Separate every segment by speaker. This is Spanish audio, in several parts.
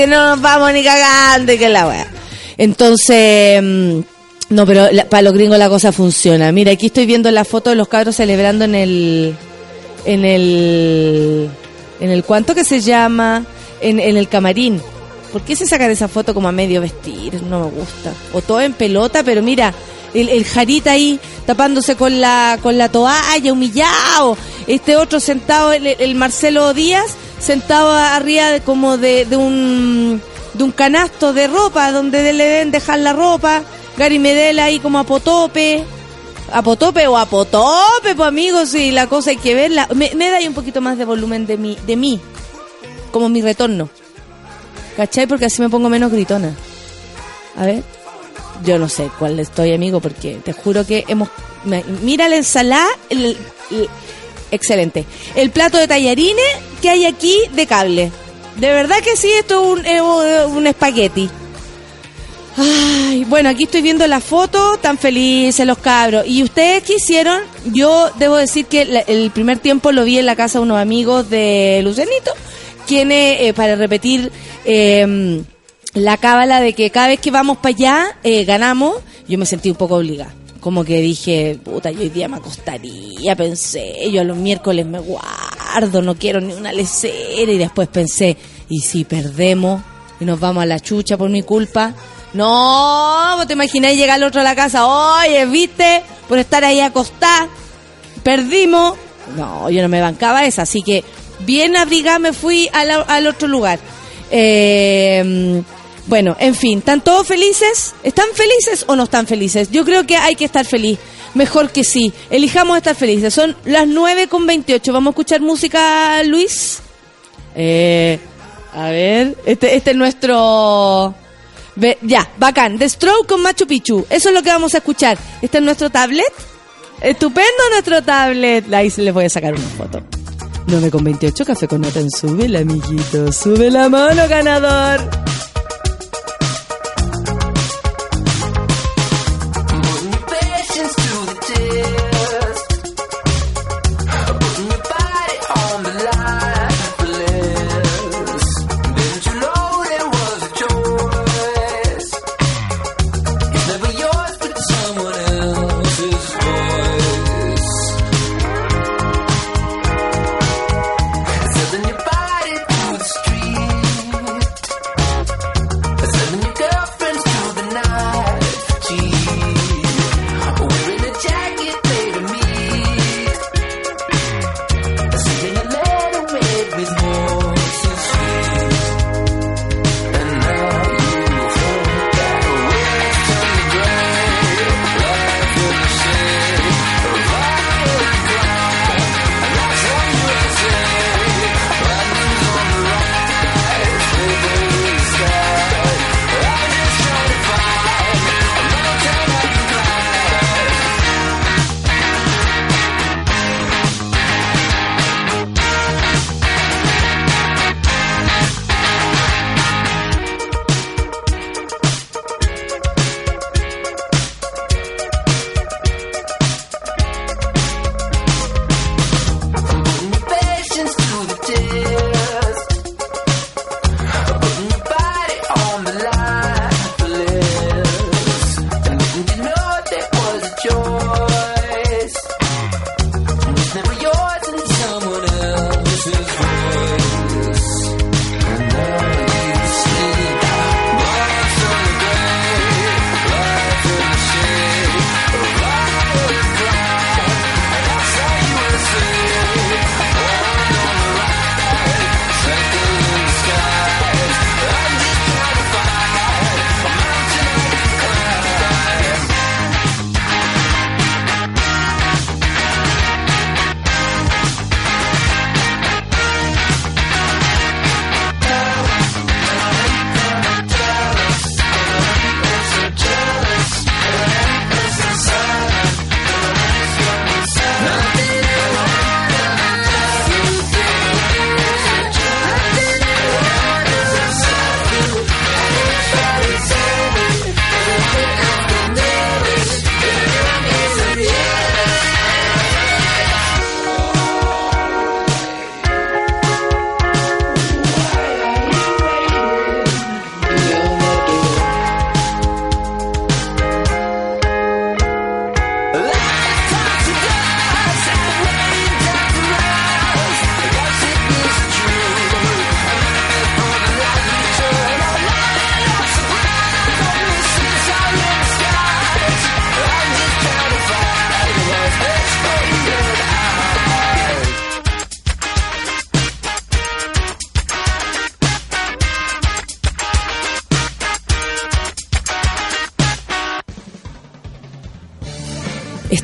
Speaker 1: que no nos vamos ni cagando y que la weá. Entonces, mm, no, pero para los gringos la cosa funciona. Mira, aquí estoy viendo la foto de los cabros celebrando en el, en el, en el cuánto que se llama, en, en el camarín. ¿Por qué se sacan esa foto como a medio vestir? No me gusta. O todo en pelota, pero mira, el, el jarita ahí tapándose con la, con la toalla, humillado. Este otro sentado, el, el Marcelo Díaz, sentado arriba de- como de, de un, de un canasto de ropa, donde le deben dejar la ropa. Gary Medel ahí como a potope. A potope o a potope, pues amigos, y la cosa hay que verla. Me, da ahí un poquito más de volumen de mí, de mí, como mi retorno. ¿Cachai? Porque así me pongo menos gritona. A ver. Yo no sé cuál estoy, amigo, porque te juro que hemos... Mira la ensalada. Excelente. El plato de tallarines que hay aquí de cable. De verdad que sí, esto es un, es un- espagueti. Ay, bueno, aquí estoy viendo la foto, tan felices los cabros. ¿Y ustedes qué hicieron? Yo debo decir que el primer tiempo lo vi en la casa de unos amigos de Lucenito, quienes, eh, para repetir eh, la cábala de que cada vez que vamos para allá, eh, ganamos, yo me sentí un poco obligada. Como que dije, puta, yo hoy día me acostaría, pensé, yo los miércoles me guardo, no quiero ni una lecera, y después pensé, ¿y si perdemos y nos vamos a la chucha por mi culpa? No, vos te imagináis llegar al otro a la casa, oye, viste, por estar ahí acostada, perdimos. No, yo no me bancaba esa, así que bien abrigada me fui al otro lugar. Eh, bueno, en fin, ¿están todos felices? ¿Están felices o no están felices? Yo creo que hay que estar feliz. Mejor que sí. Elijamos estar felices. Son las 9 con 28. ¿Vamos a escuchar música, Luis? Eh, a ver, este, este es nuestro... Ya, bacán. The Stroke con Machu Picchu. Eso es lo que vamos a escuchar. Este es nuestro tablet. Estupendo nuestro tablet. Ahí se les voy a sacar una foto. 9 con 28, café con nata en Sube amiguito. Sube la mano, ganador.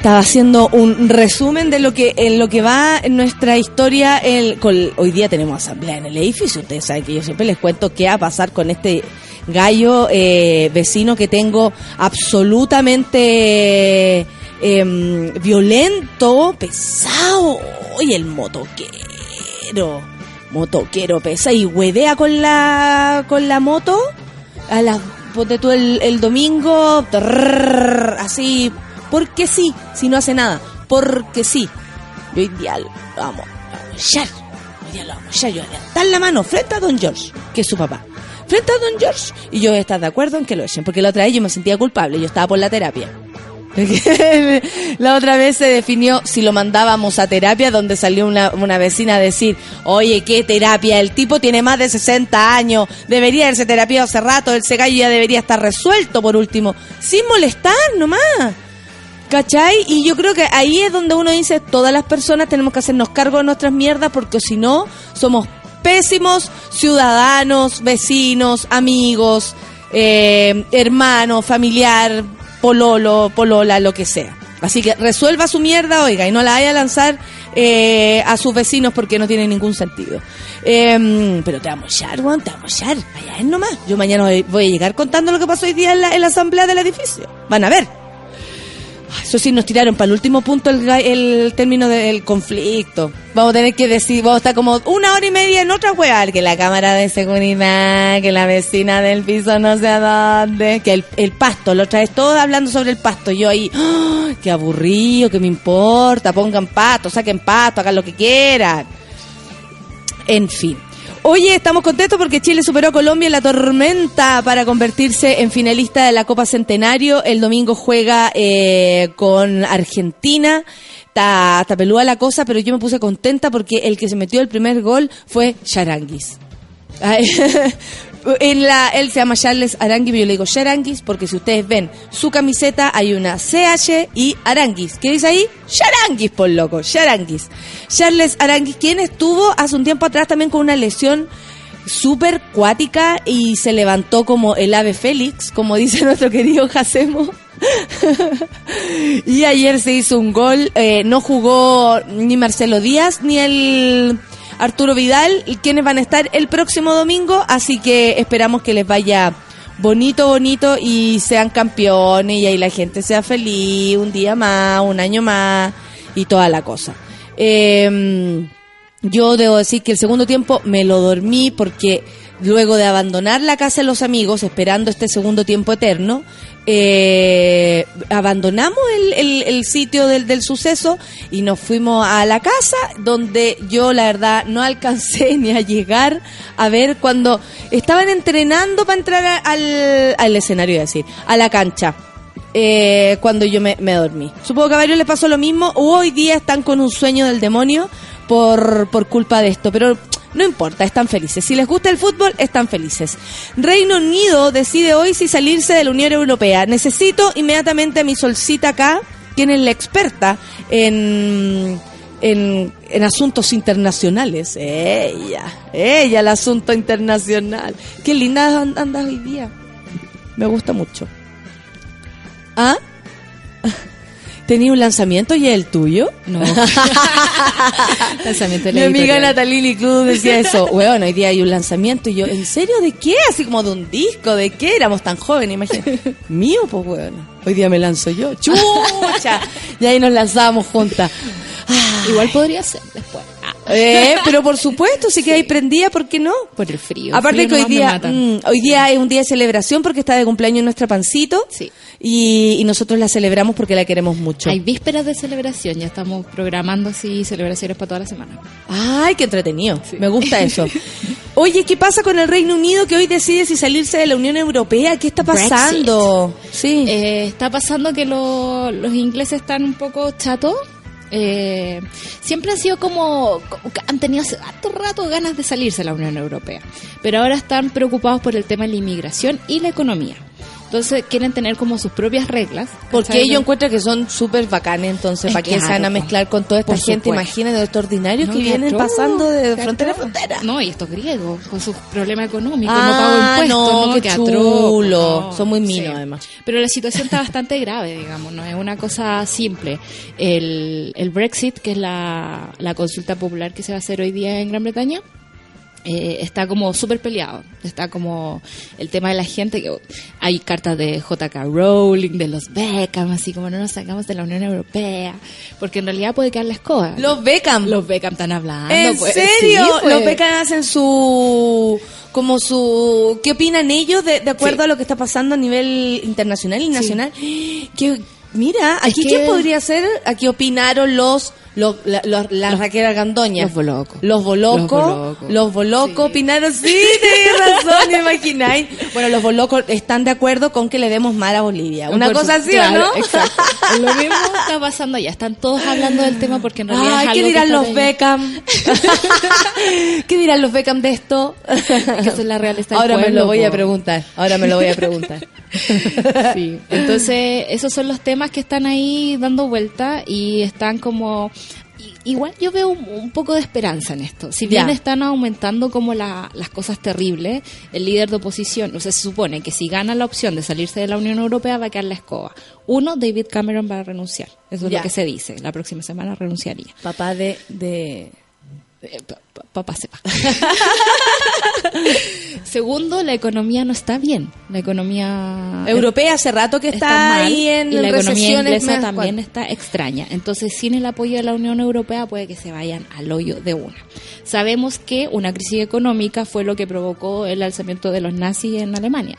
Speaker 1: Estaba haciendo un resumen de lo que en lo que va en nuestra historia. El, con- hoy día tenemos asamblea en el edificio. Ustedes saben que yo siempre les cuento qué va a pasar con este gallo eh, vecino que tengo absolutamente em, violento, pesado. Y el motoquero, motoquero pesa y huevea con la con la moto a las ponte tú el, el domingo trrr, así porque sí, si no hace nada, porque sí. Y hoy día lo vamos a mollar, hoy día lo vamos a yo voy la mano frente a Don George, que es su papá. Frente a Don George. Y yo voy a estar de acuerdo en que lo echen, porque la otra vez yo me sentía culpable, yo estaba por la terapia. La otra vez se definió si lo mandábamos a terapia, donde salió una, una vecina a decir, oye, ¿qué terapia? El tipo tiene más de 60 años, debería haberse terapiado hace rato, ese gallo ya debería estar resuelto por último, sin molestar nomás. ¿Cachai? Y yo creo que ahí es donde uno dice, todas las personas tenemos que hacernos cargo de nuestras mierdas porque si no, somos pésimos ciudadanos, vecinos, amigos, eh, hermano, familiar, pololo, polola, lo que sea. Así que resuelva su mierda, oiga, y no la vaya a lanzar eh, a sus vecinos porque no tiene ningún sentido. Eh, pero te vamos a echar, Juan, te vamos a echar. Allá es nomás. Yo mañana voy, a llegar contando lo que pasó hoy día en la, en la asamblea del edificio. Van a ver. Eso sí, nos tiraron para el último punto el, término del conflicto. Vamos a tener que decir, vamos a estar como una hora y media en otra hueá, que la cámara de seguridad, que la vecina del piso no sé a dónde, que el, pasto, la otra vez todos hablando sobre el pasto, yo ahí, ¡ah! qué aburrido, que me importa, pongan pasto, saquen pasto, hagan lo que quieran. En fin. Oye, estamos contentos porque Chile superó a Colombia en la tormenta para convertirse en finalista de la Copa Centenario. El domingo juega eh, con Argentina. Está, está la cosa, pero yo me puse contenta porque el que se metió el primer gol fue Charanguis. Ay, en la, él se llama Charles Aranguis, pero yo le digo Charanguis porque si ustedes ven su camiseta hay una CH y Aranguis. ¿Qué dice ahí? Charanguis, por loco, Charanguis. Charles Aranguis, quien estuvo hace un tiempo atrás también con una lesión súper cuática y se levantó como el ave Félix, como dice nuestro querido Jacemo. y ayer se hizo un gol, eh, no jugó ni Marcelo Díaz ni el Arturo Vidal, quienes van a estar el próximo domingo, así que esperamos que les vaya bonito, bonito y sean campeones y ahí la gente sea feliz un día más, un año más y toda la cosa. Eh, yo debo decir que el segundo tiempo me lo dormí porque luego de abandonar la casa de los amigos, esperando este segundo tiempo eterno, eh, abandonamos el, el- sitio del, del suceso y nos fuimos a la casa donde yo la verdad no alcancé ni a llegar a ver cuando estaban entrenando para entrar al, al escenario, a decir, a la cancha eh, cuando yo me, dormí. Supongo que a varios les pasó lo mismo, hoy día están con un sueño del demonio por, por culpa de esto, pero no importa, están felices. Si les gusta el fútbol, están felices. Reino Unido decide hoy si salirse de la Unión Europea. Necesito inmediatamente a mi solcita acá, quien es la experta en, en, en asuntos internacionales. Ella, ella, el asunto internacional. Qué linda and- andas hoy día. Me gusta mucho. ¿Ah? ¿Tenía un lanzamiento y el tuyo?
Speaker 2: No. Lanzamiento de
Speaker 1: Mi
Speaker 2: la
Speaker 1: amiga
Speaker 2: editorial.
Speaker 1: Natalie Cruz decía eso. Weón, hoy día hay un lanzamiento. Y yo, ¿en serio de qué? Así como de un disco, ¿de qué? Éramos tan jóvenes, imagínate. Mío, pues weón. Hoy día me lanzo yo. ¡Chucha! Y ahí nos lanzábamos juntas.
Speaker 2: Igual podría ser después.
Speaker 1: Eh, pero por supuesto, sí que ahí prendía, ¿por qué no?
Speaker 2: por el frío.
Speaker 1: Aparte
Speaker 2: El
Speaker 1: que hoy día, mm, hoy día es un día de celebración porque está de cumpleaños nuestra pancito.
Speaker 2: Sí.
Speaker 1: Y, y nosotros la celebramos porque la queremos mucho.
Speaker 2: Hay vísperas de celebración, ya estamos programando así celebraciones para toda la semana.
Speaker 1: Ay, qué entretenido. Me gusta eso. Oye, ¿qué pasa con el Reino Unido que hoy decide si salirse de la Unión Europea? ¿Qué está pasando? Sí.
Speaker 2: Eh, está pasando que lo- los ingleses están un poco chatos. Eh, siempre han sido como, han tenido hace rato ganas de salirse de la Unión Europea, pero ahora están preocupados por el tema de la inmigración y la economía. Entonces quieren tener como sus propias reglas.
Speaker 1: Porque ellos encuentran que son súper bacanes, entonces,
Speaker 2: Es
Speaker 1: ¿para qué se van a mezclar con toda esta
Speaker 2: Por
Speaker 1: gente? Imagínate, estos ordinarios
Speaker 2: No,
Speaker 1: que vienen pasando de frontera a frontera.
Speaker 2: No, y estos griegos, con sus problemas económicos,
Speaker 1: Ah,
Speaker 2: no pago impuestos,
Speaker 1: no, qué
Speaker 2: no.
Speaker 1: Son muy minos, además.
Speaker 2: Pero la situación está bastante grave, digamos, no es una cosa simple. El, el Brexit, que es la, la consulta popular que se va a hacer hoy día en Gran Bretaña, eh, está como súper peleado. Está como el tema de la gente, que hay cartas de JK Rowling, de los Beckham, así como no nos sacamos de la Unión Europea, porque en realidad puede quedar la escoba.
Speaker 1: Los Beckham.
Speaker 2: Los Beckham están hablando.
Speaker 1: ¿En
Speaker 2: pues,
Speaker 1: serio?
Speaker 2: sí, pues.
Speaker 1: Los Beckham hacen su... Como su... ¿Qué opinan ellos de, de acuerdo
Speaker 2: Sí.
Speaker 1: a lo que está pasando a nivel internacional y nacional? Que, mira,
Speaker 2: Es
Speaker 1: aquí
Speaker 2: que-
Speaker 1: ¿quién podría ser? Aquí opinaron los... los la, los- la Raquel Argandoña.
Speaker 2: los bolocos.
Speaker 1: Los bolocos.
Speaker 2: Los bolocos.
Speaker 1: Los
Speaker 2: Sí.
Speaker 1: opinaron. Sí, tenés razón, ¿me imagináis? Bueno, los bolocos están de acuerdo con que le demos mar a Bolivia. Una
Speaker 2: Por
Speaker 1: cosa así,
Speaker 2: claro,
Speaker 1: ¿o no?
Speaker 2: Exacto. Lo mismo está pasando allá. Están todos hablando del tema porque en realidad
Speaker 1: Ay,
Speaker 2: es
Speaker 1: ¿qué
Speaker 2: algo
Speaker 1: dirán
Speaker 2: que
Speaker 1: los Beckham? ¿Qué dirán los Beckham de esto?
Speaker 2: que es la realidad del
Speaker 1: Ahora me lo voy a preguntar. Ahora me lo voy a preguntar.
Speaker 2: Sí. Entonces, esos son los temas que están ahí dando vuelta y están como... Igual yo veo un, un poco de esperanza en esto. Si bien
Speaker 1: Ya.
Speaker 2: están aumentando como la- las cosas terribles, el líder de oposición, o sea, se supone que si gana la opción de salirse de la Unión Europea va a quedar la escoba. Uno, David Cameron va a renunciar. Eso es
Speaker 1: Ya.
Speaker 2: lo que se dice. La próxima semana renunciaría.
Speaker 1: Papá de... de...
Speaker 2: Eh, pa- pa- Papá sepa. Segundo, la economía no está bien. La economía
Speaker 1: Europea hace rato que está,
Speaker 2: mal
Speaker 1: ahí en
Speaker 2: y la economía inglesa también está extraña. Entonces, sin el apoyo de la Unión Europea puede que se vayan al hoyo de una. Sabemos que una crisis económica fue lo que provocó el alzamiento de los nazis en Alemania.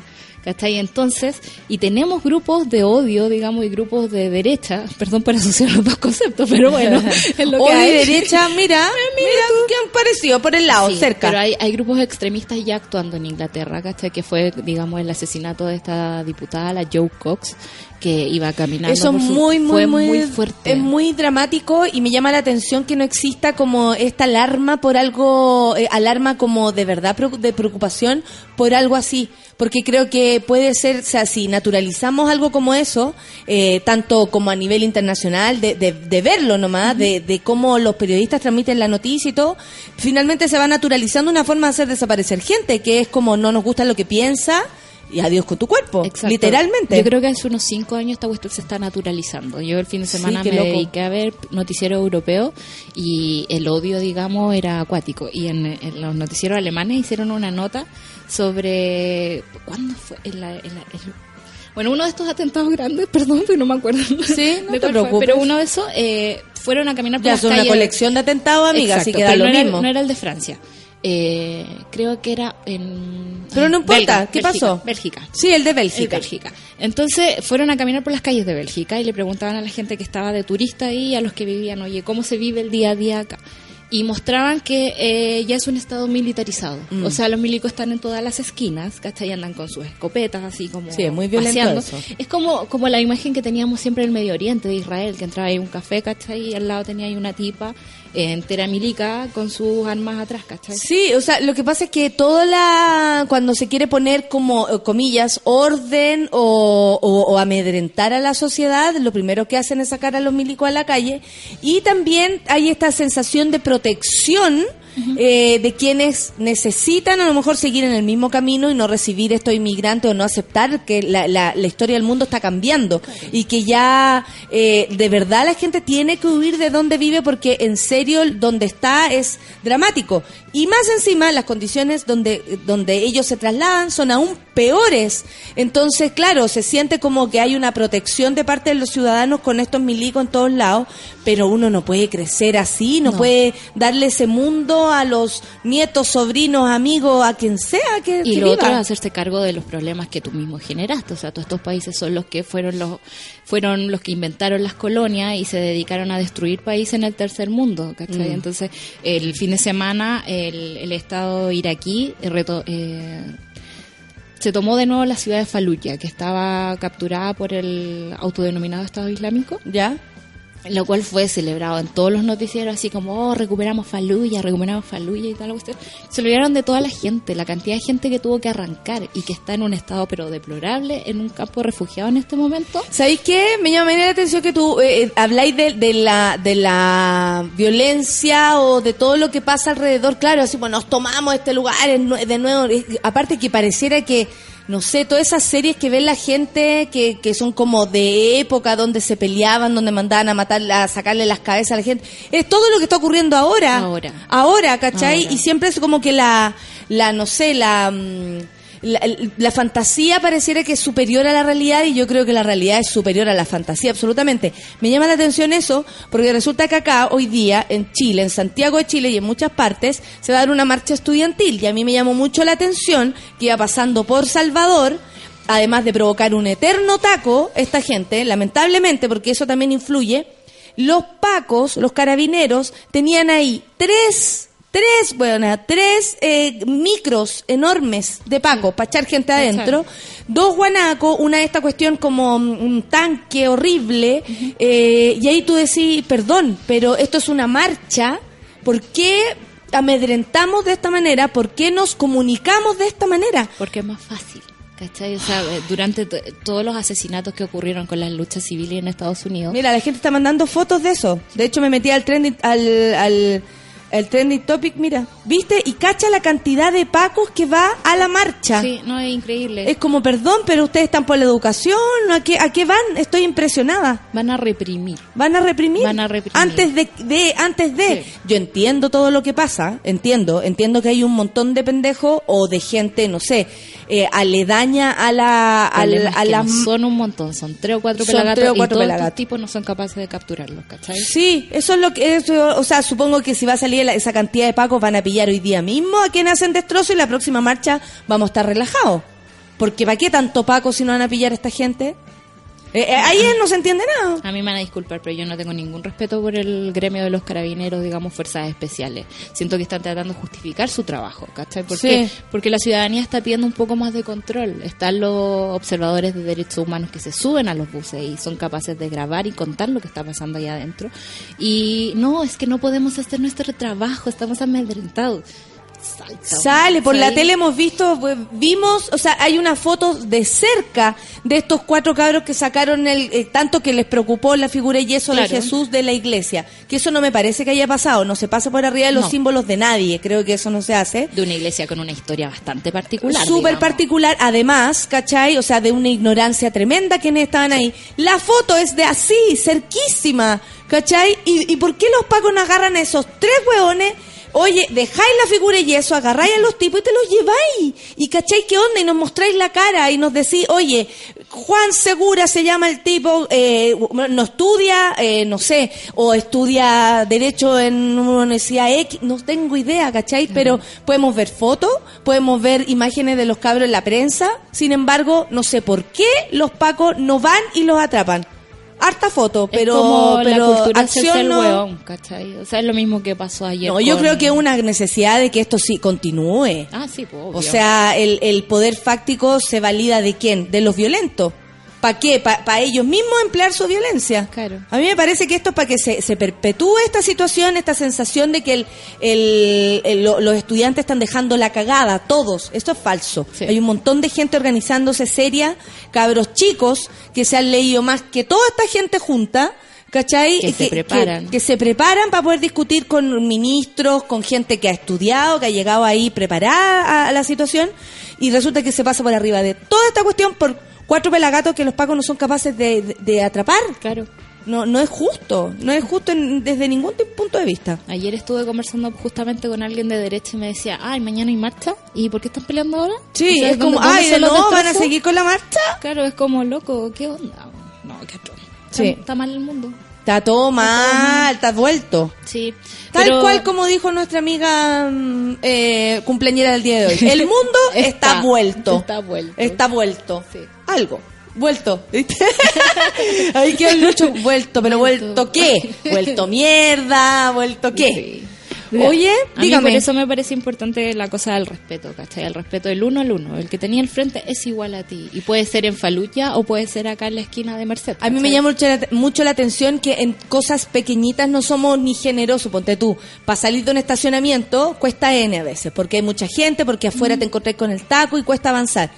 Speaker 2: ¿Cachai? Entonces, y tenemos grupos de odio, digamos, y grupos de derecha, perdón por asociar los dos conceptos, pero bueno, es lo que hay.
Speaker 1: derecha, mira, mira, qué han parecido, por el lado,
Speaker 2: Sí,
Speaker 1: cerca.
Speaker 2: Pero hay, hay grupos extremistas ya actuando en Inglaterra, ¿cachai? Que fue, digamos, el asesinato de esta diputada, la Joe Cox, que iba caminando.
Speaker 1: Eso
Speaker 2: por
Speaker 1: es
Speaker 2: su-
Speaker 1: muy, muy,
Speaker 2: fue
Speaker 1: muy,
Speaker 2: fuerte.
Speaker 1: Es muy dramático y me llama la atención que no exista como esta alarma por algo, eh, alarma como de verdad de preocupación por algo así. Porque creo que puede ser, o sea, si naturalizamos algo como eso, eh, tanto como a nivel internacional, de, de, de verlo nomás, de, de cómo los periodistas transmiten la noticia y todo, finalmente se va naturalizando una forma de hacer desaparecer gente, que es como no nos gusta lo que piensa y adiós con tu cuerpo,
Speaker 2: Exacto.
Speaker 1: literalmente.
Speaker 2: Yo creo que hace unos cinco años esta cuestión se está naturalizando. Yo el fin de semana me
Speaker 1: loco.
Speaker 2: dediqué a ver noticiero europeo y el odio, digamos, era acuático. Y en, en los noticieros alemanes hicieron una nota sobre... ¿Cuándo fue? En la- en la- en- bueno, uno de estos atentados grandes, perdón, pero no me acuerdo.
Speaker 1: Sí, no
Speaker 2: de
Speaker 1: te
Speaker 2: fue,
Speaker 1: preocupes.
Speaker 2: Pero uno de esos eh, fueron a caminar por
Speaker 1: Ya
Speaker 2: las
Speaker 1: son una
Speaker 2: calles.
Speaker 1: colección de atentados, amiga, así
Speaker 2: Exacto,
Speaker 1: que da lo
Speaker 2: no era-
Speaker 1: mismo.
Speaker 2: no era el de Francia. Eh, creo que era en...
Speaker 1: Pero no importa,
Speaker 2: Belga,
Speaker 1: ¿qué
Speaker 2: Bélgica,
Speaker 1: pasó?
Speaker 2: Bélgica.
Speaker 1: Sí, el de Bélgica.
Speaker 2: Bélgica. Entonces fueron a caminar por las calles de Bélgica y le preguntaban a la gente que estaba de turista ahí, a los que vivían, oye, ¿cómo se vive el día a día acá? Y mostraban que eh, ya es un estado militarizado.
Speaker 1: Mm.
Speaker 2: O sea, los milicos están en todas las esquinas, ¿cachai? Andan con sus escopetas, así como
Speaker 1: Sí, es muy violento eso.
Speaker 2: Es como, como la imagen que teníamos siempre en el Medio Oriente de Israel, que entraba ahí un café, ¿cachai? Y al lado tenía ahí una tipa entera milica con sus armas atrás, ¿cachai?
Speaker 1: Sí, o sea, lo que pasa es que toda la. Cuando se quiere poner como, eh, comillas, orden o, o- o amedrentar a la sociedad, lo primero que hacen es sacar a los milicos a la calle. Y también hay esta sensación de protección. Eh, de quienes necesitan a lo mejor seguir en el mismo camino y no recibir estos inmigrantes o no aceptar que la, la- la historia del mundo está cambiando y que ya eh, de verdad la gente tiene que huir de donde vive porque en serio donde está es dramático. Y más encima las condiciones donde donde ellos se trasladan son aún peores. Entonces claro se siente como que hay una protección de parte de los ciudadanos con estos milicos en todos lados pero uno no puede crecer así no,
Speaker 2: No.
Speaker 1: puede darle ese mundo a los nietos sobrinos amigos a quien sea que,
Speaker 2: Y
Speaker 1: que
Speaker 2: lo otro es hacerse cargo de los problemas que tú mismo generaste. O sea, todos estos países son los que fueron los fueron los que inventaron las colonias y se dedicaron a destruir países en el tercer mundo. ¿cachai?
Speaker 1: Mm.
Speaker 2: Entonces, el fin de semana, el, el Estado iraquí eh, reto- eh, se tomó de nuevo la ciudad de Fallujah, que estaba capturada por el autodenominado Estado Islámico.
Speaker 1: ya
Speaker 2: lo cual fue celebrado en todos los noticieros, así como, oh, recuperamos Faluya, recuperamos Faluya y tal. Se olvidaron de toda la gente, la cantidad de gente que tuvo que arrancar y que está en un estado pero deplorable en un campo de refugiados en este momento.
Speaker 1: ¿Sabéis qué? Me llama la atención que tú eh, eh, habláis de, la, de la violencia o de todo lo que pasa alrededor. Claro, así, bueno, nos tomamos este lugar de nuevo. Aparte que pareciera que, no sé, todas esas series que ven la gente que, que son como de época donde se peleaban, donde mandaban a matar, a sacarle las cabezas a la gente. Es todo lo que está ocurriendo ahora.
Speaker 2: Ahora.
Speaker 1: Ahora, ¿cachai?
Speaker 2: Ahora.
Speaker 1: Y siempre es como que la, la no sé, la, mm, la, fantasía pareciera que es superior a la realidad y yo creo que la realidad es superior a la fantasía, absolutamente. Me llama la atención eso porque resulta que acá, hoy día, en Chile, en Santiago de Chile y en muchas partes, se va a dar una marcha estudiantil y a mí me llamó mucho la atención que iba pasando por Salvador, además de provocar un eterno taco, esta gente, lamentablemente, porque eso también influye, los pacos, los carabineros, tenían ahí tres, tres, bueno, tres eh, micros enormes de pacos para echar gente adentro, dos guanacos, una de esta cuestión como mm, un tanque horrible, eh, y ahí tú decís, perdón, pero esto es una marcha, ¿por qué amedrentamos de esta manera? ¿Por qué nos comunicamos de esta manera?
Speaker 2: Porque es más fácil. ¿Cachai? O sea, eh, durante to- todos los asesinatos que ocurrieron con las luchas civiles en Estados Unidos,
Speaker 1: Mira, la gente está mandando fotos de eso. De hecho, me metí al trending, al, al, al trending topic, mira. ¿Viste? Y cacha la cantidad de pacos que va a la marcha.
Speaker 2: sí, no es increíble.
Speaker 1: Es como, perdón, pero ustedes están por la educación. ¿A qué, ¿A qué van? Estoy impresionada.
Speaker 2: Van a reprimir.
Speaker 1: ¿Van a reprimir?
Speaker 2: Van a reprimir.
Speaker 1: Antes de, de antes de.
Speaker 2: Sí.
Speaker 1: Yo entiendo todo lo que pasa, entiendo, entiendo que hay un montón de pendejos o de gente, no sé, eh, aledaña a la,
Speaker 2: El
Speaker 1: a
Speaker 2: que
Speaker 1: la
Speaker 2: no son un montón, son tres o cuatro
Speaker 1: Son
Speaker 2: pelagatos
Speaker 1: tres o cuatro
Speaker 2: y todos
Speaker 1: pelagatos.
Speaker 2: estos tipos no son capaces de capturarlos, ¿cachai?
Speaker 1: Sí, eso es lo que, eso, o sea, supongo que si va a salir esa cantidad de pacos van a pillar hoy día mismo a quien hacen destrozo y la próxima marcha vamos a estar relajados. Porque ¿para qué tanto paco si no van a pillar a esta gente? Eh, eh, ahí no se entiende nada.
Speaker 2: A mí me van a disculpar, pero yo no tengo ningún respeto por el gremio de los carabineros, digamos, fuerzas especiales. Siento que están tratando de justificar su trabajo, ¿cachai? ¿Por
Speaker 1: Sí.
Speaker 2: qué? Porque la ciudadanía está pidiendo un poco más de control. Están los observadores de derechos humanos que se suben a los buses y son capaces de grabar y contar lo que está pasando allá adentro. Y no, es que no podemos hacer nuestro trabajo, estamos amedrentados.
Speaker 1: Sale, por la tele hemos visto, vimos, o sea, hay una foto de cerca de estos cuatro cabros que sacaron el, eh, tanto que les preocupó la figura y yeso de. Jesús de la iglesia. Que eso no me parece que haya pasado, no se pasa por arriba de los
Speaker 2: No.
Speaker 1: símbolos de nadie, creo que eso no se hace.
Speaker 2: De una iglesia con una historia bastante particular.
Speaker 1: Súper particular, además, ¿cachai? O sea, de una ignorancia tremenda quienes estaban ahí. La foto es de así, cerquísima, ¿cachai? ¿Y, y por qué los pacos no agarran a esos tres hueones? Oye, dejáis la figura y eso, agarráis a los tipos y te los lleváis. Y cachai qué onda y nos mostráis la cara y nos decís, oye, Juan Segura se llama el tipo, eh, no estudia, eh, no sé, o estudia Derecho en una universidad X, no tengo idea, ¿cachai? Pero podemos ver fotos, podemos ver imágenes de los cabros en la prensa, sin embargo, no sé por qué los pacos no van y los atrapan. Harta foto,
Speaker 2: Es
Speaker 1: pero,
Speaker 2: como
Speaker 1: pero
Speaker 2: la cultura
Speaker 1: acción
Speaker 2: el
Speaker 1: no.
Speaker 2: hueón, ¿cachai? O sea, es lo mismo que pasó ayer.
Speaker 1: No, yo
Speaker 2: con-
Speaker 1: creo que es una necesidad de que esto sí continúe.
Speaker 2: Ah, sí, pues, obvio.
Speaker 1: O sea, el, el poder fáctico se valida de quién? De los violentos. ¿Para qué? ¿Para ellos mismos emplear su violencia?
Speaker 2: Claro.
Speaker 1: A mí me parece que esto es para que se, se perpetúe esta situación, esta sensación de que el, el- el- lo- los estudiantes están dejando la cagada, todos. Esto es falso.
Speaker 2: Sí.
Speaker 1: Hay un montón de gente organizándose seria, cabros chicos que se han leído más que toda esta gente junta. ¿Cachai?
Speaker 2: Que se preparan.
Speaker 1: que se preparan para poder discutir con ministros, con gente que ha estudiado, que ha llegado ahí preparada a, a la situación, y resulta que se pasa por arriba de toda esta cuestión por cuatro pelagatos que los pacos no son capaces de, de- de atrapar.
Speaker 2: Claro.
Speaker 1: No, no es justo, no es justo en- desde ningún punto de vista.
Speaker 2: Ayer estuve conversando justamente con alguien de derecha y me decía, ay, mañana hay marcha. ¿Y por qué están peleando ahora?
Speaker 1: Sí, es como,
Speaker 2: ¿dónde- dónde
Speaker 1: ay, de
Speaker 2: son los
Speaker 1: nuevo van a seguir con la marcha.
Speaker 2: Claro, es como, loco, ¿qué onda? No, qué. Está-
Speaker 1: Sí.
Speaker 2: Está mal el mundo.
Speaker 1: Está todo mal, está vuelto.
Speaker 2: Sí.
Speaker 1: Tal
Speaker 2: pero-
Speaker 1: cual como dijo nuestra amiga mm, eh, cumpleañera del día de hoy. El mundo está,
Speaker 2: Está-
Speaker 1: vuelto.
Speaker 2: está vuelto.
Speaker 1: Está vuelto.
Speaker 2: Sí.
Speaker 1: Algo. Vuelto. ¿viste? Ahí quedó el Lucho. Vuelto, pero vuelto,
Speaker 2: Vuelto.
Speaker 1: qué? Vuelto mierda, vuelto qué.
Speaker 2: Sí.
Speaker 1: Oye,
Speaker 2: A mí
Speaker 1: dígame.
Speaker 2: por eso me parece importante la cosa del respeto, ¿cachai? El respeto del uno al uno. El que tenía al frente es igual a ti. Y puede ser en Faluya o puede ser acá en la esquina de Merced.
Speaker 1: A mí me llama mucho la, mucho la atención que en cosas pequeñitas no somos ni generosos. Ponte tú, para salir de un estacionamiento cuesta N a veces, porque hay mucha gente, porque afuera te encontrás con el taco y cuesta avanzar.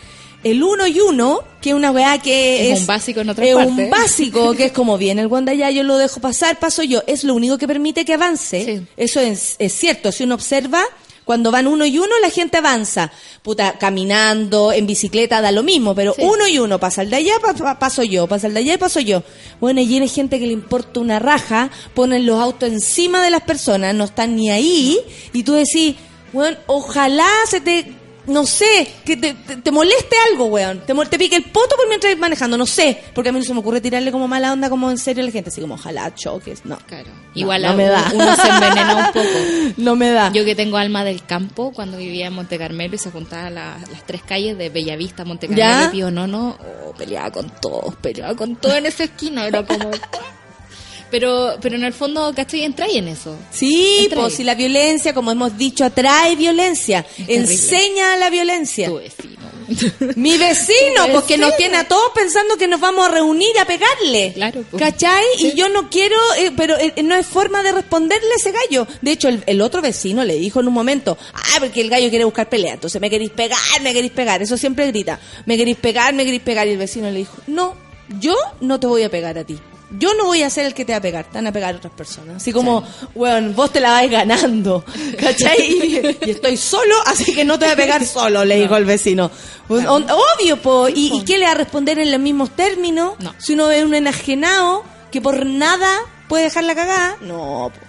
Speaker 1: El uno y uno, que es una weá que
Speaker 2: Es
Speaker 1: es,
Speaker 2: un básico en otras
Speaker 1: es un básico, que es como viene el guanda ya, yo lo dejo pasar, paso yo. Es lo único que permite que avance.
Speaker 2: Sí.
Speaker 1: Eso es, es cierto. Si uno observa, cuando van uno y uno, la gente avanza. Puta, caminando, en bicicleta, da lo mismo, pero
Speaker 2: Sí.
Speaker 1: uno y uno, pasa el de allá, pa- pa- paso yo, pasa el de allá y paso yo. Bueno, y hay gente que le importa una raja, ponen los autos encima de las personas, no están ni ahí, y tú decís, bueno, ojalá se te, no sé, que te, te- te moleste algo, weón, te, te pique el poto por mientras vas manejando, no sé, porque a mí no se me ocurre tirarle como mala onda, como en serio a la gente, así como ojalá choques, no.
Speaker 2: Claro.
Speaker 1: No,
Speaker 2: Igual
Speaker 1: no
Speaker 2: a-
Speaker 1: me da.
Speaker 2: uno se envenena un poco.
Speaker 1: No me da.
Speaker 2: Yo que tengo alma del campo, cuando vivía en Monte Carmelo y se juntaban la- las tres calles de Bellavista, Monte Carmelo
Speaker 1: ¿Ya?
Speaker 2: y Pío Nono, oh, peleaba con todos, peleaba con todos en esa esquina, era como... Pero, pero en el fondo, ¿cachai? Entráis en eso.
Speaker 1: Sí,
Speaker 2: Entra
Speaker 1: pues si la violencia, como hemos dicho, atrae violencia,
Speaker 2: terrible.
Speaker 1: enseña la violencia.
Speaker 2: Tu vecino.
Speaker 1: Mi vecino,
Speaker 2: Tu
Speaker 1: porque nos
Speaker 2: vecino.
Speaker 1: tiene a todos pensando que nos vamos a reunir a pegarle.
Speaker 2: Claro, pues.
Speaker 1: ¿Cachai?
Speaker 2: Sí.
Speaker 1: Y yo no quiero, eh, pero eh, no es forma de responderle a ese gallo. De hecho, el, el otro vecino le dijo en un momento, ah, porque el gallo quiere buscar pelea, entonces me queréis pegar, me queréis pegar. Eso siempre grita, me queréis pegar, me queréis pegar. Y el vecino le dijo, no, yo no te voy a pegar a ti. Yo no voy a ser el que te va a pegar, te van a pegar otras personas. Así como, bueno, vos te la vais ganando, ¿cachai? Y, y estoy solo, así que no te voy a pegar solo, le dijo el vecino. Pues, obvio, po. ¿Y, ¿Y qué le va a responder en los mismos términos?
Speaker 2: No.
Speaker 1: Si uno ve un enajenado que por nada puede dejar la cagada, no. po.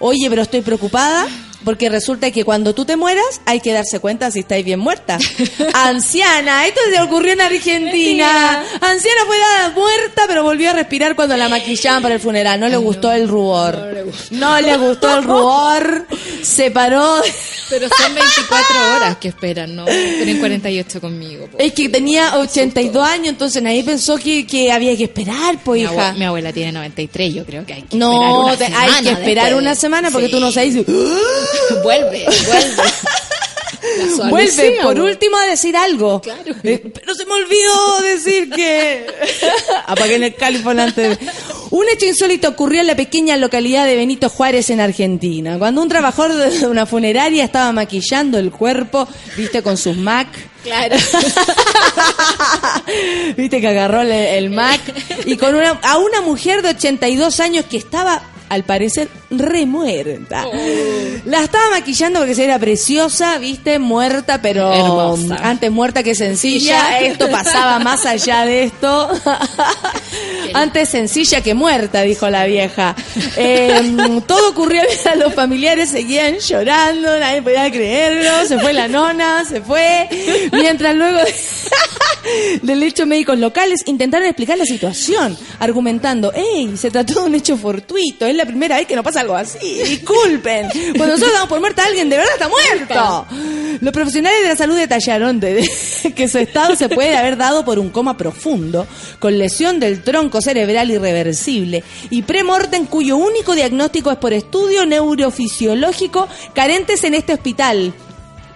Speaker 1: Oye, pero estoy preocupada porque resulta que cuando tú te mueras hay que darse cuenta si estáis bien muerta. Anciana, esto se ocurrió en Argentina. Anciana fue dada muerta, pero volvió a respirar cuando la maquillaban para el funeral. No le gustó el rubor. No le gustó el rubor. Se paró.
Speaker 2: Pero son 24 horas que esperan, ¿no? Tienen 48 conmigo. po.
Speaker 1: Es que tenía 82 años, entonces nadie pensó que, que había que esperar, pues hija.
Speaker 2: mi abuela tiene 93, yo creo que hay que
Speaker 1: No,
Speaker 2: esperar una semana
Speaker 1: hay que esperar una semana porque
Speaker 2: Sí.
Speaker 1: tú no sabes.
Speaker 2: vuelve, vuelve.
Speaker 1: Vuelve por
Speaker 2: po.
Speaker 1: último a decir algo.
Speaker 2: Claro.
Speaker 1: Eh, pero se me olvidó decir que. Apagué en el califón antes. de- Un hecho insólito ocurrió en la pequeña localidad de Benito Juárez, en Argentina. Cuando un trabajador de una funeraria estaba maquillando el cuerpo, viste, con sus Mac.
Speaker 2: Claro.
Speaker 1: Viste que agarró el, el Mac y con una, a una mujer de 82 años que estaba, al parecer, remuerta. La estaba maquillando porque se era preciosa, viste, muerta, pero
Speaker 2: Hermosa.
Speaker 1: antes muerta que sencilla.
Speaker 2: Sencilla.
Speaker 1: Esto pasaba más allá de esto. antes sencilla que muerta, dijo la vieja. Eh, todo ocurrió mientras los familiares seguían llorando, nadie podía creerlo, se fue la nona, se fue. Mientras luego del hecho médicos locales intentaron explicar la situación, argumentando, hey, se trató de un hecho fortuito, la primera vez que nos pasa algo así, disculpen. Cuando nosotros damos por muerta a alguien, de verdad está muerto. Los profesionales de la salud detallaron de- que su estado se puede haber dado por un coma profundo, con lesión del tronco cerebral irreversible y premortem cuyo único diagnóstico es por estudio neurofisiológico carentes en este hospital.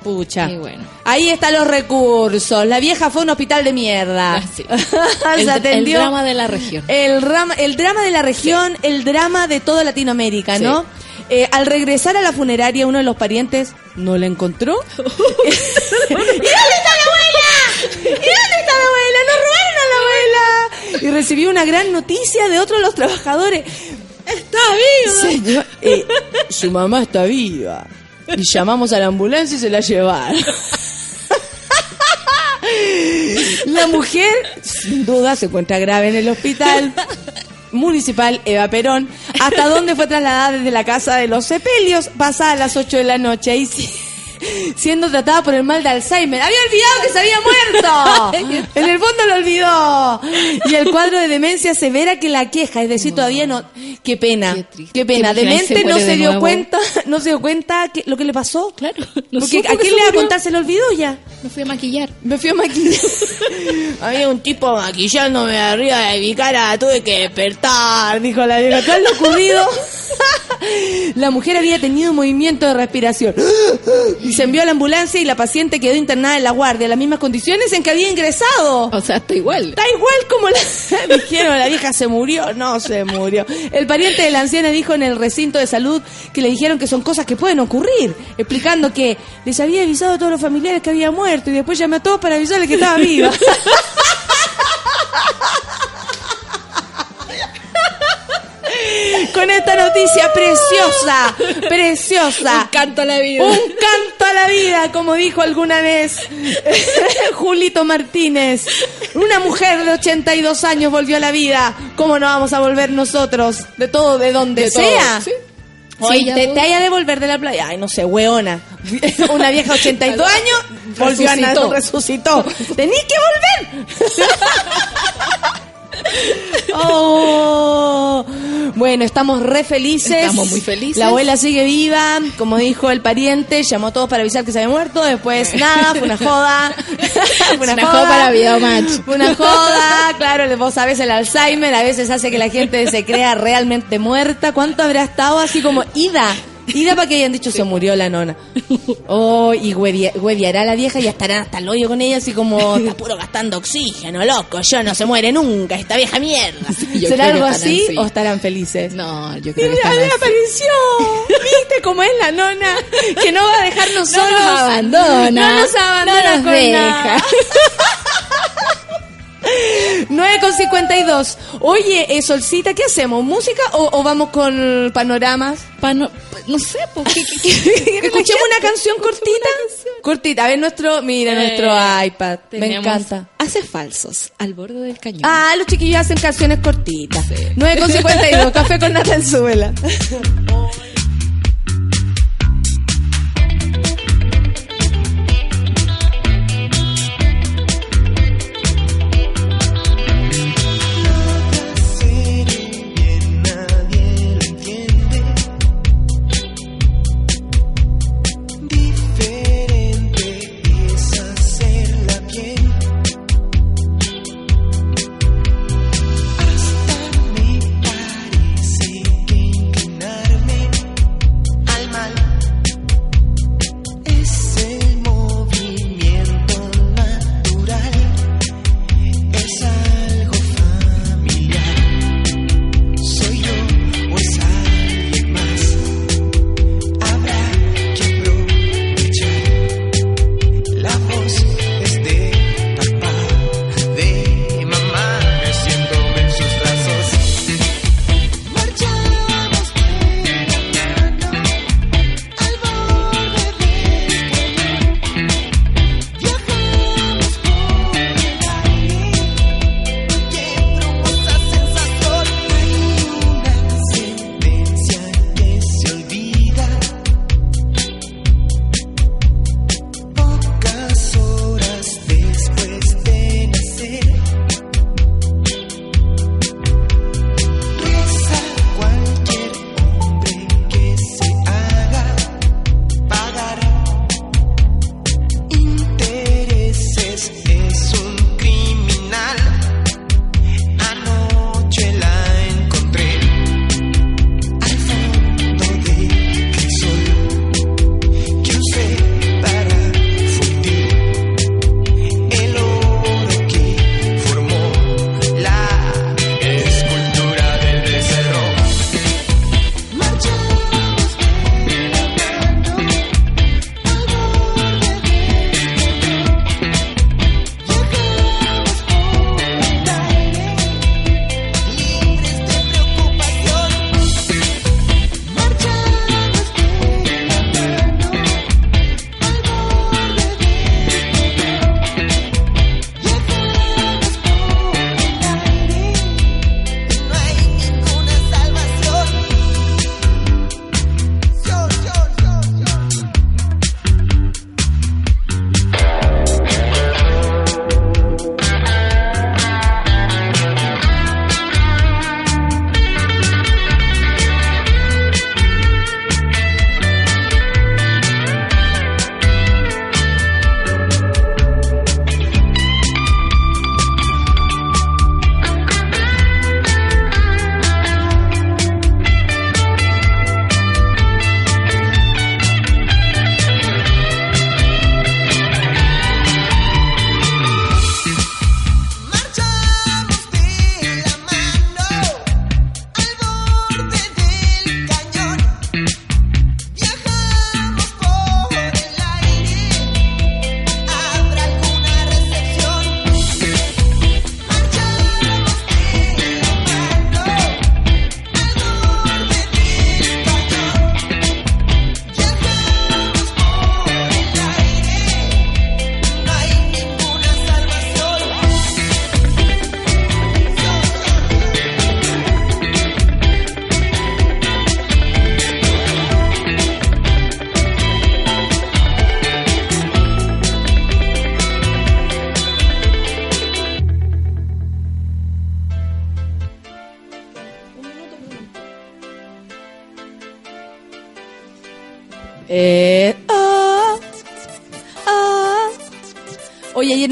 Speaker 1: Pucha.
Speaker 2: Bueno.
Speaker 1: Ahí están los recursos. La vieja fue a un hospital de mierda.
Speaker 2: Ah, sí.
Speaker 1: Se
Speaker 2: El-
Speaker 1: atendió-
Speaker 2: el drama de la región.
Speaker 1: El, el drama de la región, el drama de toda Latinoamérica,
Speaker 2: Sí.
Speaker 1: ¿no? Eh, al regresar a la funeraria, uno de los parientes no la encontró. ¿Y dónde está la abuela? ¿Y dónde está la abuela? ¡Nos robaron a la abuela! Y recibió una gran noticia de otro de los trabajadores. ¡Está viva! Señor, eh, su mamá está viva. Y llamamos a la ambulancia y se la llevaron. La mujer, sin duda, se encuentra grave en el hospital municipal Eva Perón, hasta donde fue trasladada desde la casa de los sepelios, pasadas las 8 de la noche, y si- siendo tratada por el mal de Alzheimer. Había olvidado que se había muerto. En el fondo lo olvidó. Y el cuadro de demencia severa que la queja, es decir, todavía no. Qué pena,
Speaker 2: Qué
Speaker 1: pena.
Speaker 2: ¿Te imaginas
Speaker 1: Demente
Speaker 2: se
Speaker 1: no se
Speaker 2: de
Speaker 1: dio
Speaker 2: nuevo?
Speaker 1: cuenta, no se dio cuenta que lo que le pasó.
Speaker 2: Claro. No
Speaker 1: Porque a quién le va a contar, se lo olvidó ya.
Speaker 2: Me fui a maquillar.
Speaker 1: Me fui a maquillar. Había un tipo maquillándome arriba de mi cara, tuve que despertar, dijo la vieja. ¿Qué lo ocurrido? La mujer había tenido movimiento de respiración y se envió a la ambulancia y la paciente quedó internada en la guardia, en las mismas condiciones en que había ingresado.
Speaker 2: O sea, está igual.
Speaker 1: Está igual como la dijeron, la vieja se murió, no se murió. El pariente de la anciana dijo en el recinto de salud que le dijeron que son cosas que pueden ocurrir, explicando que les había avisado a todos los familiares que había muerto y después llamé a todos para avisarles que estaba viva. Con esta noticia preciosa, preciosa.
Speaker 2: Un canto a la vida.
Speaker 1: Un canto a la vida, como dijo alguna vez Julito Martínez. Una mujer de 82 años volvió a la vida. ¿Cómo no vamos a volver nosotros? De todo, de donde
Speaker 2: De todo,
Speaker 1: sea.
Speaker 2: sí. Sí,
Speaker 1: te, haya de volver de la playa. Ay, no sé, weona. Una vieja de 82 años volvió a nacer,
Speaker 2: Resucitó.
Speaker 1: resucitó. Tení que volver. Oh, bueno, estamos re felices.
Speaker 2: Estamos muy felices.
Speaker 1: La abuela sigue viva, como dijo el pariente, llamó a todos para avisar que se había muerto, después nada, fue una joda. fue
Speaker 2: Una joda para Videomatch.
Speaker 1: Fue una joda, claro, vos sabés el Alzheimer a veces hace que la gente se crea realmente muerta. ¿Cuánto habrá estado así como ida? Ida para que hayan dicho se murió la nona. Oh, y huevia- hueviará la vieja y estará hasta el hoyo con ella así como está puro gastando oxígeno, loco, yo no se muere nunca, esta vieja mierda. ¿Será algo así,
Speaker 2: así.
Speaker 1: o estarán felices?
Speaker 2: No, yo
Speaker 1: Y
Speaker 2: creo que
Speaker 1: mira,
Speaker 2: así.
Speaker 1: apareció. ¿Viste cómo es la nona? Que no va a dejarnos
Speaker 2: No
Speaker 1: solos.
Speaker 2: nos abandona.
Speaker 1: No nos abandona
Speaker 2: No nos deja.
Speaker 1: nada. 9 con 52. Oye, eh, Solcita, ¿qué hacemos? ¿Música o, o vamos con panoramas?
Speaker 2: Pa- no, sé, ¿por qué? qué- qué- qué-
Speaker 1: Escuchemos una canción cortita.
Speaker 2: una canción.
Speaker 1: Cortita, a ver nuestro, mira,
Speaker 2: Eh,
Speaker 1: nuestro iPad. Me encanta.
Speaker 2: Hace falsos, al borde del cañón.
Speaker 1: Ah, los chiquillos hacen canciones cortitas.
Speaker 2: Sí.
Speaker 1: 9 con 52, café con nata en suela.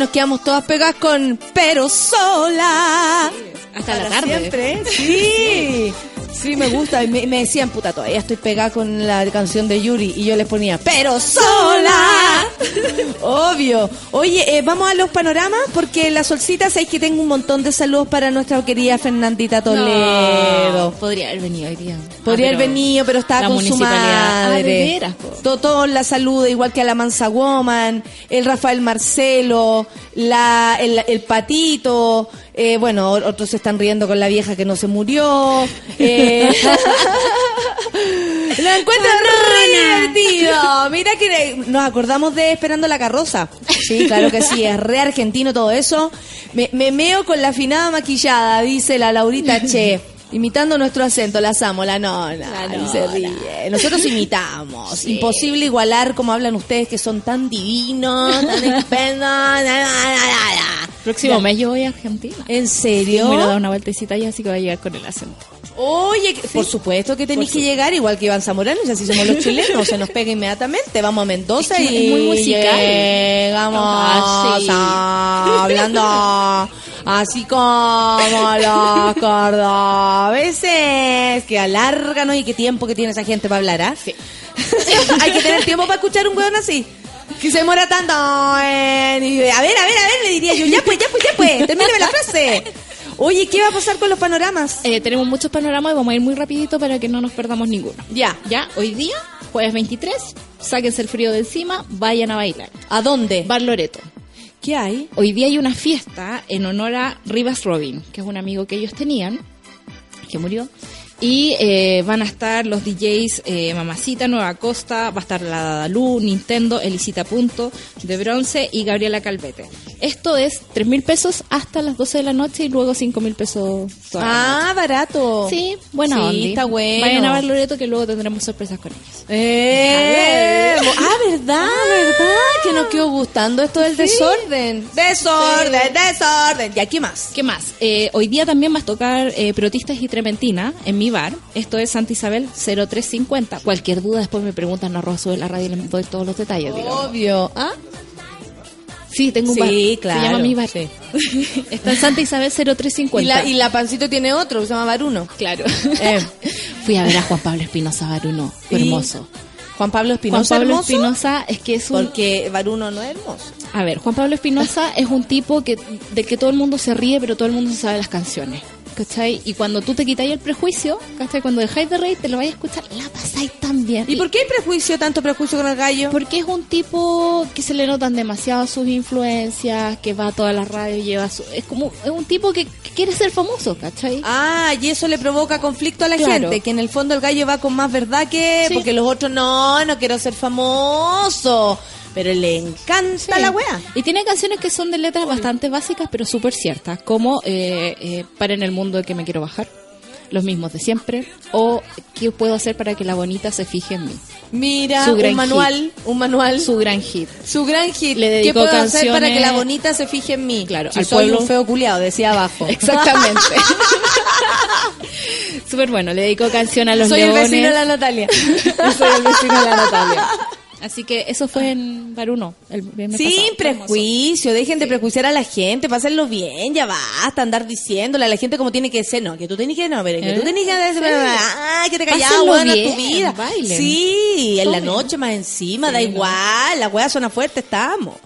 Speaker 1: nos quedamos todas pegadas con Pero sola.
Speaker 2: Hasta la tarde.
Speaker 1: Siempre, sí. Sí, me gusta. Y Me, me decían, puta, todavía estoy pegada con la canción de Yuri. Y yo les ponía, pero sola. Obvio. Oye, eh, vamos a los panoramas porque la solcita, sabéis que tengo un montón de saludos para nuestra querida Fernandita Toledo.
Speaker 2: No, podría haber venido hoy día.
Speaker 1: Podría
Speaker 2: Ah,
Speaker 1: haber
Speaker 2: pero
Speaker 1: venido, pero estaba
Speaker 2: la
Speaker 1: con su
Speaker 2: municipalidad.
Speaker 1: madre.
Speaker 2: Ah, de veras, po.
Speaker 1: To- Todos la saluda, igual que a la Mansa Woman, el Rafael Marcelo, la, el, el Patito. eh, bueno, otros se están riendo con la vieja que no se murió. Eh, lo encuentro re divertido. Mira que nos acordamos de Esperando la carroza. Sí, claro que sí, es re argentino todo eso. Me, me meo con la afinada maquillada, dice la Laurita Che. Imitando nuestro acento, las amo, la nona.
Speaker 2: La
Speaker 1: se ríe. Nosotros imitamos.
Speaker 2: Sí.
Speaker 1: Imposible igualar como hablan ustedes que son tan divinos, tan na.
Speaker 2: Próximo mes yo voy a Argentina.
Speaker 1: ¿En serio?
Speaker 2: voy a dar una vueltecita y así que voy a llegar con el acento.
Speaker 1: Oye, por supuesto que tenéis que llegar igual que Iván Zamorano, así somos los chilenos, se nos pega inmediatamente, vamos a Mendoza
Speaker 2: Es que
Speaker 1: y
Speaker 2: es muy musical.
Speaker 1: llegamos
Speaker 2: Ah, sí.
Speaker 1: a- hablando así como los cordobeses, que alárganos y qué tiempo que tiene esa gente para hablar, ¿ah?
Speaker 2: Sí.
Speaker 1: Hay que tener tiempo para escuchar un weón así. Que se demora tanto en... A ver, a ver, a ver, le diría yo. Ya pues, ya pues, ya pues. Termíname la frase. Oye, ¿qué va a pasar con los panoramas?
Speaker 2: Eh, tenemos muchos panoramas y vamos a ir muy rapidito para que no nos perdamos ninguno.
Speaker 1: Ya.
Speaker 2: Ya, hoy día, jueves 23, sáquense el frío de encima, vayan a bailar.
Speaker 1: ¿A dónde?
Speaker 2: Bar Loreto.
Speaker 1: ¿Qué hay?
Speaker 2: Hoy día hay una fiesta en honor a Rivas Robin, que es un amigo que ellos tenían, que murió. Y eh, van a estar los DJs eh, Mamacita, Nueva Costa, va a estar la Dadalú, Nintendo, Elisita Punto, De Bronce y Gabriela Calvete. Esto es 3 mil pesos hasta las 12 de la noche y luego 5 mil pesos toda la.
Speaker 1: Ah, barato.
Speaker 2: Sí, buena
Speaker 1: Sí,
Speaker 2: onda.
Speaker 1: está bueno.
Speaker 2: Vayan a Bar Loreto que luego tendremos sorpresas con ellos.
Speaker 1: Eh, ah, ¿verdad? ¿Verdad? Que nos quedó gustando esto del desorden. Desorden, desorden. ¿Y aquí más?
Speaker 2: ¿Qué más? Eh, hoy día también vas a tocar Protistas y Trementina en mi bar. Esto es Santa Isabel 0350. Cualquier duda después me preguntan arroba sube la radio y les doy todos los detalles. digamos.
Speaker 1: Obvio. ¿Ah?
Speaker 2: Sí, tengo un
Speaker 1: Sí,
Speaker 2: bar.
Speaker 1: claro,
Speaker 2: Se llama mi bar.
Speaker 1: sí.
Speaker 2: Está en Santa Isabel 0350.
Speaker 1: Y la, y la pancito tiene otro, se llama Baruno.
Speaker 2: Claro.
Speaker 1: Eh.
Speaker 2: Fui a ver a Juan Pablo Espinosa Baruno. Fue hermoso.
Speaker 1: Juan Pablo
Speaker 2: Juan
Speaker 1: Espinosa
Speaker 2: Pablo
Speaker 1: hermoso.
Speaker 2: Espinosa es que es un...
Speaker 1: Porque Baruno no es hermoso.
Speaker 2: A ver, Juan Pablo Espinosa es un tipo que del que todo el mundo se ríe, pero todo el mundo se sabe las canciones. ¿Cachai? Y cuando tú te quitáis el prejuicio, ¿cachai? Cuando dejáis de reír, te lo vais a escuchar, la pasáis tan bien.
Speaker 1: ¿Y por qué hay prejuicio, tanto prejuicio con el gallo?
Speaker 2: Porque es un tipo que se le notan demasiado sus influencias, que va a todas las radios, lleva su... Es como, es un tipo que, que quiere ser famoso, ¿cachai?
Speaker 1: Ah, y eso le provoca conflicto a la
Speaker 2: Claro.
Speaker 1: gente, que en el fondo el gallo va con más verdad que...
Speaker 2: Sí.
Speaker 1: Porque los otros, no, no quiero ser famoso. Pero le encanta
Speaker 2: Sí.
Speaker 1: la wea.
Speaker 2: Y tiene canciones que son de letras bastante básicas, pero súper ciertas, como eh, eh, Para en el mundo de que me quiero bajar, Los mismos de siempre, o ¿Qué puedo hacer para que la bonita se fije en mí?
Speaker 1: Mira,
Speaker 2: Su
Speaker 1: un
Speaker 2: gran
Speaker 1: manual, un manual.
Speaker 2: Su gran hit.
Speaker 1: Su gran hit.
Speaker 2: Le
Speaker 1: ¿Qué
Speaker 2: dedicó
Speaker 1: puedo hacer para
Speaker 2: canciones-
Speaker 1: que la bonita se fije en mí?
Speaker 2: Claro,
Speaker 1: Si
Speaker 2: al
Speaker 1: soy
Speaker 2: pueblo-
Speaker 1: un feo culiado, decía abajo.
Speaker 2: Exactamente. Súper bueno, le dedicó canción a los
Speaker 1: soy el
Speaker 2: leones.
Speaker 1: vecino de la Natalia.
Speaker 2: Yo soy el vecino de la Natalia. Así que eso fue en Baruno, el viernes
Speaker 1: Sin
Speaker 2: pasado.
Speaker 1: Prejuicio, dejen de prejuiciar a la gente, pásenlo bien, ya basta andar diciéndole a la gente como tiene que ser, no, que tú tenés que no, pero que tú
Speaker 2: ¿Eh?
Speaker 1: tenés que
Speaker 2: Sí.
Speaker 1: ay, que te callado, buena tu vida.
Speaker 2: bailen.
Speaker 1: Sí, en la noche más encima,
Speaker 2: Sí,
Speaker 1: da
Speaker 2: no.
Speaker 1: igual, la weá suena fuerte, estamos.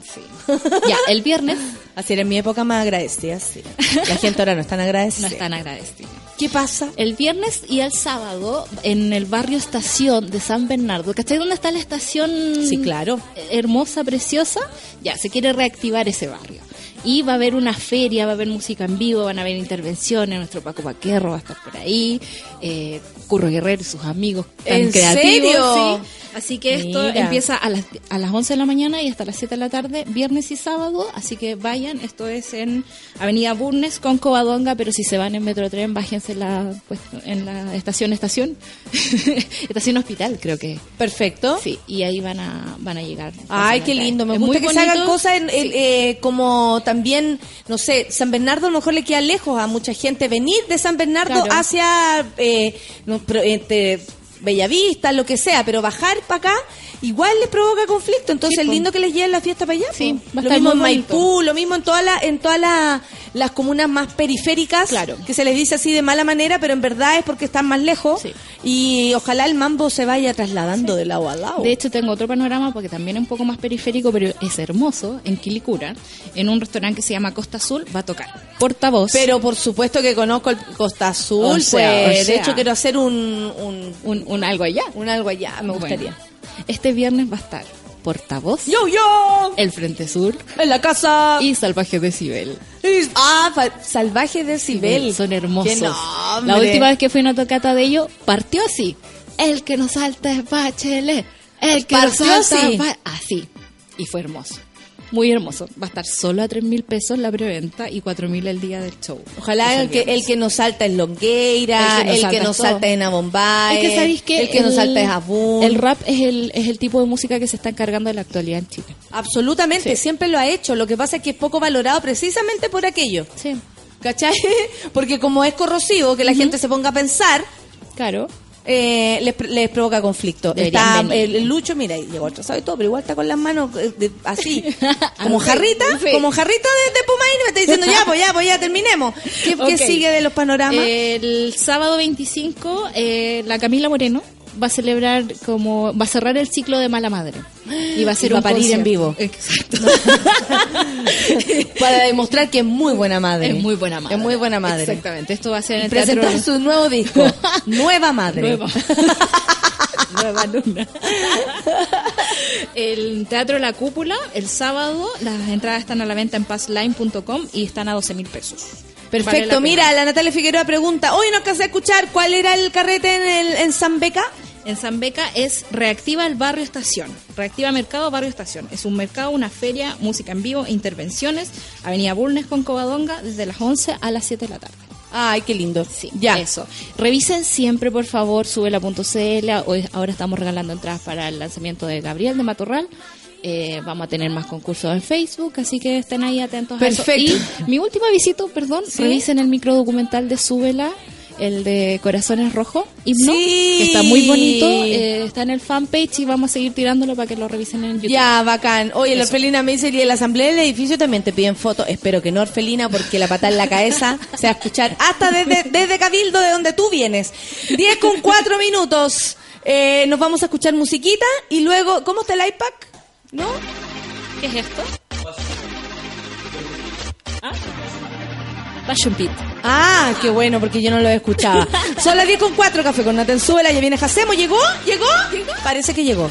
Speaker 2: Ya, el viernes
Speaker 1: Así era en mi época más agradecida, sí. La gente ahora no es tan agradecida.
Speaker 2: no están agradecidos.
Speaker 1: ¿Qué pasa?
Speaker 2: El viernes y el sábado en el barrio Estación de San Bernardo. ¿Cachai dónde está la estación?
Speaker 1: Sí, claro.
Speaker 2: Hermosa, preciosa. Ya, se quiere reactivar ese barrio. Y va a haber una feria, va a haber música en vivo, van a haber intervenciones. Nuestro Paco Paquerro va a estar por ahí. Eh, Curro Guerrero y sus amigos tan
Speaker 1: ¿En
Speaker 2: creativos.
Speaker 1: serio?
Speaker 2: sí. Así que esto
Speaker 1: Mira.
Speaker 2: empieza a las, a las 11 de la mañana y hasta las 7 de la tarde, viernes y sábado. Así que vayan. Esto es en Avenida Burnes con Covadonga, pero si se van en Metrotren, bájense en la, pues, en la estación, estación. estación hospital, creo que.
Speaker 1: Perfecto.
Speaker 2: Sí, y ahí van a, van a llegar.
Speaker 1: Ay, qué lindo. Me
Speaker 2: Es
Speaker 1: gusta
Speaker 2: muy
Speaker 1: que se hagan cosas en, en,
Speaker 2: Sí.
Speaker 1: eh, como también, no sé, San Bernardo a lo mejor le queda lejos a mucha gente venir de San Bernardo
Speaker 2: Claro.
Speaker 1: hacia, eh, no, entre Bellavista, lo que sea, pero bajar para acá igual les provoca conflicto. Entonces, es lindo que les lleven la fiesta para allá.
Speaker 2: Sí,
Speaker 1: po. lo mismo en
Speaker 2: bonito.
Speaker 1: Maipú, lo mismo en todas las en todas las- las comunas más periféricas,
Speaker 2: Claro.
Speaker 1: que se les dice así de mala manera, pero en verdad es porque están más lejos.
Speaker 2: Sí.
Speaker 1: Y ojalá el mambo se vaya trasladando de lado a lado.
Speaker 2: De hecho, tengo otro panorama porque también es un poco más periférico, pero es hermoso, en Quilicura, en un restaurante que se llama Costa Azul, va a tocar portavoz.
Speaker 1: pero por supuesto que conozco el Costa Azul,
Speaker 2: O sea,
Speaker 1: pues,
Speaker 2: o
Speaker 1: de hecho quiero hacer un, un,
Speaker 2: un, un algo allá.
Speaker 1: un algo allá, me gustaría.
Speaker 2: Bueno, este viernes va a estar portavoz,
Speaker 1: Yo, yo,
Speaker 2: el Frente Sur
Speaker 1: en la casa.
Speaker 2: y Salvaje Decibel.
Speaker 1: Y- Ah, salvaje decibel.
Speaker 2: Son hermosos. La última vez que fui a una tocata de ellos, partió así. El que nos salta es Bachelet. El que nos salta es Ba-". Así. Y fue hermoso. Muy hermoso. Va a estar solo a 3 mil pesos la preventa y 4 mil el día del show.
Speaker 1: Ojalá el que, el que nos salta es Longueira, el que nos salta,
Speaker 2: salta es que sabéis que
Speaker 1: el que nos salta es Abun.
Speaker 2: El rap es el, es el tipo de música que se está encargando de la actualidad en Chile.
Speaker 1: Absolutamente, siempre lo ha hecho. Lo que pasa es que es poco valorado precisamente por aquello.
Speaker 2: Sí.
Speaker 1: ¿Cachai? Porque como es corrosivo, que la gente se ponga a pensar,
Speaker 2: Claro.
Speaker 1: Eh, les, les provoca conflicto.
Speaker 2: Deberían
Speaker 1: Está
Speaker 2: venir.
Speaker 1: el, Lucho, mira, y llegó atrasado y todo, pero igual está con las manos eh, de- así, como jarrita,
Speaker 2: sí.
Speaker 1: como jarrita de, de Pumaín, y me está diciendo, ya, pues ya, pues ya terminemos. ¿Qué, sigue de los panoramas?
Speaker 2: El sábado 25, eh, la Camila Moreno va a celebrar como va a cerrar el ciclo de Mala Madre y va a ser
Speaker 1: va
Speaker 2: un
Speaker 1: parir en vivo.
Speaker 2: Exacto.
Speaker 1: Para demostrar que es muy buena madre.
Speaker 2: es muy buena madre.
Speaker 1: Es muy buena madre.
Speaker 2: Exactamente. Esto va a ser en el
Speaker 1: presentar
Speaker 2: teatro
Speaker 1: su nuevo disco, Nueva Madre.
Speaker 2: Nueva. Nueva luna. El Teatro La Cúpula, el sábado, las entradas están a la venta en passline.com y están a 12 mil pesos. Vale
Speaker 1: Perfecto,
Speaker 2: la
Speaker 1: mira, la Natalia Figueroa pregunta, hoy no alcancé a escuchar cuál era el carrete en, el, en San Beca.
Speaker 2: En San Beca es Reactiva el Barrio Estación. Reactiva Mercado Barrio Estación. Es un mercado, una feria, música en vivo, intervenciones. Avenida Bulnes con Covadonga desde las 11 a las 7 de la tarde.
Speaker 1: Ay, qué lindo.
Speaker 2: Sí,
Speaker 1: ya.
Speaker 2: Eso. Revisen siempre, por favor, subela.cl. Hoy, ahora estamos regalando entradas para el lanzamiento de Gabriel de Matorral. Eh, vamos a tener más concursos en Facebook, así que estén ahí atentos a
Speaker 1: Perfecto.
Speaker 2: eso. Y mi última visita, perdón,
Speaker 1: Sí.
Speaker 2: revisen el microdocumental de Súbela, el de Corazones Rojos, himno,
Speaker 1: Sí.
Speaker 2: que está muy bonito. eh, está en el fanpage y vamos a seguir tirándolo para que lo revisen en YouTube.
Speaker 1: Ya, bacán. Oye, la
Speaker 2: Eso.
Speaker 1: orfelina me dice, y en la asamblea del edificio también te piden fotos. Espero que no, orfelina, porque la patada en la cabeza se va a escuchar hasta desde, desde Cabildo, de donde tú vienes. 10 con 4 minutos. Eh, nos vamos a escuchar musiquita y luego, ¿cómo está el iPad? ¿No?
Speaker 2: ¿Qué es esto? ¿Ah? Passion Pit.
Speaker 1: Ah, qué bueno, porque yo no lo escuchaba. Son las 10 con 4, café con Natenzuela, ya viene Jacemo. ¿Llegó? ¿Llegó? Llegó. Parece que llegó.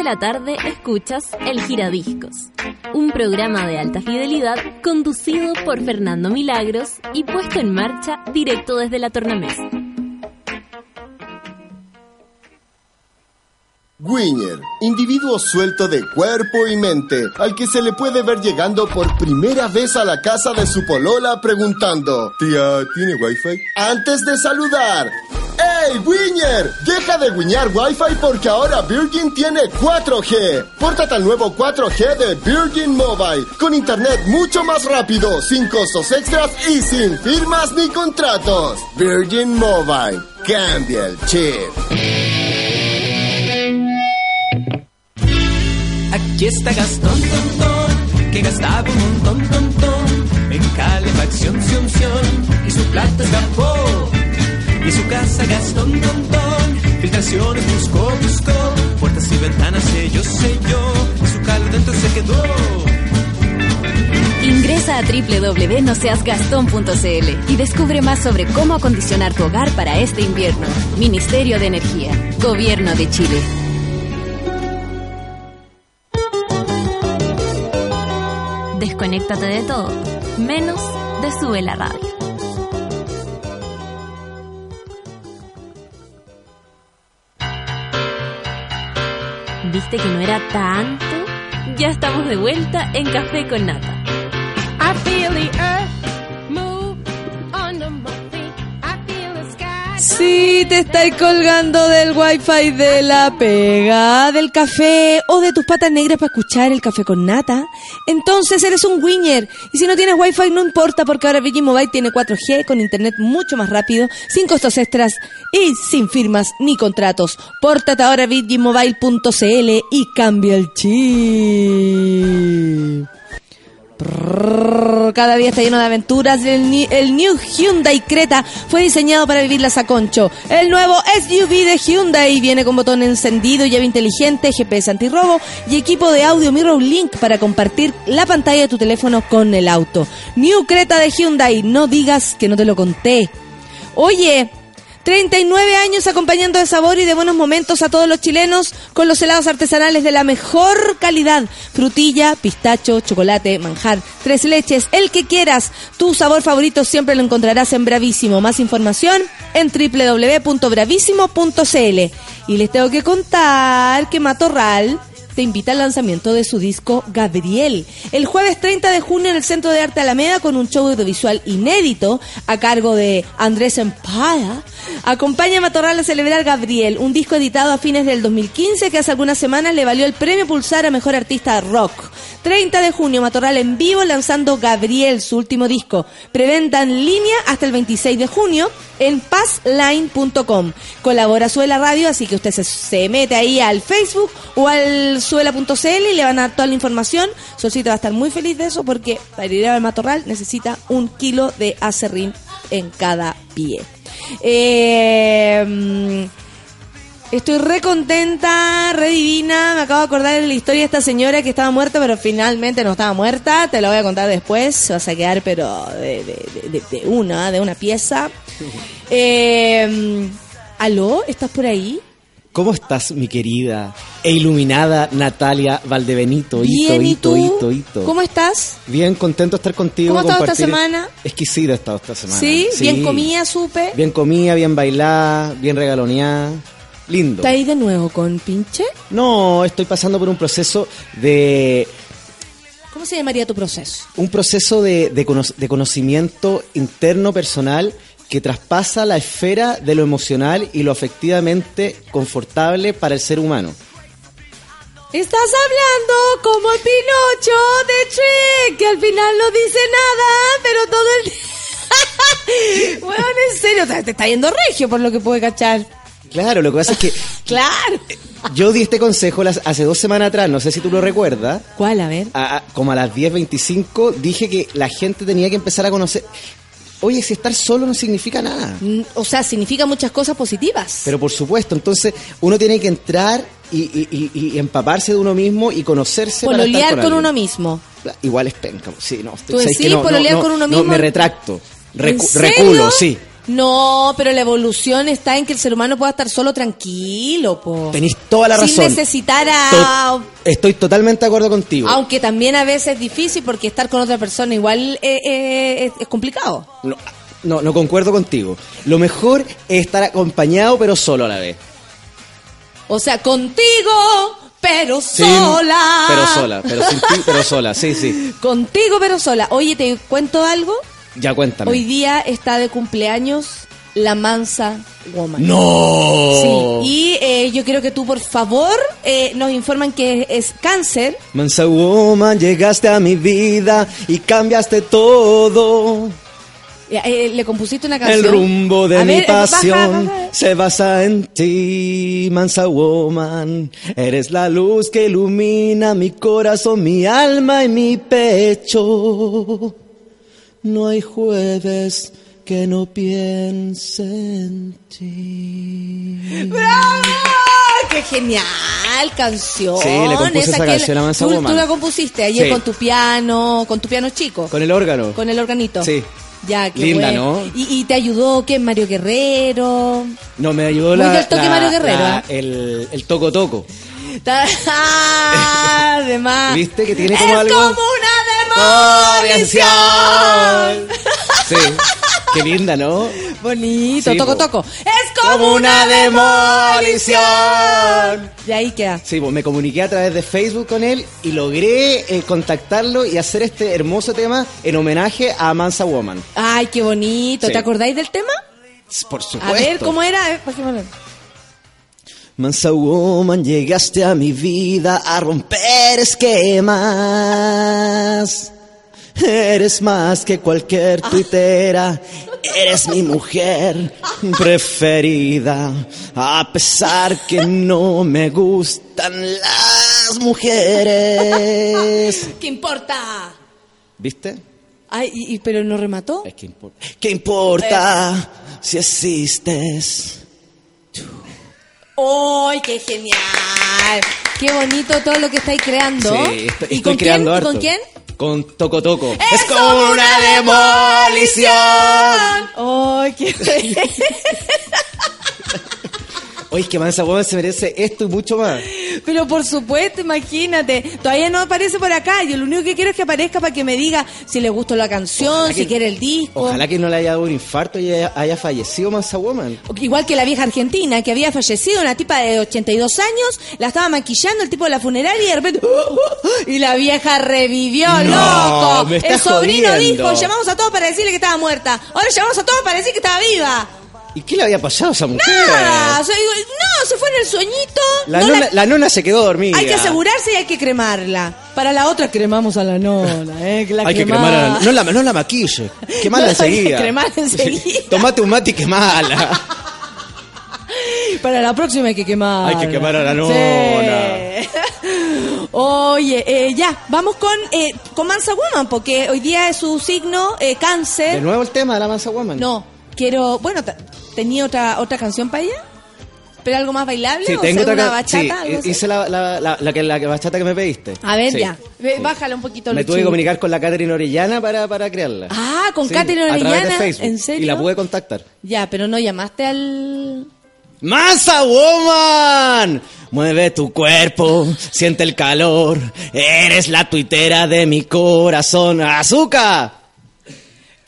Speaker 3: De la tarde escuchas El Giradiscos, un programa de alta fidelidad conducido por Fernando Milagros y puesto en marcha directo desde la tornamesa.
Speaker 4: Winner, individuo suelto de cuerpo y mente, al que se le puede ver llegando por primera vez a la casa de su polola preguntando, Tía, ¿tiene wifi? Antes de saludar, ¡Hey, Winner! Deja de guiñar Wi-Fi porque ahora Virgin tiene 4G. Pórtate al nuevo 4G de Virgin Mobile, con internet mucho más rápido, sin costos extras y sin firmas ni contratos. Virgin Mobile, cambia el chip.
Speaker 5: Aquí está Gastón, ton, ton, que gastaba un montón, ton, ton, en calefacción, sion, sion, y su plata escapó. Y su casa Gastón, ton, ton, filtraciones buscó, buscó, puertas y ventanas selló, selló, y su calor dentro se quedó.
Speaker 3: Ingresa a www.noseasgastón.cl y descubre más sobre cómo acondicionar tu hogar para este invierno. Ministerio de Energía, Gobierno de Chile. Desconéctate de todo, menos de Sube la Radio. ¿Viste que no era tanto? Ya estamos de vuelta en Café con Nata.
Speaker 6: I feel the
Speaker 1: Si te estáis colgando del wifi de la pega, del café o de tus patas negras para escuchar el café con nata, entonces eres un winner. Y si no tienes wifi no importa porque ahora Virgin Mobile tiene 4G con internet mucho más rápido, sin costos extras y sin firmas ni contratos. Pórtate ahora a virginmobile.cl y cambia el chip. Cada día está lleno de aventuras. El New Hyundai Creta fue diseñado para vivirlas a concho. El nuevo SUV de Hyundai viene con botón encendido, llave inteligente, GPS antirrobo y equipo de audio Mirror Link para compartir la pantalla de tu teléfono con el auto. New Creta de Hyundai, no digas que no te lo conté. Oye, 39 años acompañando de sabor y de buenos momentos a todos los chilenos con los helados artesanales de la mejor calidad. Frutilla, pistacho, chocolate, manjar, tres leches, el que quieras. Tu sabor favorito siempre lo encontrarás en Bravísimo. Más información en www.bravísimo.cl. Y les tengo que contar que Matorral te invita al lanzamiento de su disco Gabriel. El jueves 30 de junio en el Centro de Arte Alameda con un show audiovisual inédito a cargo de Andrés Empaya. Acompaña a Matorral a celebrar Gabriel, un disco editado a fines del 2015 que hace algunas semanas le valió el premio Pulsar a Mejor Artista Rock. 30 de junio, Matorral en vivo lanzando Gabriel, su último disco. Preventa en línea hasta el 26 de junio en passline.com. Colabora Suela Radio, así que usted se, se mete ahí al Facebook o al suela.cl y le van a dar toda la información. Solcita va a estar muy feliz de eso porque para ir al matorral necesita un kilo de acerrín en cada pie. Eh, Estoy re contenta, re divina. Me acabo de acordar de la historia de esta señora que estaba muerta, pero finalmente no estaba muerta. Te la voy a contar después. Vas a quedar, pero de, de- de- de una, de una pieza. Eh, ¿Aló? ¿Estás por ahí?
Speaker 7: ¿Cómo estás, mi querida e iluminada Natalia Valdebenito? Hito,
Speaker 1: Bien, ¿y
Speaker 7: hito,
Speaker 1: tú?
Speaker 7: hito, hito.
Speaker 1: ¿Cómo estás?
Speaker 7: Bien, contento de estar contigo.
Speaker 1: ¿Cómo has estado esta semana?
Speaker 7: Exquisita he estado esta semana.
Speaker 1: ¿Sí? Bien comida, supe.
Speaker 7: Bien comida, bien bailada, bien regaloneada. Lindo.
Speaker 1: ¿Está ahí de nuevo con pinche?
Speaker 7: No, estoy pasando por un proceso de
Speaker 1: ¿Cómo se llamaría tu proceso?
Speaker 7: un proceso de, de cono- de conocimiento interno personal que traspasa la esfera de lo emocional y lo afectivamente confortable para el ser humano.
Speaker 1: Estás hablando como el Pinocho de Shrek, que al final no dice nada, pero todo el... bueno, en serio, te, te está yendo regio por lo que puede cachar.
Speaker 7: Claro, lo que pasa es que
Speaker 1: Claro.
Speaker 7: yo di este consejo las- hace dos semanas atrás, no sé si tú lo recuerdas.
Speaker 1: ¿Cuál? A ver.
Speaker 7: a- a- como a las 10.25 dije que la gente tenía que empezar a conocer. Oye, si estar solo no significa nada.
Speaker 1: Mm, O sea, significa muchas cosas positivas.
Speaker 7: Pero por supuesto, entonces uno tiene que entrar y, y- y- y empaparse de uno mismo y conocerse
Speaker 1: Pololear con,
Speaker 7: alguien.
Speaker 1: uno mismo.
Speaker 7: Igual es penca. Sí, no.
Speaker 1: ¿Tú
Speaker 7: ¿sabes
Speaker 1: decís
Speaker 7: que no,
Speaker 1: pololear
Speaker 7: no, no,
Speaker 1: con uno
Speaker 7: no,
Speaker 1: mismo?
Speaker 7: me retracto.
Speaker 1: ¿En
Speaker 7: Recu-
Speaker 1: serio?
Speaker 7: reculo, sí.
Speaker 1: No, pero la evolución está en que el ser humano pueda estar solo tranquilo, po.
Speaker 7: Tenéis toda la
Speaker 1: Sin
Speaker 7: razón.
Speaker 1: necesitar a...
Speaker 7: To- Estoy totalmente de acuerdo contigo.
Speaker 1: Aunque también a veces es difícil porque estar con otra persona igual eh, eh, es, es complicado.
Speaker 7: No, no, no concuerdo contigo. Lo mejor es estar acompañado pero solo a la vez.
Speaker 1: O sea, contigo, pero sola.
Speaker 7: Pero sola, pero sin ti, pero sola. Sí, sí.
Speaker 1: Contigo, pero sola. Oye, ¿te cuento algo?
Speaker 7: Ya cuéntame.
Speaker 1: Hoy día está de cumpleaños la mansa woman.
Speaker 7: ¡No!
Speaker 1: Sí, y eh, yo quiero que tú, por favor, eh, nos informan que es cáncer.
Speaker 7: Mansa Woman, llegaste a mi vida y cambiaste todo.
Speaker 1: Eh, le compusiste una canción.
Speaker 7: El rumbo de
Speaker 1: A
Speaker 7: mi
Speaker 1: ver, baja,
Speaker 7: pasión
Speaker 1: baja.
Speaker 7: se basa en ti, Mansa Woman. Eres la luz que ilumina mi corazón, mi alma y mi pecho. No hay jueves que no piense en ti.
Speaker 1: ¡Bravo! ¡Qué genial canción!
Speaker 7: Sí, le compuse esa
Speaker 1: que
Speaker 7: canción a Mansa
Speaker 1: tú,
Speaker 7: Woman.
Speaker 1: tú la compusiste ayer
Speaker 7: Sí.
Speaker 1: con tu piano, con tu piano chico.
Speaker 7: Con el órgano.
Speaker 1: Con el organito.
Speaker 7: Sí.
Speaker 1: Ya, qué
Speaker 7: Linda,
Speaker 1: bueno.
Speaker 7: ¿no?
Speaker 1: Y, y te ayudó, ¿qué? Mario Guerrero.
Speaker 7: No, me ayudó la,
Speaker 1: del toque
Speaker 7: la-
Speaker 1: Mario Guerrero,
Speaker 7: la- el, el toco toco.
Speaker 1: ¡Ah! Además.
Speaker 7: ¿Viste que tiene como
Speaker 1: es
Speaker 7: algo?
Speaker 1: como una demolición.
Speaker 7: Sí, qué linda, ¿no?
Speaker 1: Bonito,
Speaker 7: Sí,
Speaker 1: toco, toco. Es como, una demolición. Y ahí queda.
Speaker 7: Sí, pues me comuniqué a través de Facebook con él y logré eh, contactarlo y hacer este hermoso tema en homenaje a Mansa Woman.
Speaker 1: Ay, qué bonito.
Speaker 7: Sí.
Speaker 1: ¿Te acordáis del tema?
Speaker 7: Por supuesto.
Speaker 1: A ver, ¿cómo era? Bajémoslo.
Speaker 7: Mansa Woman, llegaste a mi vida a romper esquemas. Eres más que cualquier tuitera, eres mi mujer preferida. A pesar que no me gustan las mujeres.
Speaker 1: ¿Qué importa?
Speaker 7: ¿Viste?
Speaker 1: Ay, y- y- pero no remató.
Speaker 7: Es que importa. ¿Qué importa si existes?
Speaker 1: ¡Ay, qué genial! Qué bonito todo lo que estáis creando.
Speaker 7: Sí, estoy,
Speaker 1: ¿Y
Speaker 7: estoy
Speaker 1: con
Speaker 7: creando
Speaker 1: quién? ¿Y
Speaker 7: harto.
Speaker 1: con quién?
Speaker 7: Con Toco Toco.
Speaker 1: ¡Es como una
Speaker 7: demolición!
Speaker 1: ¡Ay, qué
Speaker 7: Oye, es que Mansa Woman se merece esto y mucho más.
Speaker 1: Pero por supuesto, imagínate. Todavía no aparece por acá. Yo lo único que quiero es que aparezca para que me diga si le gustó la canción, si quiere el disco.
Speaker 7: Ojalá que no le haya dado un infarto y haya, haya fallecido Mansa Woman.
Speaker 1: Igual que la vieja argentina que había fallecido, una tipa de 82 años, la estaba maquillando el tipo de la funeraria y de repente y la vieja revivió,
Speaker 7: No,
Speaker 1: loco.
Speaker 7: me
Speaker 1: El sobrino
Speaker 7: jodiendo.
Speaker 1: dijo, llamamos a todos para decirle que estaba muerta. Ahora llamamos a todos para decir que estaba viva.
Speaker 7: ¿Y qué le había pasado a esa mujer?
Speaker 1: Nada, digo, no, se fue en el sueñito.
Speaker 7: La,
Speaker 1: no
Speaker 7: nona,
Speaker 1: la-
Speaker 7: la nona se quedó dormida.
Speaker 1: Hay que asegurarse y hay que cremarla. Para la otra cremamos a la nona, ¿eh? Que la
Speaker 7: Hay que cremar a la, no la, no la maquille. Quemala
Speaker 1: No, hay que
Speaker 7: enseguida.
Speaker 1: cremar enseguida.
Speaker 7: Tomate un mate y quemala.
Speaker 1: Para la próxima hay que quemar.
Speaker 7: Hay que quemar a la nona.
Speaker 1: Oye, eh, ya, vamos con, eh, con Mansa Woman, porque hoy día es su signo eh,
Speaker 7: De
Speaker 1: cáncer.
Speaker 7: nuevo el tema de la Mansa Woman.
Speaker 1: No, quiero, bueno, ¿tenía otra otra canción para ella? ¿Pero algo más bailable?
Speaker 7: Sí,
Speaker 1: o
Speaker 7: tengo
Speaker 1: sea,
Speaker 7: otra
Speaker 1: una bachata?
Speaker 7: sí,
Speaker 1: así?
Speaker 7: hice la, la, la, la que, la bachata que me pediste.
Speaker 1: A ver,
Speaker 7: Sí,
Speaker 1: ya, bájala un poquito.
Speaker 7: Me tuve que comunicar con la Catherine Orellana para, para crearla.
Speaker 1: Ah, con Catherine
Speaker 7: A través de
Speaker 1: Orellana. ¿en serio?
Speaker 7: Y la pude contactar.
Speaker 1: Ya, pero no llamaste al...
Speaker 7: ¡Mansa Woman! Mueve tu cuerpo, siente el calor. Eres la tuitera de mi corazón. ¡Azúcar!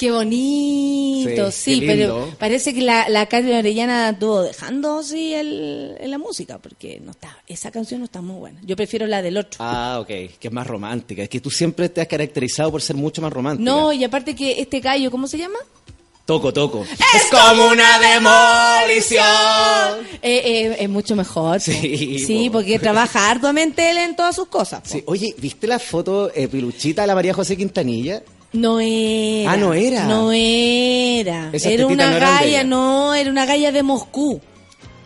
Speaker 1: Qué bonito, sí,
Speaker 7: Sí, qué
Speaker 1: pero parece que la, la Catherine Orellana estuvo dejando así el, la música, porque no está, esa canción no está muy buena. Yo prefiero la del otro.
Speaker 7: Ah, ok. Que es más romántica. Es que tú siempre te has caracterizado por ser mucho más romántica.
Speaker 1: no, y aparte que este gallo, ¿cómo se llama?
Speaker 7: Toco, toco.
Speaker 1: ¡Es como una demolición! Eh, eh, es mucho mejor.
Speaker 7: Sí,
Speaker 1: sí
Speaker 7: po.
Speaker 1: porque trabaja arduamente él en todas sus cosas.
Speaker 7: Sí, Oye, ¿viste la foto eh, piluchita de la María José Quintanilla?
Speaker 1: No era.
Speaker 7: Ah, no era.
Speaker 1: No era. Era una
Speaker 7: no
Speaker 1: galla, no, era una galla de Moscú.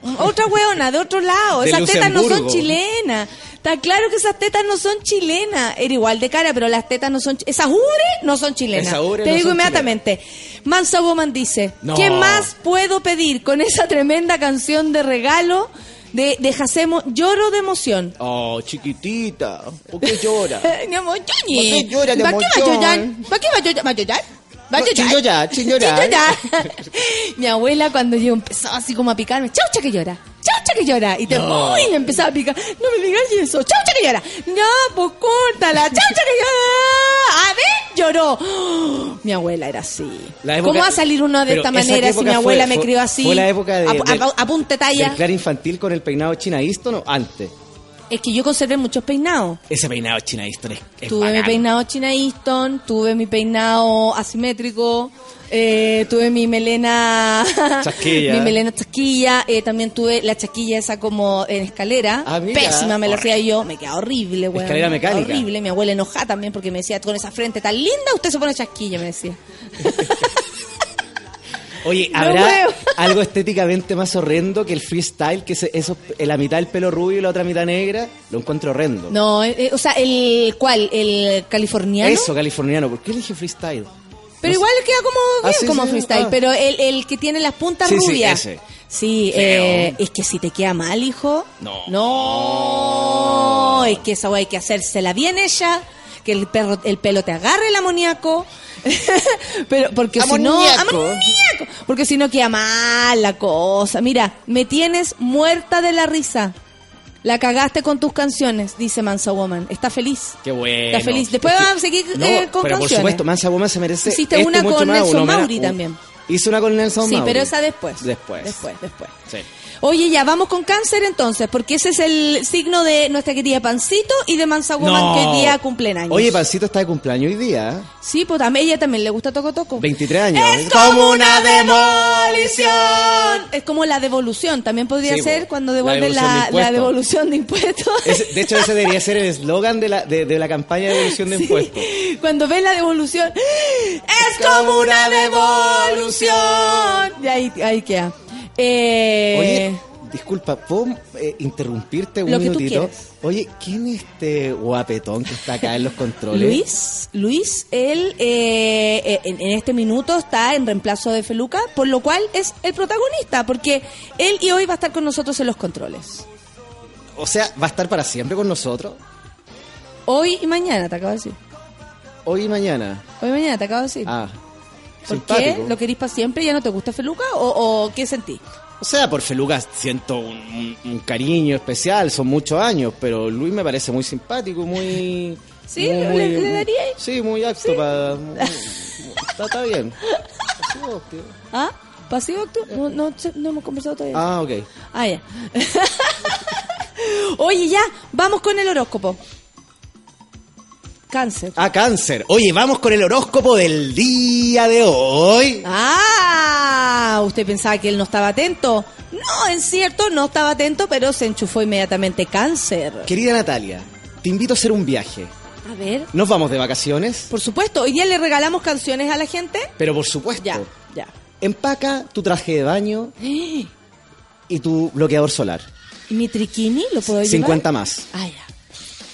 Speaker 1: Otra hueona, de otro lado.
Speaker 7: De
Speaker 1: esas tetas no son chilenas. Está claro que esas tetas no son chilenas. Era igual de cara, pero las tetas no son... Esas ubres no son chilenas. Te
Speaker 7: no
Speaker 1: digo inmediatamente. Mansa Woman dice,
Speaker 7: No.
Speaker 1: ¿qué más puedo pedir con esa tremenda canción de regalo de, de Jacemo? Lloro de emoción.
Speaker 7: Oh, chiquitita. ¿Por qué llora?
Speaker 1: Mi amor, Johnny.
Speaker 7: ¿Por qué llora de
Speaker 1: ¿Para qué va a
Speaker 7: emoción?
Speaker 1: llorar? ¿Para qué va a llorar? ¿Va a llorar? ¿Va a
Speaker 7: No,
Speaker 1: llorar?
Speaker 7: sin llorar, sin llorar.
Speaker 1: Sin llorar. Mi abuela cuando yo empezó así como a picarme, chaucha que llora, chaucha que llora. Y te uy, me empezaba a picar, no me digas eso, chaucha que llora. No, pues córtala, chaucha que llora. A ver, lloró. Mi abuela era así.
Speaker 7: Época-
Speaker 1: ¿Cómo va a salir uno de esta manera si mi abuela
Speaker 7: fue-
Speaker 1: me crió así?
Speaker 7: Fue la época de,
Speaker 1: apunte talla.
Speaker 7: del infantil con el peinado China Easton o antes.
Speaker 1: Es que yo conservé muchos peinados.
Speaker 7: Ese peinado China Easton es, es
Speaker 1: Tuve mi peinado China Easton, tuve mi peinado asimétrico, eh, tuve mi melena
Speaker 7: Chasquilla.
Speaker 1: mi melena chasquilla, eh, también tuve la chasquilla esa como en escalera,
Speaker 7: Ah,
Speaker 1: pésima me la hacía yo, me quedaba horrible, weón.
Speaker 7: Escalera mecánica.
Speaker 1: Horrible, mi abuela enojada también porque me decía, con esa frente tan linda, usted se pone chasquilla, me decía.
Speaker 7: Oye, ¿habrá algo estéticamente más horrendo que el freestyle? Que se- eso, eh, la mitad del pelo rubio y la otra mitad negra. Lo encuentro horrendo.
Speaker 1: No, eh, eh, o sea, el ¿cuál? El californiano.
Speaker 7: Eso, californiano. ¿Por qué elige freestyle?
Speaker 1: Pero igual queda como
Speaker 7: Ah,
Speaker 1: bien
Speaker 7: sí,
Speaker 1: como
Speaker 7: sí,
Speaker 1: freestyle,
Speaker 7: ah.
Speaker 1: pero el, el que tiene las puntas
Speaker 7: Sí, sí,
Speaker 1: rubias.
Speaker 7: ese.
Speaker 1: Sí, eh, es que si te queda mal, hijo.
Speaker 7: No.
Speaker 1: No, es que esa hay que hacérsela bien ella, que el perro, el pelo te agarre el amoníaco. pero porque si no,
Speaker 7: Amoníaco.
Speaker 1: amoníaco, porque si no queda mal la cosa. Mira, me tienes muerta de la risa. La cagaste con tus canciones, dice Mansa Woman. Está feliz.
Speaker 7: Qué bueno.
Speaker 1: Está feliz. Después
Speaker 7: Es que-
Speaker 1: vamos a seguir
Speaker 7: No,
Speaker 1: eh, con
Speaker 7: pero por
Speaker 1: canciones.
Speaker 7: supuesto, Mansa Woman se merece.
Speaker 1: Hiciste
Speaker 7: esto
Speaker 1: una con Nelson Mauri también.
Speaker 7: Hizo una con Nelson
Speaker 1: Sí,
Speaker 7: Mauri.
Speaker 1: pero esa después.
Speaker 7: Después.
Speaker 1: Después, después.
Speaker 7: Sí.
Speaker 1: Oye, ya, vamos con cáncer entonces, porque ese es el signo de nuestra querida Pancito y de Mansa Woman que hoy día cumplen años.
Speaker 7: Oye, Pancito está de cumpleaños hoy día.
Speaker 1: Sí, pues a ella también le gusta Toco Toco.
Speaker 7: 23 años.
Speaker 1: Es como una demolición. Es como la devolución, también podría
Speaker 7: Sí,
Speaker 1: ser
Speaker 7: po.
Speaker 1: cuando
Speaker 7: La
Speaker 1: devuelven
Speaker 7: de
Speaker 1: la, devolución de impuestos.
Speaker 7: De hecho, ese debería ser el eslogan de la, de, de la campaña de devolución de impuestos.
Speaker 1: Cuando ven la devolución, es como una devolución. Y ahí, ahí queda. Eh,
Speaker 7: Oye, disculpa, ¿puedo eh, interrumpirte un
Speaker 1: Lo que
Speaker 7: minutito? Oye, ¿quién es este guapetón que está acá en los controles?
Speaker 1: Luis, Luis, él eh, en, en este minuto está en reemplazo de Feluca, por lo cual es el protagonista, porque él y hoy va a estar con nosotros en los controles.
Speaker 7: O sea, ¿va a estar para siempre con nosotros?
Speaker 1: Hoy y mañana, te acabo de decir.
Speaker 7: Hoy y mañana.
Speaker 1: Hoy y mañana, te acabo de decir.
Speaker 7: Ah,
Speaker 1: ¿Por
Speaker 7: simpático.
Speaker 1: qué? ¿Lo querís para siempre? ¿Ya no te gusta Feluca? ¿O, o qué sentí?
Speaker 7: O sea, por Feluca siento un, un- cariño especial, son muchos años, pero Luis me parece muy simpático, muy...
Speaker 1: ¿Sí?
Speaker 7: muy-
Speaker 1: ¿Le- le daría ahí?
Speaker 7: Sí, muy apto para... muy- está, está bien. Así vos, tío.
Speaker 1: ¿Ah? ¿Pasivo activo? No, no, no hemos conversado todavía.
Speaker 7: Ah, ok.
Speaker 1: Ah, ya. Oye, ya, vamos con el horóscopo. Cáncer.
Speaker 7: Ah, cáncer. Oye, vamos con el horóscopo del día de hoy.
Speaker 1: Ah, usted pensaba que él no estaba atento. No, es cierto, no estaba atento, pero se enchufó inmediatamente cáncer.
Speaker 7: Querida Natalia, te invito a hacer un viaje.
Speaker 1: A ver,
Speaker 7: Nos vamos de vacaciones,
Speaker 1: por supuesto, hoy día le regalamos canciones a la gente.
Speaker 7: pero por supuesto,
Speaker 1: Ya, ya.
Speaker 7: empaca tu traje de baño
Speaker 1: ¿Y
Speaker 7: y tu bloqueador solar.
Speaker 1: mi triquini lo puedo llevar?
Speaker 7: 50 más.
Speaker 1: Ah, ya.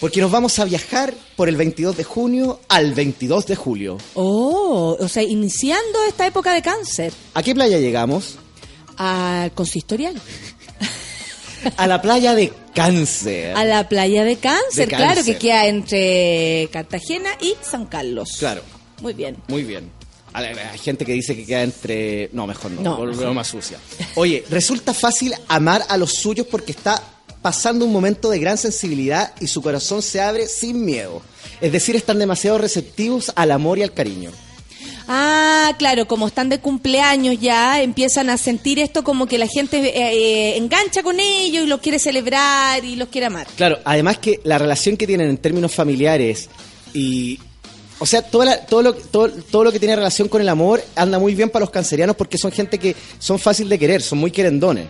Speaker 7: Porque nos vamos a viajar por el 22 de junio al 22 de julio.
Speaker 1: Oh, o sea, iniciando esta época de cáncer.
Speaker 7: ¿A qué playa llegamos?
Speaker 1: Al consistorial.
Speaker 7: A la playa de Cáncer.
Speaker 1: A la playa de cáncer,
Speaker 7: De
Speaker 1: claro,
Speaker 7: Cáncer.
Speaker 1: que queda entre Cartagena y San Carlos.
Speaker 7: Claro,
Speaker 1: Muy bien.
Speaker 7: muy bien. Hay gente que dice que queda entre... No, mejor no,
Speaker 1: No, mejor.
Speaker 7: más sucia. Oye, resulta fácil amar a los suyos porque está pasando un momento de gran sensibilidad y su corazón se abre sin miedo. Es decir, están demasiado receptivos al amor y al cariño.
Speaker 1: Ah, claro, como están de cumpleaños ya, empiezan a sentir esto como que la gente eh, eh, engancha con ellos y los quiere celebrar y los quiere amar.
Speaker 7: Claro, además que la relación que tienen en términos familiares y... O sea, toda la- todo, lo, todo, todo lo que tiene relación con el amor anda muy bien para los cancerianos porque son gente que son fácil de querer, son muy querendones.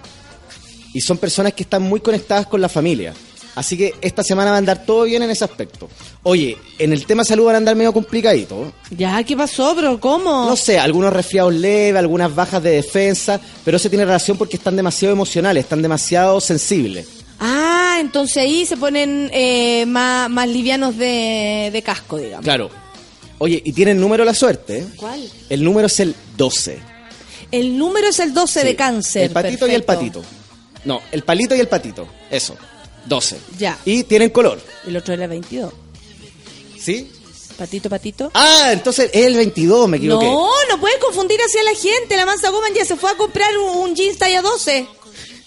Speaker 7: Y son personas que están muy conectadas con la familia. Así que esta semana va a andar todo bien en ese aspecto. Oye, en el tema salud van a andar medio complicadito.
Speaker 1: Ya, ¿qué pasó, bro? ¿Cómo?
Speaker 7: No sé, algunos resfriados leves, algunas bajas de defensa, pero eso tiene relación porque están demasiado emocionales, están demasiado sensibles.
Speaker 1: Ah, entonces ahí se ponen eh, más, más livianos de, de casco, digamos.
Speaker 7: Claro. Oye, y tienen número la suerte. ¿eh?
Speaker 1: ¿Cuál?
Speaker 7: El número es el 12.
Speaker 1: El número es el 12 de cáncer.
Speaker 7: El patito y el patito. No, el palito y el patito. Eso. 12.
Speaker 1: Ya.
Speaker 7: Y tienen color.
Speaker 1: El otro era 22.
Speaker 7: ¿Sí?
Speaker 1: Patito, patito.
Speaker 7: Ah, entonces es el 22, me equivoqué.
Speaker 1: No, no puedes confundir así a la gente. La Mansa Woman ya se fue a comprar un, un jeans talla 12.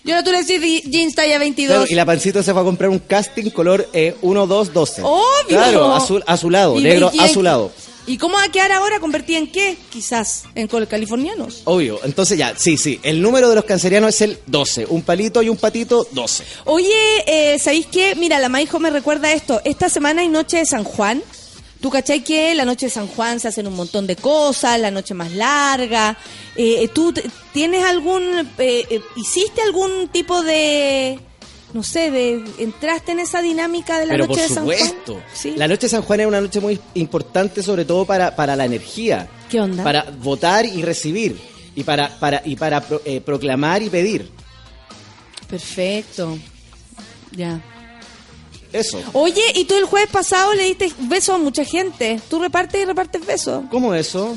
Speaker 1: Yo no tú le decís jeans talla 22.
Speaker 7: Claro, y la pancito se fue a comprar un casting color eh, 1, 2, 12.
Speaker 1: Obvio.
Speaker 7: Claro, azul, azulado,
Speaker 1: ¿Y-
Speaker 7: negro azulado.
Speaker 1: ¿Y cómo va a quedar ahora convertida en qué? Quizás en californianos.
Speaker 7: Obvio, entonces ya, sí, sí. El número de los cancerianos es el 12. Un palito y un patito, 12.
Speaker 1: Oye, eh, ¿sabéis qué? Mira, la Maijo me recuerda esto. Esta semana hay Noche de San Juan. ¿Tú cachai que la Noche de San Juan se hacen un montón de cosas, la noche más larga? Eh, ¿Tú t- tienes algún, eh, eh, hiciste algún tipo de, no sé, de, entraste en esa dinámica de la
Speaker 7: Pero
Speaker 1: Noche
Speaker 7: por
Speaker 1: de San Juan?
Speaker 7: supuesto.
Speaker 1: ¿Sí?
Speaker 7: La noche de San Juan es una noche muy importante, sobre todo para, para la energía.
Speaker 1: ¿Qué onda?
Speaker 7: Para votar y recibir. Y para, para, y para pro- eh, proclamar y pedir.
Speaker 1: Perfecto. Ya.
Speaker 7: Eso.
Speaker 1: Oye, y tú el jueves pasado le diste besos a mucha gente. Tú repartes y repartes besos.
Speaker 7: ¿Cómo eso?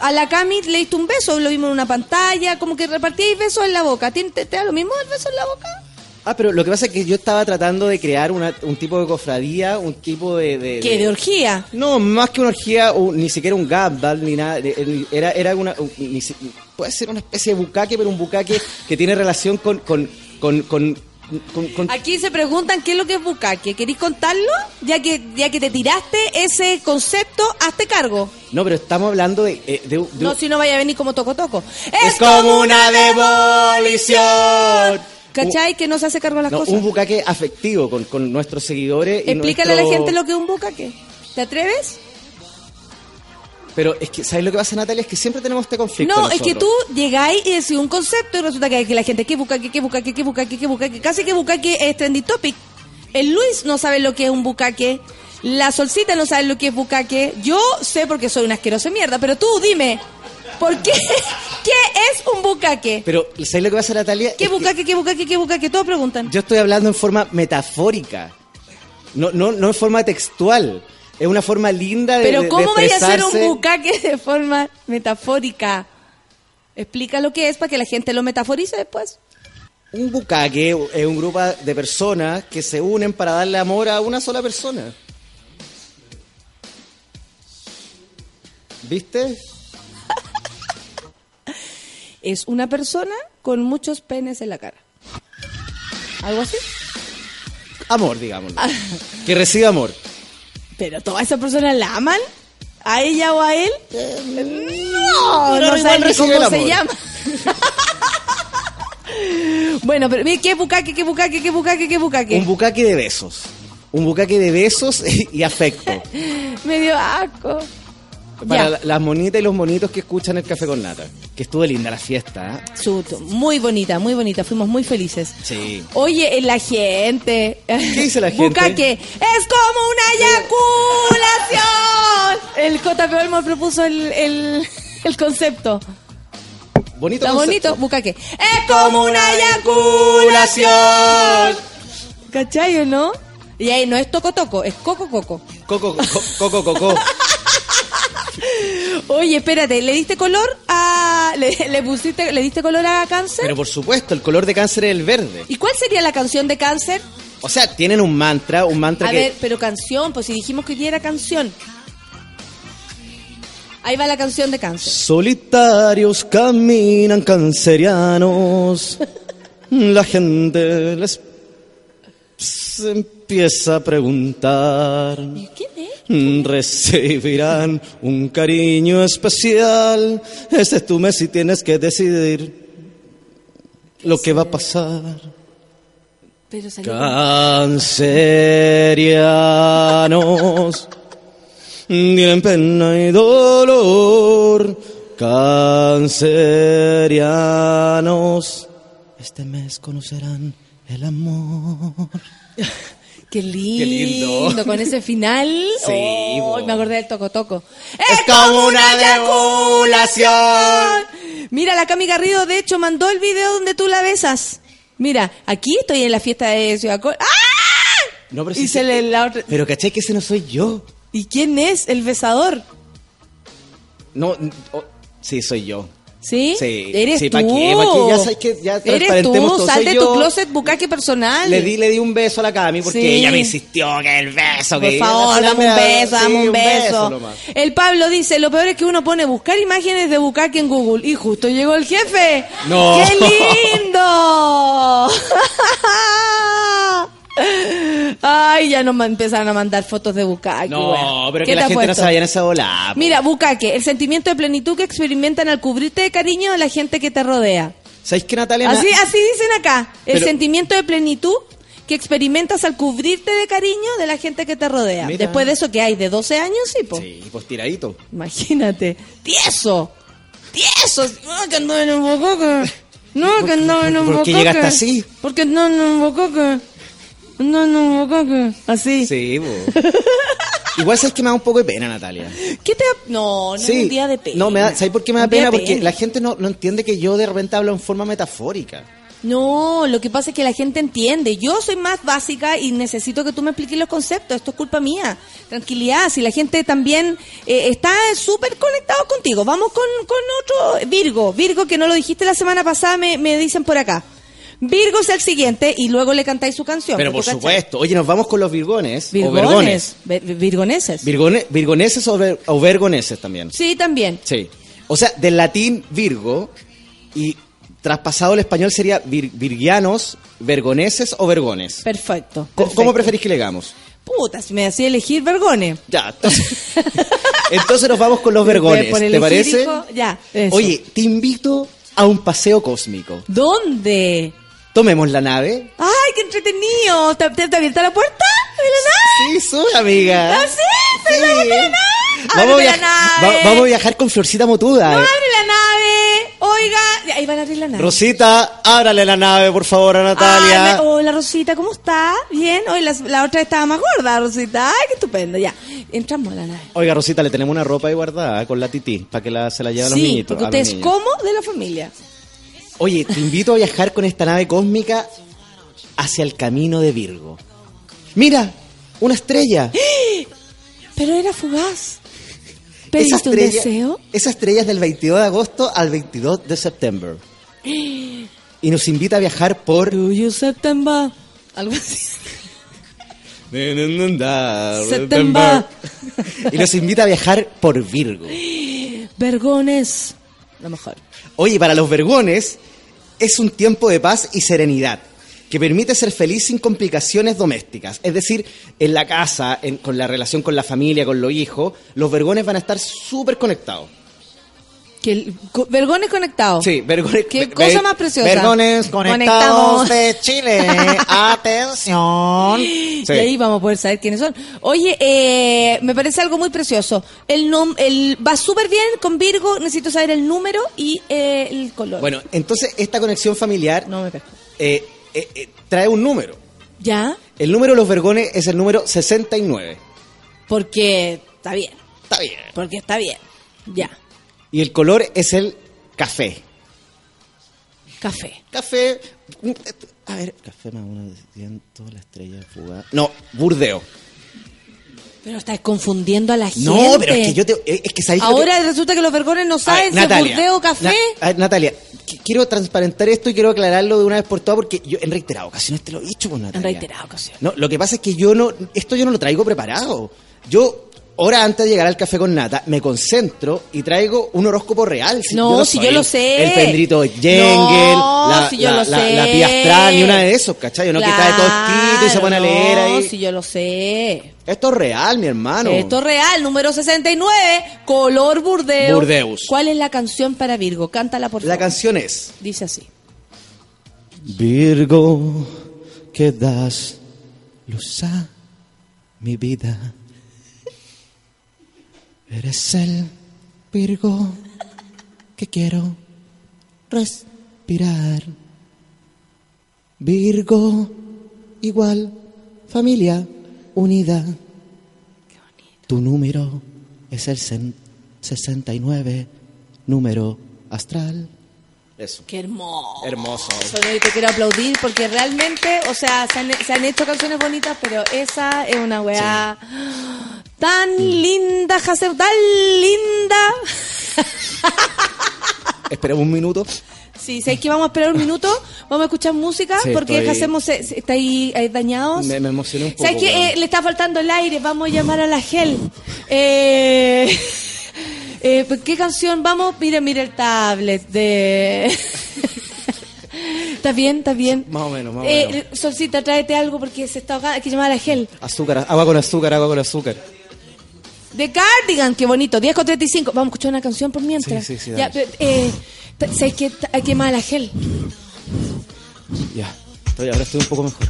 Speaker 1: A la Cami le diste un beso, lo vimos en una pantalla, como que repartíais besos en la boca. ¿Te, te, te da lo mismo el beso en la boca?
Speaker 7: Ah, pero lo que pasa es que yo estaba tratando de crear una- un tipo de cofradía, un tipo de... de-
Speaker 1: ¿Qué?
Speaker 7: de-
Speaker 1: ¿De orgía?
Speaker 7: No, más que una orgía, o ni siquiera un gambal, ni nada. Era, era una. ni puede ser una especie de bucaque, pero un bucaque que tiene relación con. con, con, con, con- con-
Speaker 1: Aquí se preguntan qué es lo que es bucaque. ¿Queréis contarlo? Ya que, ya que te tiraste ese concepto, hazte cargo.
Speaker 7: No, pero estamos hablando de. eh, de- de-
Speaker 1: No, si no vaya a venir como toco toco.
Speaker 7: es como una demolición.
Speaker 1: ¿Cachai? Que no se hace cargo de las
Speaker 7: No,
Speaker 1: cosas.
Speaker 7: un bucaque afectivo con, con nuestros seguidores.
Speaker 1: Explícale a la gente lo que es un bucaque. ¿Te atreves?
Speaker 7: Pero es que, ¿sabes lo que pasa, Natalia? Es que siempre tenemos este conflicto.
Speaker 1: No, es que tú llegáis y decís un concepto y resulta que, que la gente, ¿qué bucaque, qué bucaque, qué bucaque, qué bucaque? Casi que bucaque es trending topic. El Luis no sabe lo que es un bucaque. La Solcita no sabe lo que es bucaque. Yo sé porque soy una asquerosa mierda, pero tú dime, ¿por qué? ¿Qué es un bucaque?
Speaker 7: Pero, ¿sabes lo que pasa, Natalia?
Speaker 1: ¿Qué
Speaker 7: Es que
Speaker 1: bucaque, qué bucaque, qué bucaque? Todos preguntan.
Speaker 7: Yo estoy hablando en forma metafórica. No, no, no en forma textual. Es una forma linda de.
Speaker 1: Pero
Speaker 7: de-
Speaker 1: ¿cómo
Speaker 7: de
Speaker 1: vaya a ser un
Speaker 7: expresarse.
Speaker 1: bucaque de forma metafórica? Explica lo que es para que la gente lo metaforice después.
Speaker 7: Un bucaque es un grupo de personas que se unen para darle amor a una sola persona. ¿Viste?
Speaker 1: Es una persona con muchos penes en la cara. ¿Algo así?
Speaker 7: Amor, digámoslo. Que recibe amor.
Speaker 1: ¿Pero todas esas personas la aman? ¿A ella o a él? no,
Speaker 7: pero
Speaker 1: no
Speaker 7: igual
Speaker 1: saben ni cómo se llama. bueno, pero ¿qué bucaque, qué bucaque, qué bucaque, qué bucaque?
Speaker 7: Un bucaque de besos. Un bucaque de besos y afecto.
Speaker 1: Me dio asco.
Speaker 7: Para
Speaker 1: Ya.
Speaker 7: las monitas y los monitos que escuchan el café con nata. Que estuvo linda la fiesta. ¿eh?
Speaker 1: Suto, muy bonita, muy bonita, fuimos muy felices.
Speaker 7: Sí.
Speaker 1: Oye, eh, la gente. ¿Qué
Speaker 7: dice la gente?
Speaker 1: Bucaque, es como una eyaculación. El JP Olmo propuso el, el, el concepto.
Speaker 7: Bonito
Speaker 1: Está
Speaker 7: concepto.
Speaker 1: bonito, bucaque. Es como una eyaculación. ¿Cachai o no? Y ahí no es toco toco, es coco coco.
Speaker 7: Coco, co- coco, coco.
Speaker 1: Oye, espérate, ¿le diste color a. Le, le pusiste, le diste color a cáncer?
Speaker 7: Pero por supuesto, el color de cáncer es el verde.
Speaker 1: ¿Y cuál sería la canción de cáncer?
Speaker 7: O sea, tienen un mantra, un mantra
Speaker 1: A
Speaker 7: que...
Speaker 1: ver, pero canción, pues si dijimos que era canción. Ahí va la canción de cáncer.
Speaker 7: Solitarios caminan cancerianos. La gente les empieza a preguntar.
Speaker 1: ¿Y ¿Quién es?
Speaker 7: Recibirán un cariño especial. Este es tu mes y tienes que decidir lo que va a pasar. Cancerianos tienen pena y dolor. Cancerianos este mes conocerán el amor.
Speaker 1: Qué lindo,
Speaker 7: lindo.
Speaker 1: con ese final.
Speaker 7: Sí,
Speaker 1: Oh, me acordé del toco toco.
Speaker 7: Es como una eyaculación.
Speaker 1: Mira, la Cami Garrido de hecho mandó el video donde tú la besas. Mira, aquí estoy en la fiesta de Ciudad Col- ¡Ah!
Speaker 7: No, pero
Speaker 1: Y
Speaker 7: si
Speaker 1: se
Speaker 7: se-
Speaker 1: le la otra-
Speaker 7: Pero caché que ese no soy yo.
Speaker 1: ¿Y quién es el besador?
Speaker 7: No, oh, sí, soy yo.
Speaker 1: ¿Sí?
Speaker 7: Sí,
Speaker 1: Eres
Speaker 7: sí,
Speaker 1: tú.
Speaker 7: ¿pa' qué? Ya sabes que ya
Speaker 1: Eres tú,
Speaker 7: todo,
Speaker 1: sal de tu closet bucaque personal.
Speaker 7: Le di, le di un beso a la Cami porque
Speaker 1: Sí.
Speaker 7: ella me insistió que el beso,
Speaker 1: Por
Speaker 7: que
Speaker 1: favor, dame un beso,
Speaker 7: Sí,
Speaker 1: dame un beso.
Speaker 7: nomás.
Speaker 1: el Pablo dice, lo peor es que uno pone buscar imágenes de bucaque en Google y justo llegó el jefe.
Speaker 7: No.
Speaker 1: ¡Qué lindo! Ay, ya nos empezaron a mandar fotos de bucaque.
Speaker 7: No, pero
Speaker 1: ¿Qué
Speaker 7: que la gente no se vaya en esa bola. po.
Speaker 1: Mira, bucaque, el sentimiento de plenitud que experimentan al cubrirte de cariño de la gente que te rodea.
Speaker 7: ¿Sabéis que Natalia?
Speaker 1: Así, así dicen acá. El
Speaker 7: Pero-
Speaker 1: sentimiento de plenitud que experimentas al cubrirte de cariño de la gente que te rodea.
Speaker 7: Mira.
Speaker 1: Después de eso que hay de 12 años, sí, po.
Speaker 7: Sí, pues tiradito.
Speaker 1: Imagínate. ¡Tieso! ¡Tieso! No, que andaba en un bocoque. No, que andaba en un
Speaker 7: ¿Por
Speaker 1: bocoque.
Speaker 7: qué llegaste así?
Speaker 1: Porque andaba en un bocoque. En un bocoque. Así.
Speaker 7: Sí, po. Igual sabes que me da un poco de pena, Natalia.
Speaker 1: ¿Qué te da? No, no es un día de pena.
Speaker 7: No, me da, ¿sabes por qué me da
Speaker 1: Un día
Speaker 7: pena?
Speaker 1: de
Speaker 7: Porque
Speaker 1: pena.
Speaker 7: la gente no, no entiende que yo de repente hablo en forma metafórica.
Speaker 1: No, lo que pasa es que la gente entiende. Yo soy más básica y necesito que tú me expliques los conceptos. Esto es culpa mía. Tranquilidad. Si la gente también eh, está súper conectado contigo. Vamos con, con otro Virgo. Virgo, que no lo dijiste la semana pasada, me, me dicen por acá. Virgo es el siguiente y luego le cantáis su canción.
Speaker 7: Pero
Speaker 1: ¿tú
Speaker 7: por supuesto. Oye, nos vamos con los virgones. O vergones.
Speaker 1: Virgones. Virgoneses.
Speaker 7: Virgone- virgoneses o, ver- o vergoneses también.
Speaker 1: sí, también.
Speaker 7: Sí. O sea, del latín virgo y traspasado al español sería vir- virgianos, vergoneses o vergones.
Speaker 1: Perfecto.
Speaker 7: ¿Cómo preferís que le hagamos?
Speaker 1: Puta, si me hacía elegir Vergones.
Speaker 7: Ya, entonces, entonces nos vamos con los vergones.
Speaker 1: Por
Speaker 7: ¿Te parece?
Speaker 1: hijo, ya.
Speaker 7: Oye, te invito a un paseo cósmico.
Speaker 1: ¿Dónde?
Speaker 7: Tomemos la nave.
Speaker 1: ¡Ay, qué entretenido! ¿Te, te, te abierta la puerta de la nave?
Speaker 7: Sí, soy amiga.
Speaker 1: ¿Ah, sí? ¿Te la
Speaker 7: Sí.
Speaker 1: nave?
Speaker 7: Vamos a,
Speaker 1: la nave.
Speaker 7: va- vamos a viajar con Florcita Motuda.
Speaker 1: ¡No, abre la nave! Oiga, ahí van a abrir la nave.
Speaker 7: Rosita, ábrale la nave, por favor, a Natalia.
Speaker 1: Hola, Rosita, ¿cómo está? Bien. Hoy la, la otra estaba más gorda, Rosita. Ay, qué estupendo. Ya, entramos a la nave.
Speaker 7: Oiga, Rosita, le tenemos una ropa ahí guardada con la tití para que la, se la lleven los
Speaker 1: Sí,
Speaker 7: niñitos.
Speaker 1: porque
Speaker 7: a
Speaker 1: usted
Speaker 7: los
Speaker 1: es como de la familia.
Speaker 7: Oye, te invito a viajar con esta nave cósmica hacia el camino de Virgo. Mira, una estrella.
Speaker 1: Pero era fugaz.
Speaker 7: Esa
Speaker 1: ¿Pediste un
Speaker 7: estrella,
Speaker 1: deseo?
Speaker 7: esa estrella es del 22 de agosto al 22 de septiembre. Y nos invita a viajar por...
Speaker 1: Do you September? Algo así. September.
Speaker 7: Y nos invita a viajar por Virgo.
Speaker 1: Vergones. Lo.
Speaker 7: Oye, para los vergones es un tiempo de paz y serenidad que permite ser feliz sin complicaciones domésticas. Es decir, en la casa, en- con la relación con la familia, con los hijos, los vergones van a estar súper conectados.
Speaker 1: Que Vergones conectados.
Speaker 7: Sí, vergones.
Speaker 1: Qué
Speaker 7: ver-
Speaker 1: cosa más preciosa.
Speaker 7: Vergones
Speaker 1: Conectados.
Speaker 7: conectados de Chile. Atención. Sí.
Speaker 1: Y ahí vamos a poder saber quiénes son. Oye, eh, me parece algo muy precioso. El, nom- el va súper bien con Virgo. Necesito saber el número y eh, el color.
Speaker 7: Bueno, entonces esta conexión familiar
Speaker 1: No me
Speaker 7: eh, eh, trae un número.
Speaker 1: ¿Ya?
Speaker 7: El número de los vergones es el número 69.
Speaker 1: Porque está bien.
Speaker 7: Está bien.
Speaker 1: Porque está bien. Ya.
Speaker 7: Y el color es el café.
Speaker 1: Café.
Speaker 7: Café. A ver, café más uno de viento, la estrella fugaz. No, burdeo.
Speaker 1: Pero estás confundiendo a la gente.
Speaker 7: No, pero es que yo te. Es que sabéis lo que-
Speaker 1: Ahora resulta que los vergones no
Speaker 7: ver,
Speaker 1: saben si es burdeo o café.
Speaker 7: Na- a ver, Natalia, qu- quiero transparentar esto y quiero aclararlo de una vez por todas porque yo en reiteradas ocasiones te lo he dicho, pues,
Speaker 1: en
Speaker 7: Natalia.
Speaker 1: reiterada ocasión.
Speaker 7: No, lo que pasa es que yo no, esto yo no lo traigo preparado. Yo, hora antes de llegar al café con nata, me concentro y traigo un horóscopo real.
Speaker 1: No, si
Speaker 7: soy
Speaker 1: yo lo sé.
Speaker 7: El pendrito Jengel,
Speaker 1: No,
Speaker 7: la,
Speaker 1: si yo
Speaker 7: la,
Speaker 1: lo
Speaker 7: la-
Speaker 1: sé.
Speaker 7: la pía astral, ni una de esos, ¿cachai? Uno que trae todo escrito y se pone a leer
Speaker 1: no,
Speaker 7: ahí.
Speaker 1: si yo lo sé.
Speaker 7: Esto es real, mi hermano.
Speaker 1: Esto es real, número 69, color burdeo.
Speaker 7: Burdeus.
Speaker 1: ¿Cuál es la canción para Virgo? Cántala, por
Speaker 7: La
Speaker 1: favor.
Speaker 7: canción es...
Speaker 1: Dice así.
Speaker 7: Virgo, que das luz a mi vida. Eres el Virgo que quiero respirar. Virgo, igual, familia, unida. Tu número es el cen- 69, número astral. Eso.
Speaker 1: Qué hermoso.
Speaker 7: Hermoso.
Speaker 1: Solo te quiero aplaudir porque realmente, o sea, se han, se han hecho canciones bonitas, pero esa es una weá tan linda, Haseb, tan linda.
Speaker 7: Esperemos un minuto.
Speaker 1: Sí, ¿sabes que vamos a esperar un minuto? Vamos a escuchar música
Speaker 7: Sí,
Speaker 1: porque
Speaker 7: estoy-
Speaker 1: se- está ahí, dañados.
Speaker 7: Me, me emocioné un poco.
Speaker 1: ¿Sabes que
Speaker 7: weón.
Speaker 1: le está faltando el aire? Vamos a llamar a la gel. Eh, eh, pues, ¿Qué canción? Vamos, mire, mire el tablet de... ¿Está bien? ¿Está bien?
Speaker 7: Más o menos, más o
Speaker 1: Eh,
Speaker 7: menos.
Speaker 1: Solcita, tráete algo porque se está ahogando. Hay que llamar a la gel.
Speaker 7: Azúcar, agua con azúcar, agua con azúcar.
Speaker 1: The Cardigan, qué bonito. 10 con 35. Vamos a escuchar una canción por mientras.
Speaker 7: Sí, sí, sí,
Speaker 1: Ya, eh, ¿Sabes que Hay que la gel.
Speaker 7: Ya, estoy, ahora estoy un poco mejor.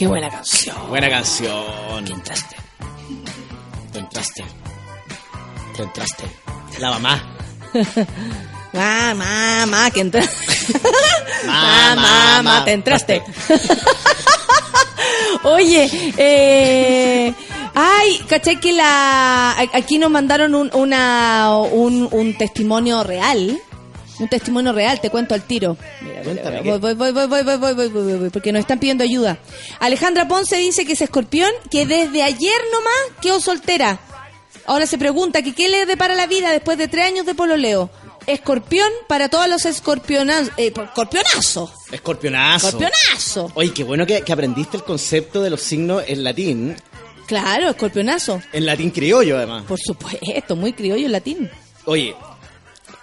Speaker 1: Qué buena canción.
Speaker 7: Buena canción. ¿Qué entraste? Te entraste. Te entraste. La mamá.
Speaker 1: Ma, ma, ma, que entra.
Speaker 7: Ma,
Speaker 1: ma, ma,
Speaker 7: ma,
Speaker 1: ma, te entraste. Oye, eh, ay, caché que la, aquí nos mandaron un, una, un, un testimonio real. Un testimonio real, te cuento al tiro.
Speaker 7: Cuéntame,
Speaker 1: voy, voy, voy, voy, voy, voy, voy, voy, voy, voy, porque nos están pidiendo ayuda. Alejandra Ponce dice que es escorpión, que desde ayer nomás quedó soltera. Ahora se pregunta que qué le depara la vida después de tres años de pololeo. Escorpión para todos los escorpionazos. Eh, escorpionazo.
Speaker 7: Escorpionazo.
Speaker 1: Escorpionazo.
Speaker 7: Oye, qué bueno que, que aprendiste el concepto de los signos en latín.
Speaker 1: Claro, escorpionazo.
Speaker 7: En latín criollo, además.
Speaker 1: Por supuesto, muy criollo el latín.
Speaker 7: Oye,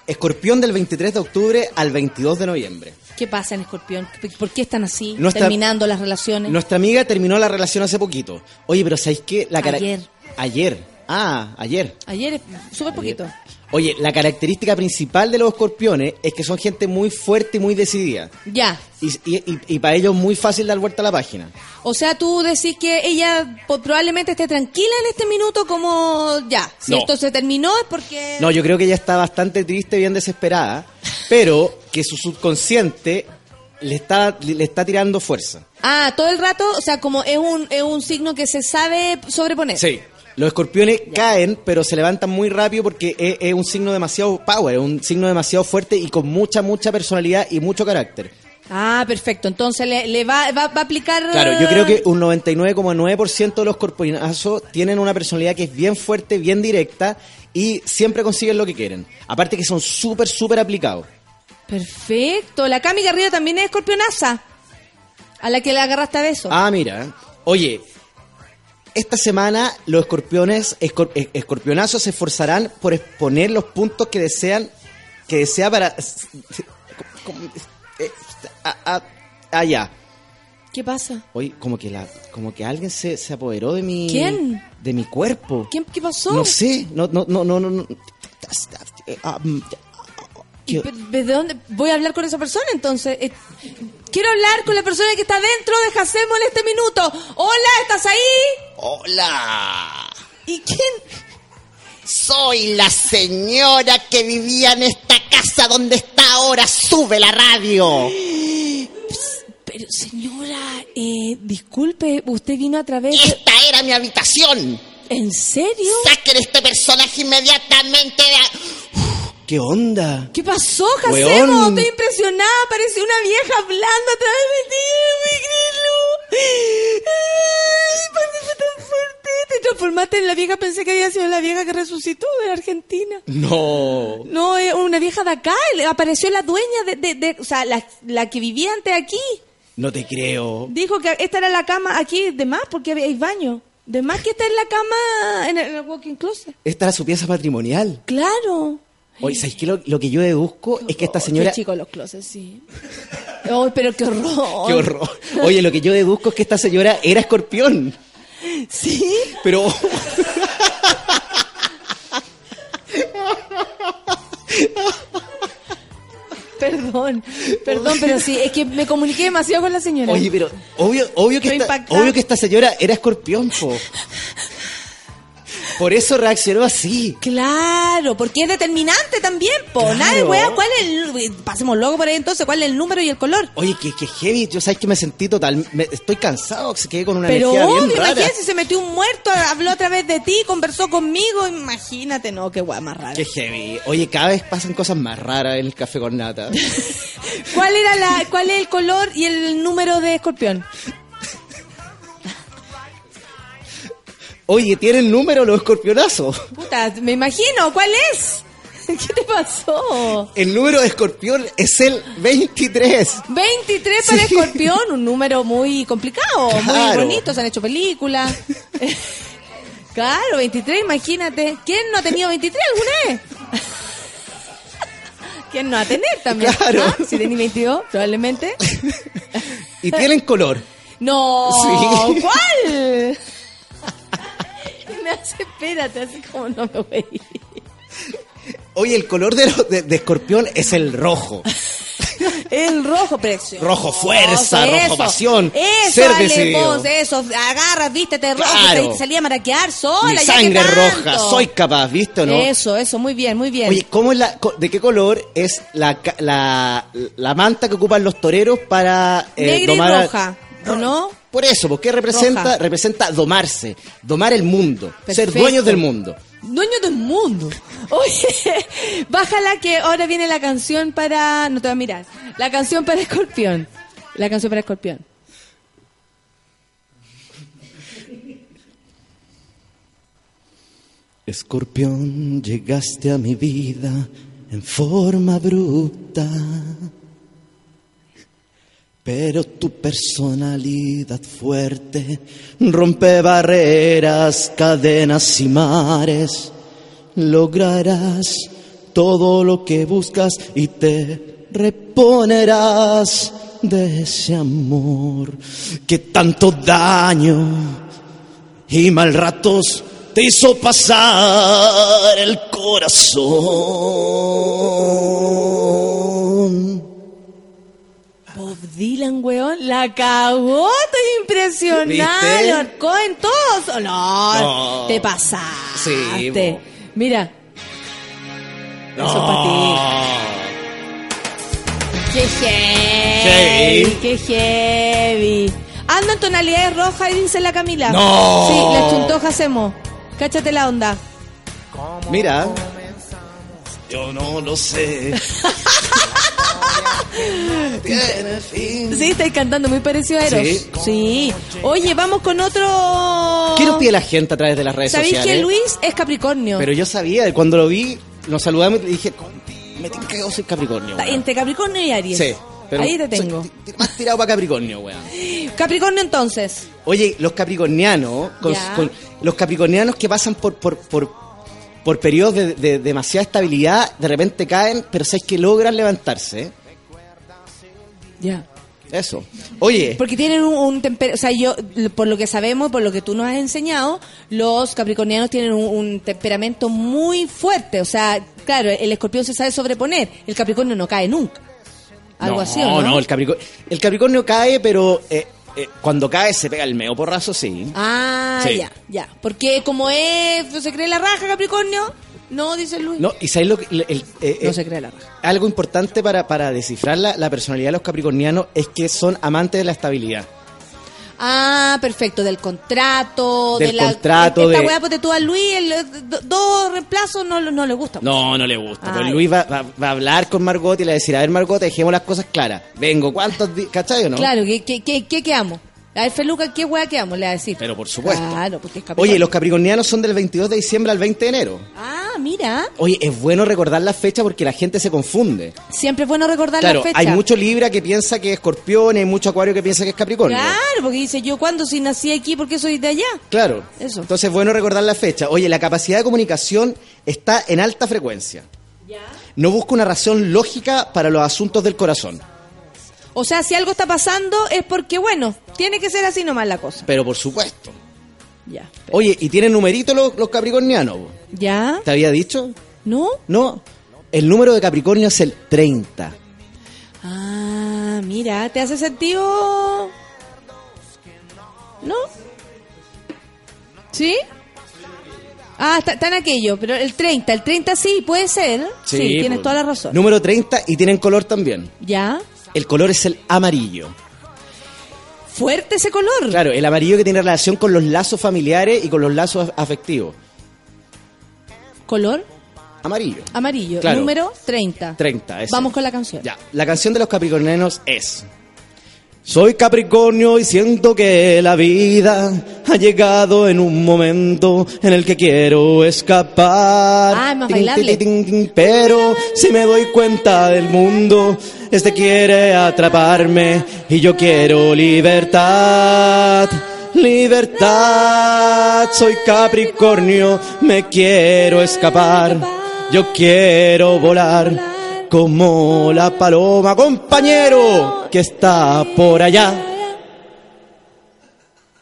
Speaker 7: escorpión del 23 de octubre al 22 de noviembre.
Speaker 1: ¿Qué pasa en escorpión? ¿Por qué están así?
Speaker 7: Nuestra-
Speaker 1: terminando las relaciones.
Speaker 7: Nuestra amiga terminó la relación hace poquito. Oye, pero ¿sabéis qué? La cara-
Speaker 1: Ayer.
Speaker 7: Ayer. Ah, ayer.
Speaker 1: Ayer, súper poquito.
Speaker 7: Oye, la característica principal de los escorpiones es que son gente muy fuerte y muy decidida.
Speaker 1: Ya.
Speaker 7: Y, y- y para ellos muy fácil dar vuelta a la página.
Speaker 1: O sea, tú decís que ella probablemente esté tranquila en este minuto como ya. Si
Speaker 7: No.
Speaker 1: esto se terminó es porque...
Speaker 7: No, yo creo que ella está bastante triste, bien desesperada, pero que su subconsciente le está, le está tirando fuerza.
Speaker 1: Ah, todo el rato, o sea, como es un, es un signo que se sabe sobreponer.
Speaker 7: Sí. Los escorpiones caen, pero se levantan muy rápido porque es, es un signo demasiado power, es un signo demasiado fuerte y con mucha, mucha personalidad y mucho carácter.
Speaker 1: Ah, perfecto. Entonces le, le va, va, va a aplicar...
Speaker 7: Claro, yo creo que un 99,9% de los escorpionazos tienen una personalidad que es bien fuerte, bien directa y siempre consiguen lo que quieren. Aparte que son súper, súper aplicados.
Speaker 1: Perfecto. La Cami Garrido también es escorpionaza. A la que le agarraste a beso.
Speaker 7: Ah, mira. Oye, esta semana los escorpiones, escor- eh, escorpionazos se esforzarán por exponer los puntos que desean, que desea para... eh, Allá.
Speaker 1: ¿Qué pasa?
Speaker 7: Oye, como que la, como que alguien se, se apoderó de mi,
Speaker 1: ¿Quién?
Speaker 7: de mi cuerpo.
Speaker 1: ¿Qué, qué pasó?
Speaker 7: No sé, no, no, no, no, no. no. Ah, mm,
Speaker 1: ¿Y
Speaker 7: ¿qué-
Speaker 1: pe- ¿De dónde? Voy a hablar con esa persona entonces. Quiero hablar con la persona que está dentro de Jacemo en este minuto. Hola, ¿estás ahí?
Speaker 8: Hola.
Speaker 1: ¿Y quién?
Speaker 8: Soy la señora que vivía en esta casa donde está ahora. Sube la radio.
Speaker 1: Pero señora, eh, disculpe, usted vino a través de...
Speaker 8: Esta era mi habitación.
Speaker 1: ¿En serio?
Speaker 8: Saquen este personaje inmediatamente de...
Speaker 7: ¿Qué onda?
Speaker 1: ¿Qué pasó, Jacemo? Estoy impresionada. Pareció una vieja hablando a través de ti. ¡Me! ¡Ay, ¿por qué fue tan fuerte! Te transformaste en la vieja. Pensé que había sido la vieja que resucitó de la Argentina.
Speaker 7: No.
Speaker 1: No, es una vieja de acá. Apareció la dueña de... de- de- o sea, la, la que vivía antes aquí.
Speaker 7: No te creo.
Speaker 1: Dijo que esta era la cama aquí de más porque hay baño. De más que esta es la cama en el, en el walking closet.
Speaker 7: Esta era su pieza patrimonial.
Speaker 1: Claro.
Speaker 7: Oye, ¿sabes qué? Lo, lo que yo deduzco es que esta señora...
Speaker 1: Qué chico los closets, sí. Oh, pero qué horror.
Speaker 7: Qué horror. Oye, lo que yo deduzco es que esta señora era escorpión.
Speaker 1: ¿Sí?
Speaker 7: Pero...
Speaker 1: Perdón, perdón, pero sí, es que me comuniqué demasiado con la señora.
Speaker 7: Oye, pero obvio, obvio, que
Speaker 1: Estoy
Speaker 7: esta,
Speaker 1: impactada.
Speaker 7: obvio que esta señora era escorpión, po. Por eso reaccionó así.
Speaker 1: Claro, porque es determinante también, po.
Speaker 7: Claro.
Speaker 1: Nada weá, ¿cuál es el... Pasemos luego por ahí entonces, ¿cuál es el número y el color?
Speaker 7: Oye, que, que heavy. Yo sabes que me sentí total... me- estoy cansado, se quedé con una
Speaker 1: Pero
Speaker 7: energía bien
Speaker 1: obvio,
Speaker 7: rara.
Speaker 1: imagínate, se metió un muerto, habló a través de ti, conversó conmigo, imagínate, no, qué weá más rara.
Speaker 7: Qué heavy. Oye, cada vez pasan cosas más raras en el café con nata.
Speaker 1: ¿Cuál era la, cuál es el color y el número de escorpión?
Speaker 7: Oye, ¿tienen número los escorpionazos?
Speaker 1: Puta, me imagino, ¿cuál es? ¿Qué te pasó?
Speaker 7: El número de escorpión es el 23.
Speaker 1: 23 para
Speaker 7: Sí.
Speaker 1: escorpión, un número muy complicado, muy bonito, se han hecho películas. claro, 23, imagínate. ¿Quién no ha tenido 23 alguna vez? ¿Quién no va a tener también?
Speaker 7: Claro.
Speaker 1: ¿Ah? Si tenés 22, probablemente.
Speaker 7: Y tienen color.
Speaker 1: No,
Speaker 7: Sí.
Speaker 1: ¿cuál? Me hace, espérate, así como no me voy.
Speaker 7: Oye, el color de, los- de, de escorpión es el rojo.
Speaker 1: El rojo precioso.
Speaker 7: Rojo fuerza, rojo pasión,
Speaker 1: Eso,
Speaker 7: ser
Speaker 1: Ale,
Speaker 7: decidido.
Speaker 1: vos, eso. Agarras, vístete rojo,
Speaker 7: Claro.
Speaker 1: te salía a maraquear sola.
Speaker 7: Mi sangre roja, soy capaz, ¿viste o no?
Speaker 1: Eso, eso, muy bien, muy bien.
Speaker 7: Oye, ¿cómo es la, ¿de qué color es la, la, la manta que ocupan los toreros para eh,
Speaker 1: Negra y roja, ¿o no?
Speaker 7: Por eso, porque representa,
Speaker 1: Roja.
Speaker 7: representa domarse, domar el mundo, ser dueños del mundo.
Speaker 1: Dueño del mundo. Oye, bájala que ahora viene la canción para... No te voy a mirar. La canción para Escorpión. La canción para Escorpión.
Speaker 7: Escorpión, llegaste a mi vida en forma abrupta, pero tu personalidad fuerte rompe barreras, cadenas y mares. Lograrás todo lo que buscas y te reponerás de ese amor que tanto daño y mal ratos te hizo pasar el corazón.
Speaker 1: Dylan, weón, la cagó, estoy impresionada, lo arcó en todos. No,
Speaker 7: No.
Speaker 1: te pasaste.
Speaker 7: Sí, bo.
Speaker 1: Mira, eso es para ti. Qué heavy,
Speaker 7: Sí.
Speaker 1: qué heavy. Anda en tonalidades rojas y dice la Camila.
Speaker 7: No.
Speaker 1: Sí, la chuntoja hacemos. Cáchate la onda.
Speaker 7: Mira, yo no lo sé. Tiene fin.
Speaker 1: Sí, estáis cantando muy parecido a Eros.
Speaker 7: Sí.
Speaker 1: Sí. Oye, vamos con otro.
Speaker 7: ¿Qué nos pide la gente a través de las redes
Speaker 1: ¿Sabéis
Speaker 7: sociales?
Speaker 1: que Luis es Capricornio?
Speaker 7: Pero yo sabía, cuando lo vi, nos saludamos y dije, me tinca que soy Capricornio.
Speaker 1: Está
Speaker 7: weón".
Speaker 1: Entre Capricornio y Aries.
Speaker 7: Sí. Pero
Speaker 1: Ahí te tengo.
Speaker 7: más tirado para Capricornio, weón.
Speaker 1: Capricornio entonces.
Speaker 7: Oye, los capricornianos, con-
Speaker 1: Ya.
Speaker 7: con- los capricornianos que pasan por, por, por, por periodos de, de demasiada estabilidad, de repente caen, pero sabes que logran levantarse.
Speaker 1: Ya.
Speaker 7: Eso. Oye,
Speaker 1: Porque tienen un, un temper- o sea, yo, por lo que sabemos, por lo que tú nos has enseñado, los capricornianos tienen un, un temperamento muy fuerte. O sea, claro, el escorpión se sabe sobreponer, el capricornio no cae nunca. Algo
Speaker 7: no,
Speaker 1: así, ¿o no?
Speaker 7: no, el, capricornio, el Capricornio cae, pero eh, eh, cuando cae se pega el meo porrazo, sí.
Speaker 1: Ah,
Speaker 7: Sí.
Speaker 1: ya, ya. Porque como es, se cree la raja, Capricornio, no, dice Luis.
Speaker 7: No, y sabes lo que. el- el- eh,
Speaker 1: No
Speaker 7: eh,
Speaker 1: se cree la raja.
Speaker 7: algo importante para, para descifrar la, la personalidad de los capricornianos es que son amantes de la estabilidad.
Speaker 1: Ah, perfecto, del contrato,
Speaker 7: Del
Speaker 1: de la...
Speaker 7: contrato,
Speaker 1: Esta
Speaker 7: de-
Speaker 1: weá, ponte tú a Luis, el- do- dos reemplazos no, no le gusta.
Speaker 7: No, no le gusta. Pues. Luis va, va- va a hablar con Margot y le va a decir, a ver Margot, dejemos las cosas claras. Vengo, ¿cuántos días? ¿Cachai o no?
Speaker 1: Claro, ¿qué, qué, qué, qué quedamos? A ver, Feluca, ¿qué weá quedamos? Le va a decir.
Speaker 7: Pero por supuesto.
Speaker 1: Claro, porque es Capricornio.
Speaker 7: Oye, los capricornianos son del 22 de diciembre al 20 de enero.
Speaker 1: Ah, mira.
Speaker 7: Oye, es bueno recordar la fecha porque la gente se confunde.
Speaker 1: Siempre es bueno recordar
Speaker 7: Claro,
Speaker 1: la fecha.
Speaker 7: hay mucho Libra que piensa que es escorpión y hay mucho acuario que piensa que es capricornio.
Speaker 1: Claro, porque dice yo, ¿cuándo si nací aquí? ¿Por qué soy de allá?
Speaker 7: Claro.
Speaker 1: Eso.
Speaker 7: Entonces es bueno recordar la fecha. Oye, la capacidad de comunicación está en alta frecuencia. No busca una razón lógica para los asuntos del corazón.
Speaker 1: O sea, si algo está pasando es porque, bueno, tiene que ser así nomás la cosa.
Speaker 7: Pero por supuesto.
Speaker 1: Ya.
Speaker 7: Oye, ¿y tienen numerito los, los capricornianos?
Speaker 1: ¿Ya?
Speaker 7: ¿Te había dicho?
Speaker 1: ¿No?
Speaker 7: No. El número de Capricornio es el 30.
Speaker 1: Ah, mira, ¿te hace sentido? ¿No? ¿Sí? Ah, está, está en aquello, pero el 30, el 30 sí, puede ser. Sí, tienes
Speaker 7: pues.
Speaker 1: toda la razón.
Speaker 7: Número 30 y tienen color también.
Speaker 1: ¿Ya?
Speaker 7: El color es el amarillo.
Speaker 1: Fuerte ese color.
Speaker 7: Claro, el amarillo que tiene relación con los lazos familiares y con los lazos afectivos.
Speaker 1: Color
Speaker 7: Amarillo.
Speaker 1: amarillo.
Speaker 7: Claro.
Speaker 1: Número 30.
Speaker 7: 30, ese.
Speaker 1: Vamos con la canción.
Speaker 7: Ya, la canción de los capricornianos es... Soy Capricornio y siento que la vida ha llegado en un momento en el que quiero escapar.
Speaker 1: Ah, es más
Speaker 7: Tin,
Speaker 1: bailable.
Speaker 7: tin, tin, tin, Pero si me doy cuenta del mundo, este quiere atraparme y yo quiero libertad. Libertad, soy Capricornio, me quiero escapar. Yo quiero volar como la paloma, compañero, que está por allá.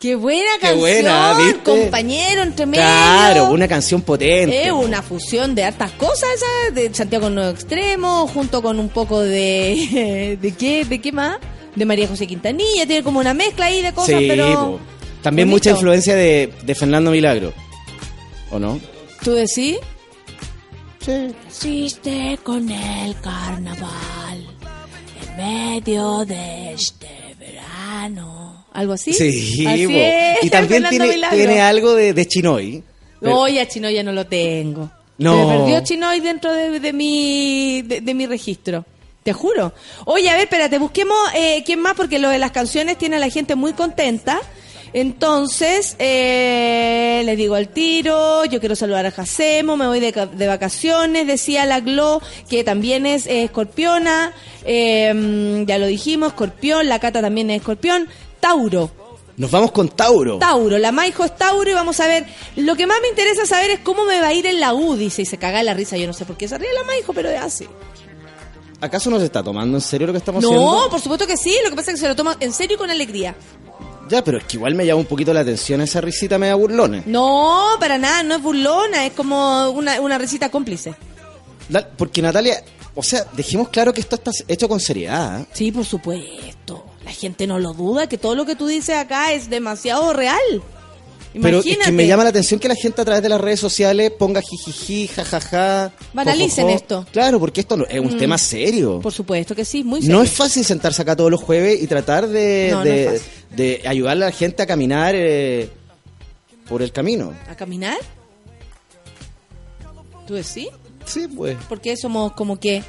Speaker 1: Qué buena
Speaker 7: Qué
Speaker 1: canción,
Speaker 7: buena, ¿viste?
Speaker 1: compañero entre medio.
Speaker 7: Claro, una canción potente.
Speaker 1: Es una fusión de hartas cosas esa, de Santiago Nuevo Extremo, junto con un poco de... ¿De qué? ¿De qué más? De María José Quintanilla, tiene como una mezcla ahí de cosas,
Speaker 7: sí,
Speaker 1: pero...
Speaker 7: po. También
Speaker 1: bonito.
Speaker 7: mucha influencia de, de Fernando Milagro. ¿O no?
Speaker 1: ¿Tú decís?
Speaker 7: Sí.
Speaker 1: Existe con el carnaval en medio de este verano. ¿Algo así?
Speaker 7: Sí,
Speaker 1: Así
Speaker 7: y también tiene,
Speaker 1: Milagro.
Speaker 7: tiene algo de, de Chinoy. Pero-
Speaker 1: No, ya Chinoy ya no lo tengo.
Speaker 7: No.
Speaker 1: Me perdió Chinoy dentro de, de mi de, de mi registro. Te juro. Oye, a ver, espérate, busquemos eh, quién más, porque lo de las canciones tiene a la gente muy contenta. Entonces, eh, les digo al tiro, yo quiero saludar a Jacemo, me voy de, de vacaciones, decía la Glo, que también es escorpiona, eh, ya lo dijimos, escorpión, la Cata también es escorpión, Tauro.
Speaker 7: Nos vamos con Tauro.
Speaker 1: Tauro, la Maijo es Tauro y vamos a ver. Lo que más me interesa saber es cómo me va a ir en la U, dice, y se caga la risa. Yo no sé por qué se ríe la Maijo, pero es así.
Speaker 7: ¿Acaso nos está tomando en serio lo que estamos
Speaker 1: No,
Speaker 7: haciendo?
Speaker 1: por supuesto que sí. Lo que pasa es que se lo toma en serio y con alegría.
Speaker 7: Ya, pero es que igual me llama un poquito la atención esa risita media burlona.
Speaker 1: No, para nada, no es burlona, es como una, una risita cómplice.
Speaker 7: La- Porque Natalia, o sea, dejemos claro que esto está hecho con seriedad. ¿eh?
Speaker 1: Sí, por supuesto. La gente no lo duda, que todo lo que tú dices acá es demasiado real.
Speaker 7: Pero es
Speaker 1: Imagínate.
Speaker 7: que me llama la atención que la gente a través de las redes sociales ponga jijiji, jajaja.
Speaker 1: Banalicen esto.
Speaker 7: Claro, porque esto no- es un
Speaker 1: Mm.
Speaker 7: tema serio.
Speaker 1: Por supuesto que sí, muy serio.
Speaker 7: No es fácil sentarse acá todos los jueves y tratar de,
Speaker 1: No,
Speaker 7: de, de ayudarle a la gente a caminar eh, por el camino.
Speaker 1: ¿A caminar? ¿Tú decís?
Speaker 7: Sí, pues.
Speaker 1: Porque somos como que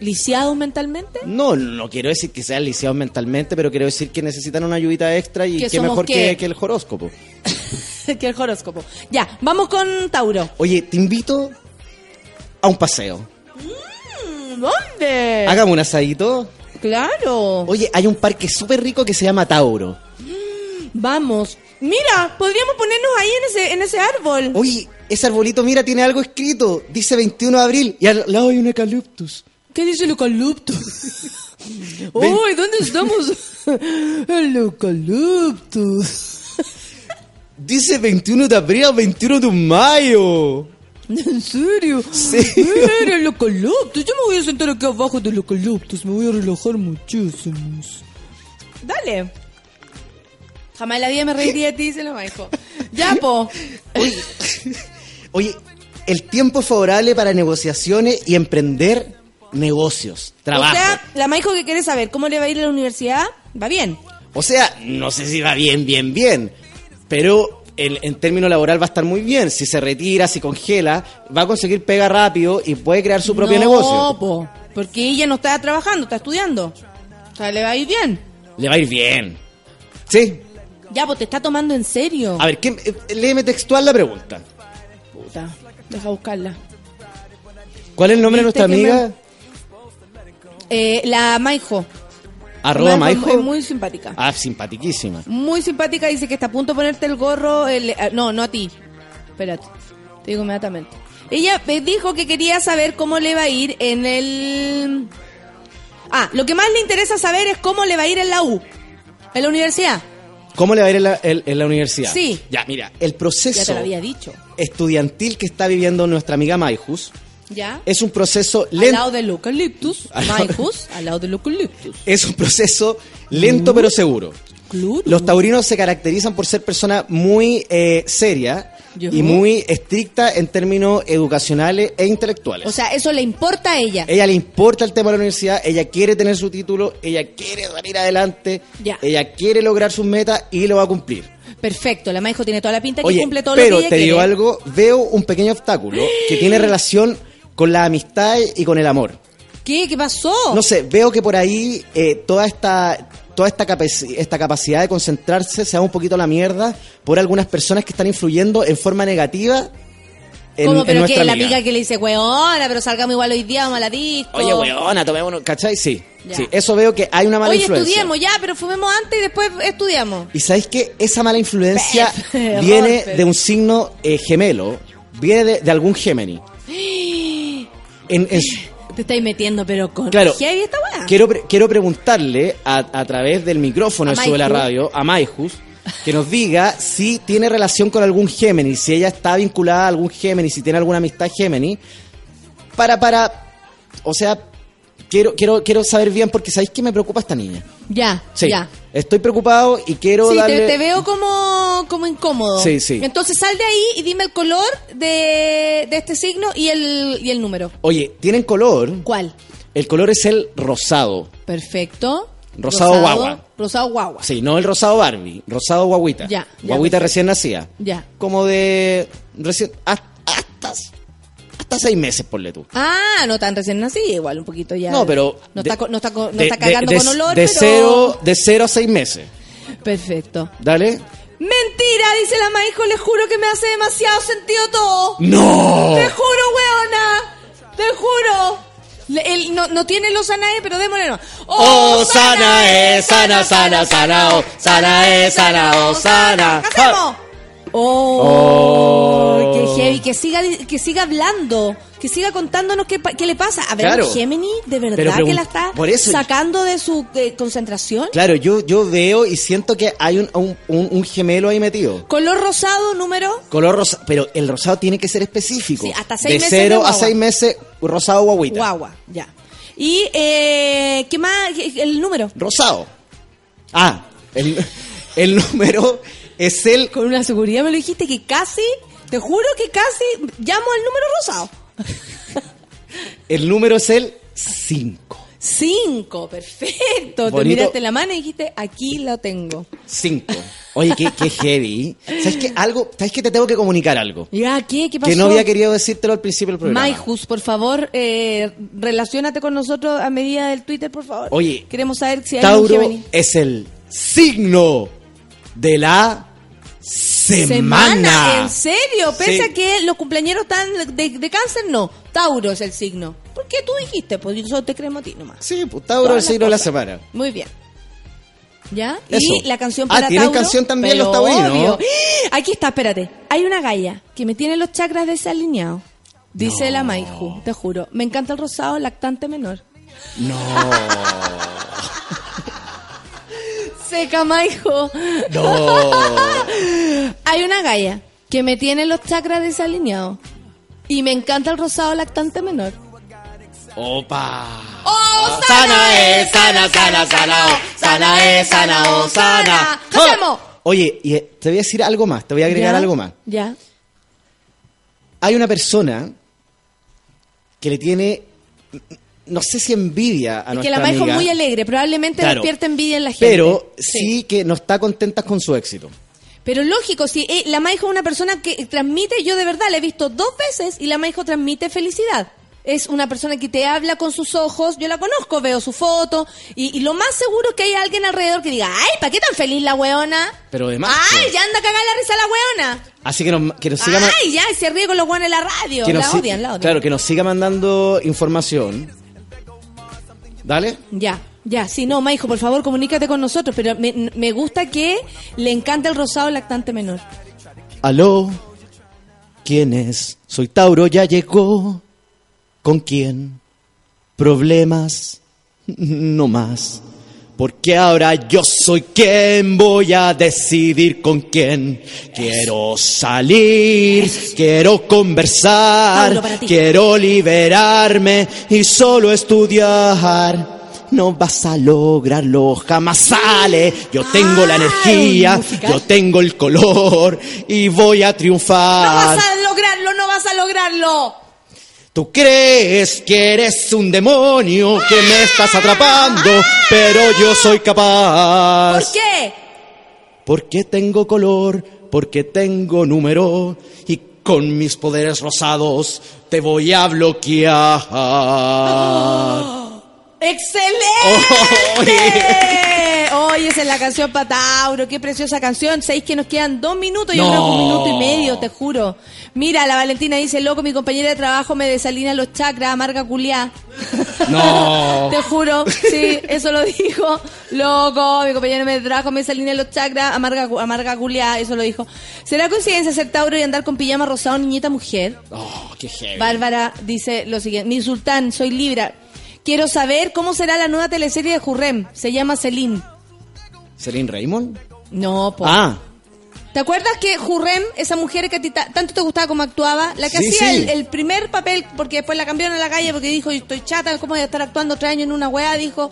Speaker 1: lisiados mentalmente.
Speaker 7: No, no quiero decir que sean lisiados mentalmente, pero quiero decir que necesitan una ayudita extra y
Speaker 1: ¿Que
Speaker 7: mejor
Speaker 1: qué?
Speaker 7: que, que el horóscopo.
Speaker 1: que el horóscopo. Ya, vamos con Tauro.
Speaker 7: Oye, te invito a un paseo.
Speaker 1: Mm, ¿Dónde?
Speaker 7: Hagamos un asadito.
Speaker 1: Claro.
Speaker 7: Oye, hay un parque súper rico que se llama Tauro.
Speaker 1: Vamos. Mira, podríamos ponernos ahí en ese, en ese árbol.
Speaker 7: Oye, ese arbolito, mira, tiene algo escrito. Dice 21 de abril y al lado hay un eucaliptus.
Speaker 1: ¿Qué dice el eucalipto? Uy, ¿dónde estamos? el eucalipto.
Speaker 7: Dice 21 de abril al 21 de mayo.
Speaker 1: ¿En serio?
Speaker 7: Sí.
Speaker 1: Mira el eucalipto. Yo me voy a sentar aquí abajo del eucalipto. Me voy a relajar muchísimo. Dale. Jamás en la vida me reiría de ti, dice la Maijo. Ya, po.
Speaker 7: Oye, el tiempo es favorable para negociaciones y emprender negocios, trabajo.
Speaker 1: O sea, la Maijo que quiere saber cómo le va a ir a la universidad, va bien.
Speaker 7: O sea, no sé si va bien, bien, bien, pero en, en términos laboral va a estar muy bien. Si se retira, si congela, va a conseguir pega rápido y puede crear su propio
Speaker 1: no,
Speaker 7: negocio.
Speaker 1: po, porque ella no está trabajando, está estudiando. O sea, le va a ir bien.
Speaker 7: Le va a ir bien. Sí.
Speaker 1: Ya, pues te está tomando en serio.
Speaker 7: A ver, ¿qué, eh, léeme textual la pregunta.
Speaker 1: Puta, deja buscarla.
Speaker 7: ¿Cuál es el nombre de
Speaker 1: ¿Viste
Speaker 7: nuestra
Speaker 1: me-
Speaker 7: amiga?
Speaker 1: Eh, la Maijo.
Speaker 7: Arroba
Speaker 1: Maijo. Es muy simpática.
Speaker 7: Ah, simpatiquísima.
Speaker 1: Muy simpática, dice que está a punto de ponerte el gorro. el- eh, no, no a ti. Espérate, te digo inmediatamente. Ella me dijo que quería saber cómo le va a ir en el... Ah, lo que más le interesa saber es cómo le va a ir en la U, en la universidad.
Speaker 7: ¿Cómo le va a ir en la, en- en la universidad?
Speaker 1: Sí.
Speaker 7: Ya, mira, el proceso
Speaker 1: Ya te lo había dicho.
Speaker 7: estudiantil que está viviendo nuestra amiga Maijus
Speaker 1: ¿Ya?
Speaker 7: es un proceso
Speaker 1: Al
Speaker 7: lento.
Speaker 1: lado del eucaliptus,
Speaker 7: Al
Speaker 1: Maijus, al lado del eucaliptus.
Speaker 7: Es un proceso lento pero seguro.
Speaker 1: Claro.
Speaker 7: Los taurinos se caracterizan por ser personas muy eh, serias
Speaker 1: Yo.
Speaker 7: y muy estrictas en términos educacionales e intelectuales.
Speaker 1: O sea, eso le importa a ella.
Speaker 7: ella le importa el tema de la universidad, ella quiere tener su título, ella quiere salir adelante,
Speaker 1: Ya.
Speaker 7: ella quiere lograr sus metas y lo va a cumplir.
Speaker 1: Perfecto, la Maijo tiene toda la pinta que
Speaker 7: Oye,
Speaker 1: cumple todo
Speaker 7: pero
Speaker 1: lo que ella
Speaker 7: te digo
Speaker 1: quiere.
Speaker 7: algo, veo un pequeño obstáculo que tiene relación con la amistad y con el amor.
Speaker 1: ¿Qué? ¿Qué pasó?
Speaker 7: No sé, veo que por ahí eh, toda esta toda esta, esta capacidad de concentrarse se va un poquito a la mierda por algunas personas que están influyendo en forma negativa en,
Speaker 1: ¿Cómo?
Speaker 7: en
Speaker 1: Pero
Speaker 7: nuestra
Speaker 1: que la
Speaker 7: amiga.
Speaker 1: amiga que le dice, weona, pero salgamos igual hoy día, vamos a la disco.
Speaker 7: Oye, weona, tomémonos, ¿cachai? Sí,
Speaker 1: Ya.
Speaker 7: sí, eso veo que hay una mala
Speaker 1: Oye,
Speaker 7: influencia.
Speaker 1: estudiemos ya, pero fumemos antes y después estudiamos.
Speaker 7: Y sabéis que esa mala influencia viene de un signo eh, gemelo, viene de, de algún Gemini. En- en-
Speaker 1: Te estáis metiendo, pero con
Speaker 7: Claro.
Speaker 1: esta
Speaker 7: quiero, pre- quiero preguntarle a, a través del micrófono
Speaker 1: A
Speaker 7: de la. Radio a Maijus que nos diga si tiene relación con algún Géminis, si ella está vinculada a algún Géminis, si tiene alguna amistad Géminis, para, para, o sea, quiero, quiero, quiero saber bien porque sabéis que me preocupa esta niña.
Speaker 1: Ya,
Speaker 7: Sí,
Speaker 1: ya.
Speaker 7: estoy preocupado y quiero
Speaker 1: Sí,
Speaker 7: darle...
Speaker 1: te, te veo como, como incómodo.
Speaker 7: Sí, sí.
Speaker 1: Entonces sal de ahí y dime el color de, de este signo y el, y el número.
Speaker 7: Oye, tienen color,
Speaker 1: ¿Cuál?
Speaker 7: el color es el rosado.
Speaker 1: Perfecto.
Speaker 7: Rosado guagua.
Speaker 1: Rosado guagua.
Speaker 7: Sí, no el rosado Barbie, rosado guaguita.
Speaker 1: Ya,
Speaker 7: guaguita recién nacida.
Speaker 1: Ya.
Speaker 7: Como de recién hasta, hasta, hasta seis meses, ponle tú.
Speaker 1: Ah, no tan recién nacido, igual un poquito ya.
Speaker 7: No, pero
Speaker 1: No
Speaker 7: de-
Speaker 1: está, no está, no
Speaker 7: de-
Speaker 1: está cagando
Speaker 7: de-
Speaker 1: con olor,
Speaker 7: de
Speaker 1: pero...
Speaker 7: cero, de cero a seis meses.
Speaker 1: Perfecto.
Speaker 7: Dale.
Speaker 1: Mentira, dice la Maijo, le juro que me hace demasiado sentido todo.
Speaker 7: ¡No!
Speaker 1: Te juro, weona. Te juro. Le- él no, no tiene los sanae, pero démosle no.
Speaker 7: Oh, sana es, sana, sana, sana, oh, sana es, sana, oh, sana.
Speaker 1: ¿Qué hacemos? Oh, qué heavy, que siga, que siga hablando, que siga contándonos qué, qué le pasa. A ver,
Speaker 7: Claro.
Speaker 1: Gemini, ¿de
Speaker 7: Pero
Speaker 1: verdad que la está
Speaker 7: eso-
Speaker 1: sacando de su eh, concentración?
Speaker 7: Claro, yo, yo veo y siento que hay un, un, un- un gemelo ahí metido.
Speaker 1: Color rosado, número.
Speaker 7: Color rosa, pero el rosado tiene que ser específico.
Speaker 1: Sí, hasta seis
Speaker 7: de
Speaker 1: meses
Speaker 7: cero
Speaker 1: de
Speaker 7: a
Speaker 1: guagua.
Speaker 7: seis meses, rosado guaguita.
Speaker 1: Guagua, ya. Y, eh, ¿qué más? El número.
Speaker 7: Rosado. Ah, el, el número es el...
Speaker 1: Con una seguridad me lo dijiste que casi, te juro que casi llamo al número rosado.
Speaker 7: El número es el 5.
Speaker 1: Cinco, perfecto. Te miraste la mano y dijiste, aquí lo tengo.
Speaker 7: 5. Oye, qué, qué heavy. ¿Sabes qué? Algo, ¿sabes que te tengo que comunicar algo?
Speaker 1: Ya, ¿qué? ¿Qué pasó?
Speaker 7: Que no había querido decírtelo al principio del programa.
Speaker 1: Maijus, por favor, eh, relacionate con nosotros a medida del Twitter, por favor.
Speaker 7: Oye,
Speaker 1: queremos saber si hay
Speaker 7: Tauro es el signo de la semana.
Speaker 1: ¿En serio? Pese
Speaker 7: Sí.
Speaker 1: a que los cumpleaños están de, de cáncer, no. Tauro es el signo. ¿Por qué tú dijiste? Pues yo solo te creemos a ti nomás.
Speaker 7: Sí, pues Tauro
Speaker 1: Todas
Speaker 7: es el signo de la semana.
Speaker 1: Muy bien. ¿Ya?
Speaker 7: Eso.
Speaker 1: Y la canción
Speaker 7: Ah,
Speaker 1: para
Speaker 7: ¿tienen
Speaker 1: Tauro,
Speaker 7: canción también
Speaker 1: pero
Speaker 7: los taurinos?
Speaker 1: Aquí está, espérate. Hay una galla que me tiene los chakras desalineados. Dice la Maiju, te juro. Me encanta el rosado lactante menor.
Speaker 7: No.
Speaker 1: Seca, Maijo.
Speaker 7: No.
Speaker 1: Hay una galla que me tiene los chakras desalineados. Y me encanta el rosado lactante menor.
Speaker 7: Opa.
Speaker 1: ¡Oh,
Speaker 7: Sana es, sana, sana, sana, sana es, sana, oh, sana. Oye, y eh, te voy a decir algo más, te voy a agregar
Speaker 1: ¿Ya?
Speaker 7: algo más.
Speaker 1: Ya.
Speaker 7: Hay una persona que le tiene, no sé si envidia a
Speaker 1: Es que
Speaker 7: nuestra
Speaker 1: la Maijo es muy alegre. Probablemente
Speaker 7: Claro.
Speaker 1: despierta envidia en la gente.
Speaker 7: pero sí. que no está contenta con su éxito.
Speaker 1: Pero lógico, si eh, la Maijo es una persona que transmite, yo de verdad la he visto dos veces y la Maijo transmite felicidad. Es una persona que te habla con sus ojos, yo la conozco, veo su foto y, y lo más seguro es que hay alguien alrededor que diga, ay, ¿para qué tan feliz la weona?
Speaker 7: Pero además,
Speaker 1: Ay,
Speaker 7: pues,
Speaker 1: ya anda a cagar la risa la weona.
Speaker 7: así que nos, que nos siga
Speaker 1: Ay, ya, se ríe con los weones en la radio.
Speaker 7: que
Speaker 1: La odian, la odian.
Speaker 7: Claro, que nos siga mandando información. Dale.
Speaker 1: Ya, ya, sí, no, Maijo, por favor, comunícate con nosotros, pero me, me gusta que le encanta el rosado lactante menor.
Speaker 7: Aló, ¿quién es? Soy Tauro, ya llegó. ¿Con quién? Problemas, no más. Porque ahora yo soy quien voy a decidir con quién. Quiero salir, quiero conversar, quiero liberarme y solo estudiar. No vas a lograrlo, jamás sale. Yo tengo la energía, yo tengo el color y voy a
Speaker 1: ¡No
Speaker 7: triunfar.
Speaker 1: vas a lograrlo, no vas a lograrlo!
Speaker 7: Tú crees que eres un demonio que me estás atrapando, pero yo soy capaz.
Speaker 1: ¿Por qué?
Speaker 7: Porque tengo color, porque tengo número y con mis poderes rosados te voy a bloquear.
Speaker 1: ¡Excelente! Oye, esa es la canción para Tauro, qué preciosa canción. Sabéis que nos quedan dos minutos, yo
Speaker 7: No.
Speaker 1: creo que un minuto y medio, te juro. Mira, la Valentina dice, loco, mi compañera de trabajo me desalina los chakras, amarga culiá.
Speaker 7: No.
Speaker 1: Te juro, sí, eso lo dijo. Loco, mi compañero de trabajo me desalina los chakras, amarga, amarga culiá, eso lo dijo. ¿Será coincidencia ser Tauro y andar con pijama rosado, niñita mujer?
Speaker 7: Oh, qué heavy.
Speaker 1: Bárbara dice lo siguiente. Mi sultán, soy Libra. Quiero saber cómo será la nueva teleserie de Jurrem. Se llama Celine.
Speaker 7: ¿Celine Raymond?
Speaker 1: No, po.
Speaker 7: Ah,
Speaker 1: ¿Te acuerdas que Jurrem, esa mujer que a ti ta- tanto te gustaba como actuaba, la que
Speaker 7: Sí,
Speaker 1: hacía
Speaker 7: sí.
Speaker 1: el, el primer papel, porque después la cambiaron a la calle porque dijo, estoy chata, ¿cómo voy a estar actuando tres años en una weá? Dijo,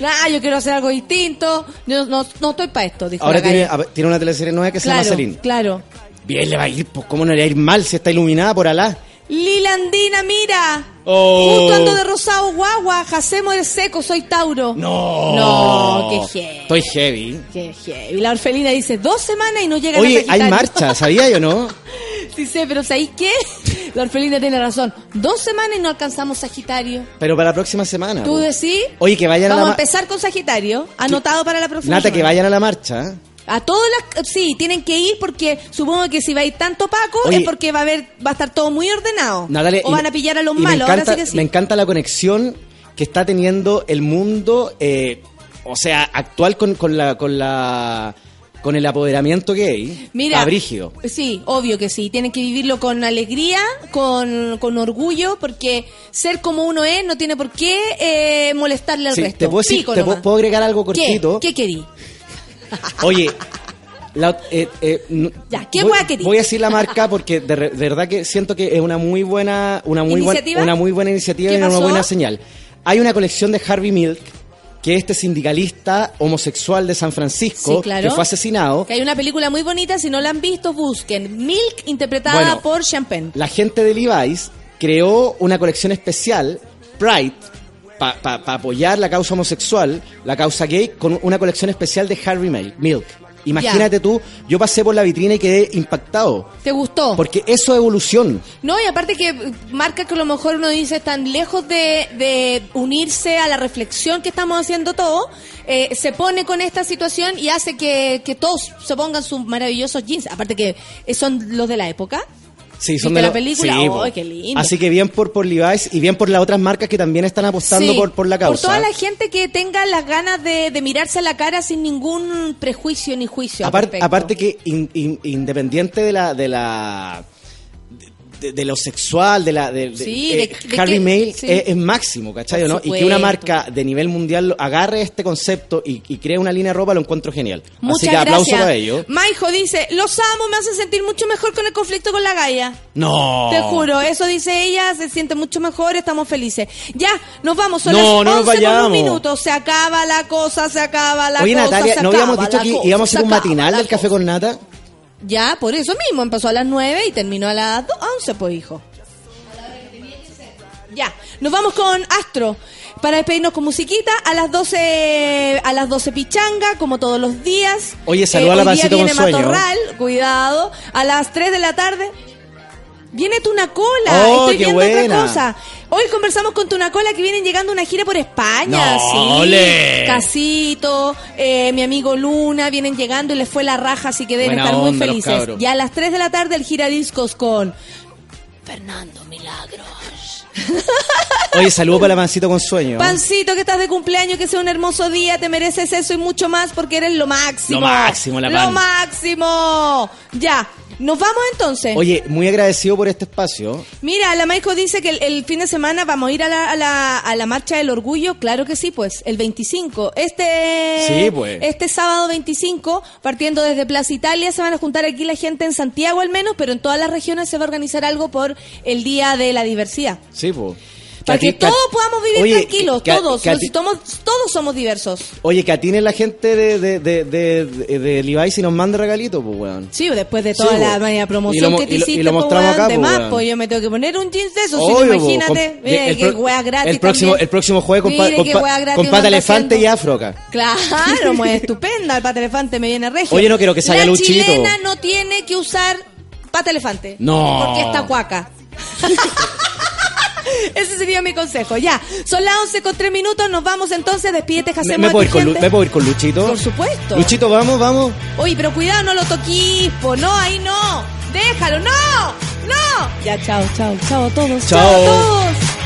Speaker 1: nah, yo quiero hacer algo distinto, yo no, no estoy para esto, dijo
Speaker 7: ahora
Speaker 1: la
Speaker 7: tiene,
Speaker 1: calle.
Speaker 7: a- tiene una teleserie nueva que se
Speaker 1: Claro,
Speaker 7: llama Celine.
Speaker 1: claro.
Speaker 7: Bien, le va a ir, pues cómo no le va a ir mal si está iluminada por Alá.
Speaker 1: Lilandina, mira.
Speaker 7: Oh.
Speaker 1: Justo ando de rosado guagua, jacemo el seco, soy Tauro.
Speaker 7: No.
Speaker 1: No, qué heavy.
Speaker 7: Estoy heavy.
Speaker 1: Qué heavy. La orfelina dice, dos semanas y no llega a
Speaker 7: Oye, hay marcha, ¿sabía yo no?
Speaker 1: Sí sé, pero ¿sabéis qué? La orfelina tiene razón. Dos semanas y no alcanzamos Sagitario.
Speaker 7: Pero para la próxima semana.
Speaker 1: ¿Tú decís?
Speaker 7: Oye, que vayan a
Speaker 1: Vamos
Speaker 7: la
Speaker 1: a
Speaker 7: ma-
Speaker 1: empezar con Sagitario, anotado para la próxima
Speaker 7: Nata, que vayan a la marcha.
Speaker 1: A todas las... Sí, tienen que ir porque supongo que si va a ir tanto Paco
Speaker 7: Oye.
Speaker 1: es porque va a haber va a estar todo muy ordenado.
Speaker 7: Natalia,
Speaker 1: o van a pillar a los
Speaker 7: y me
Speaker 1: malos, ahora
Speaker 7: encanta,
Speaker 1: sí que sí.
Speaker 7: Me encanta la conexión que está teniendo el mundo, eh, o sea, actual con, con la con la con el apoderamiento gay.
Speaker 1: Mira,
Speaker 7: Está brígido.
Speaker 1: Sí, obvio que sí. Tienen que vivirlo con alegría, con, con orgullo, porque ser como uno es no tiene por qué eh, molestarle al
Speaker 7: Sí,
Speaker 1: resto.
Speaker 7: te puedo decir,
Speaker 1: Pico
Speaker 7: te
Speaker 1: nomás.
Speaker 7: puedo, puedo agregar algo
Speaker 1: ¿Qué?
Speaker 7: cortito.
Speaker 1: ¿Qué querí?
Speaker 7: Oye, la- eh, eh, no-
Speaker 1: Ya, ¿qué
Speaker 7: voy, a decir la marca porque de, verdad que siento que es una muy buena, una muy buena,
Speaker 1: ¿Iniciativa?
Speaker 7: una muy buena iniciativa
Speaker 1: ¿Qué
Speaker 7: y una buena señal. Hay una colección de Harvey Milk que es este sindicalista homosexual de San Francisco
Speaker 1: Sí, claro.
Speaker 7: que fue asesinado.
Speaker 1: Que hay una película muy bonita, si no la han visto, busquen. Milk, interpretada
Speaker 7: Bueno.
Speaker 1: por Champagne.
Speaker 7: La gente de Levi's creó una colección especial, Pride, para apoyar la causa homosexual, la causa gay, con una colección especial de Mil- Milk. Imagínate tú, yo pasé por la vitrina y quedé impactado.
Speaker 1: ¿Te gustó?
Speaker 7: Porque eso es evolución.
Speaker 1: No, y aparte que marca que a lo mejor uno dice están lejos de, de unirse a la reflexión que estamos haciendo todos, eh, se pone con esta situación y hace que, que todos se pongan sus maravillosos jeans. Aparte que son los de la época.
Speaker 7: Sí, son
Speaker 1: ¿Viste
Speaker 7: de
Speaker 1: la
Speaker 7: lo-
Speaker 1: película?
Speaker 7: sí,
Speaker 1: ¡Ay,
Speaker 7: po.
Speaker 1: qué lindo!
Speaker 7: Así que bien por, por Levi's y bien por las otras marcas que también están apostando
Speaker 1: Sí,
Speaker 7: por, por la causa.
Speaker 1: toda la gente que tenga las ganas de, de mirarse a la cara sin ningún prejuicio ni juicio. al
Speaker 7: Aparte, que in- in- independiente de la de la de, de lo sexual, de la de,
Speaker 1: Sí,
Speaker 7: eh, Harry Mail
Speaker 1: sí.
Speaker 7: es, es máximo, ¿cachai? ¿no? Y que una marca de nivel mundial agarre este concepto y, y cree una línea de ropa lo encuentro genial.
Speaker 1: Muchas
Speaker 7: Así que aplauso
Speaker 1: gracias.
Speaker 7: para ello.
Speaker 1: Maijo dice, los amo, me hacen sentir mucho mejor con el conflicto con la galla.
Speaker 7: No.
Speaker 1: Te juro, eso dice ella, se siente mucho mejor, estamos felices. Ya, nos vamos, son
Speaker 7: No,
Speaker 1: las
Speaker 7: no nos
Speaker 1: 11 con
Speaker 7: vayamos.
Speaker 1: un minuto, se acaba la cosa, se acaba la
Speaker 7: Oye,
Speaker 1: cosa,
Speaker 7: Natalia,
Speaker 1: se
Speaker 7: ¿no habíamos dicho que íbamos a hacer un matinal del café con nata?
Speaker 1: Ya, por eso mismo, empezó a las 9 y terminó a las do- 11, pues hijo. Ya, nos vamos con Astro para despedirnos con musiquita a las 12 a las 12 pichanga como todos los días.
Speaker 7: Oye, saluda a la Pancito con
Speaker 1: viene
Speaker 7: sueño.
Speaker 1: Matorral, cuidado, a las 3 de la tarde Viene Tunacola,
Speaker 7: Oh,
Speaker 1: estoy
Speaker 7: qué
Speaker 1: viendo
Speaker 7: buena.
Speaker 1: otra cosa. Hoy conversamos con Tunacola que vienen llegando una gira por España.
Speaker 7: No,
Speaker 1: sí.
Speaker 7: ole.
Speaker 1: Casito, eh, mi amigo Luna, vienen llegando y les fue la raja, así que deben
Speaker 7: Buena
Speaker 1: estar muy
Speaker 7: onda, los
Speaker 1: felices.
Speaker 7: cabros.
Speaker 1: Y a las 3 de la tarde el gira discos con Fernando Milagros.
Speaker 7: Oye, saludo para la pancito con sueño.
Speaker 1: Pancito, que estás de cumpleaños, que sea un hermoso día, te mereces eso y mucho más porque eres lo máximo.
Speaker 7: Lo máximo, la
Speaker 1: Lo
Speaker 7: pan.
Speaker 1: máximo. Ya, nos vamos entonces.
Speaker 7: Oye, muy agradecido por este espacio.
Speaker 1: Mira, la Maico dice que el, el fin de semana vamos a ir a la, a, la, a la marcha del orgullo. Claro que sí, pues, el 25. Este,
Speaker 7: Sí, pues.
Speaker 1: este sábado 25, partiendo desde Plaza Italia, se van a juntar aquí la gente en Santiago al menos, pero en todas las regiones se va a organizar algo por el Día de la Diversidad.
Speaker 7: Sí, pues.
Speaker 1: Para que, todos podamos vivir
Speaker 7: Oye,
Speaker 1: tranquilos, todos. todos somos diversos.
Speaker 7: Oye, que atine la gente de, de, de, de, de, Levi's y nos mande regalitos, pues, weón.
Speaker 1: Sí, después de toda la
Speaker 7: Y
Speaker 1: promoción
Speaker 7: lo mo-
Speaker 1: que te
Speaker 7: y lo- y
Speaker 1: hiciste,
Speaker 7: lo mostramos
Speaker 1: weón,
Speaker 7: acá,
Speaker 1: de
Speaker 7: po,
Speaker 1: más,
Speaker 7: weón.
Speaker 1: pues yo me tengo que poner un jeans de si no,
Speaker 7: po,
Speaker 1: imagínate, mira
Speaker 7: el
Speaker 1: qué wea gratis
Speaker 7: el próximo,
Speaker 1: también.
Speaker 7: el próximo jueves con,
Speaker 1: Mire
Speaker 7: con, pata elefante y afro acá.
Speaker 1: Claro, muy estupenda, el pata elefante me viene regio.
Speaker 7: Oye, no quiero que salga
Speaker 1: La
Speaker 7: Luchito.
Speaker 1: chilena no tiene que usar pata elefante.
Speaker 7: No.
Speaker 1: Porque está cuaca. Ese sería mi consejo. Ya, son las 11 con 3 minutos, nos vamos entonces, despídete,
Speaker 7: ¿Me,
Speaker 1: hacemos
Speaker 7: me
Speaker 1: a
Speaker 7: puedo ir con. ¿Me puedo ir con Luchito?
Speaker 1: Por supuesto.
Speaker 7: Luchito, vamos, vamos.
Speaker 1: Oye, pero cuidado, no lo toquís, po. No, ahí no. Déjalo, no. No. Ya, chao, chao, chao a todos.
Speaker 7: Chao.
Speaker 1: Chao a todos.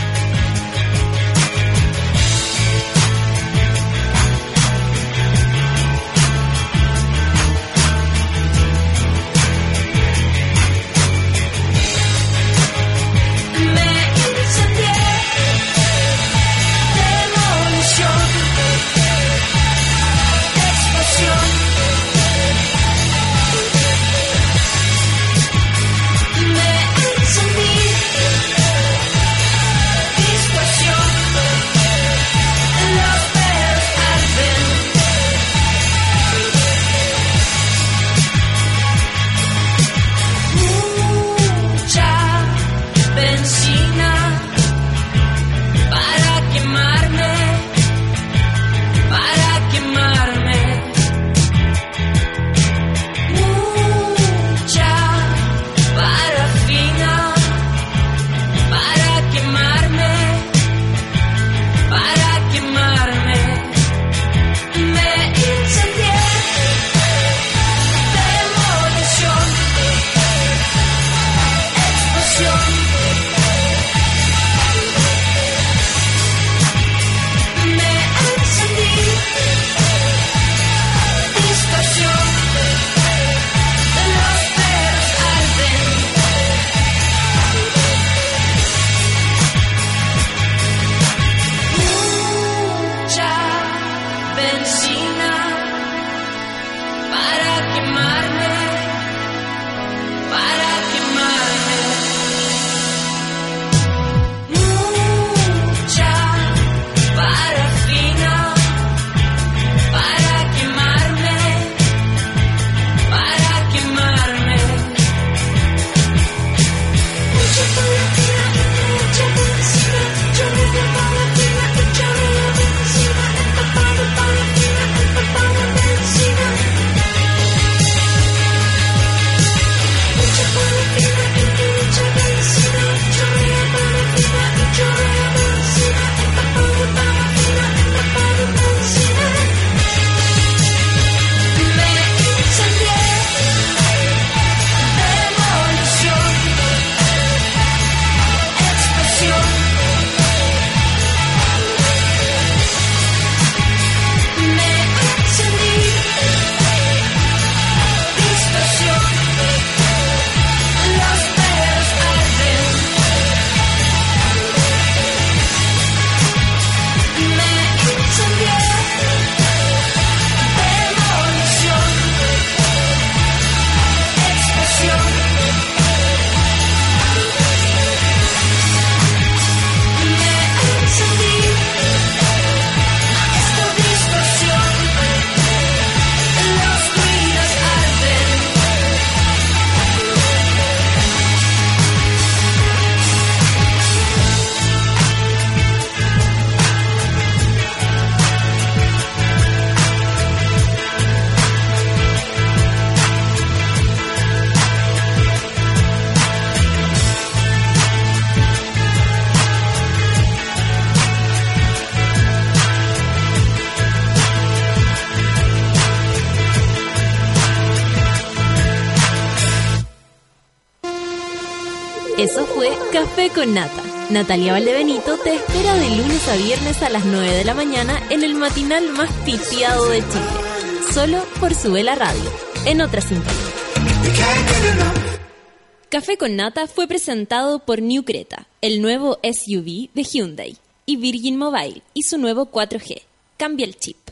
Speaker 3: Natalia Valdebenito te espera de lunes a viernes a las 9 de la mañana en el matinal más pitiado de Chile. Solo por Sube la Radio, en otra sintonía. Café con Nata fue presentado por New Creta, el nuevo SUV de Hyundai, y Virgin Mobile y su nuevo 4G. Cambia el chip.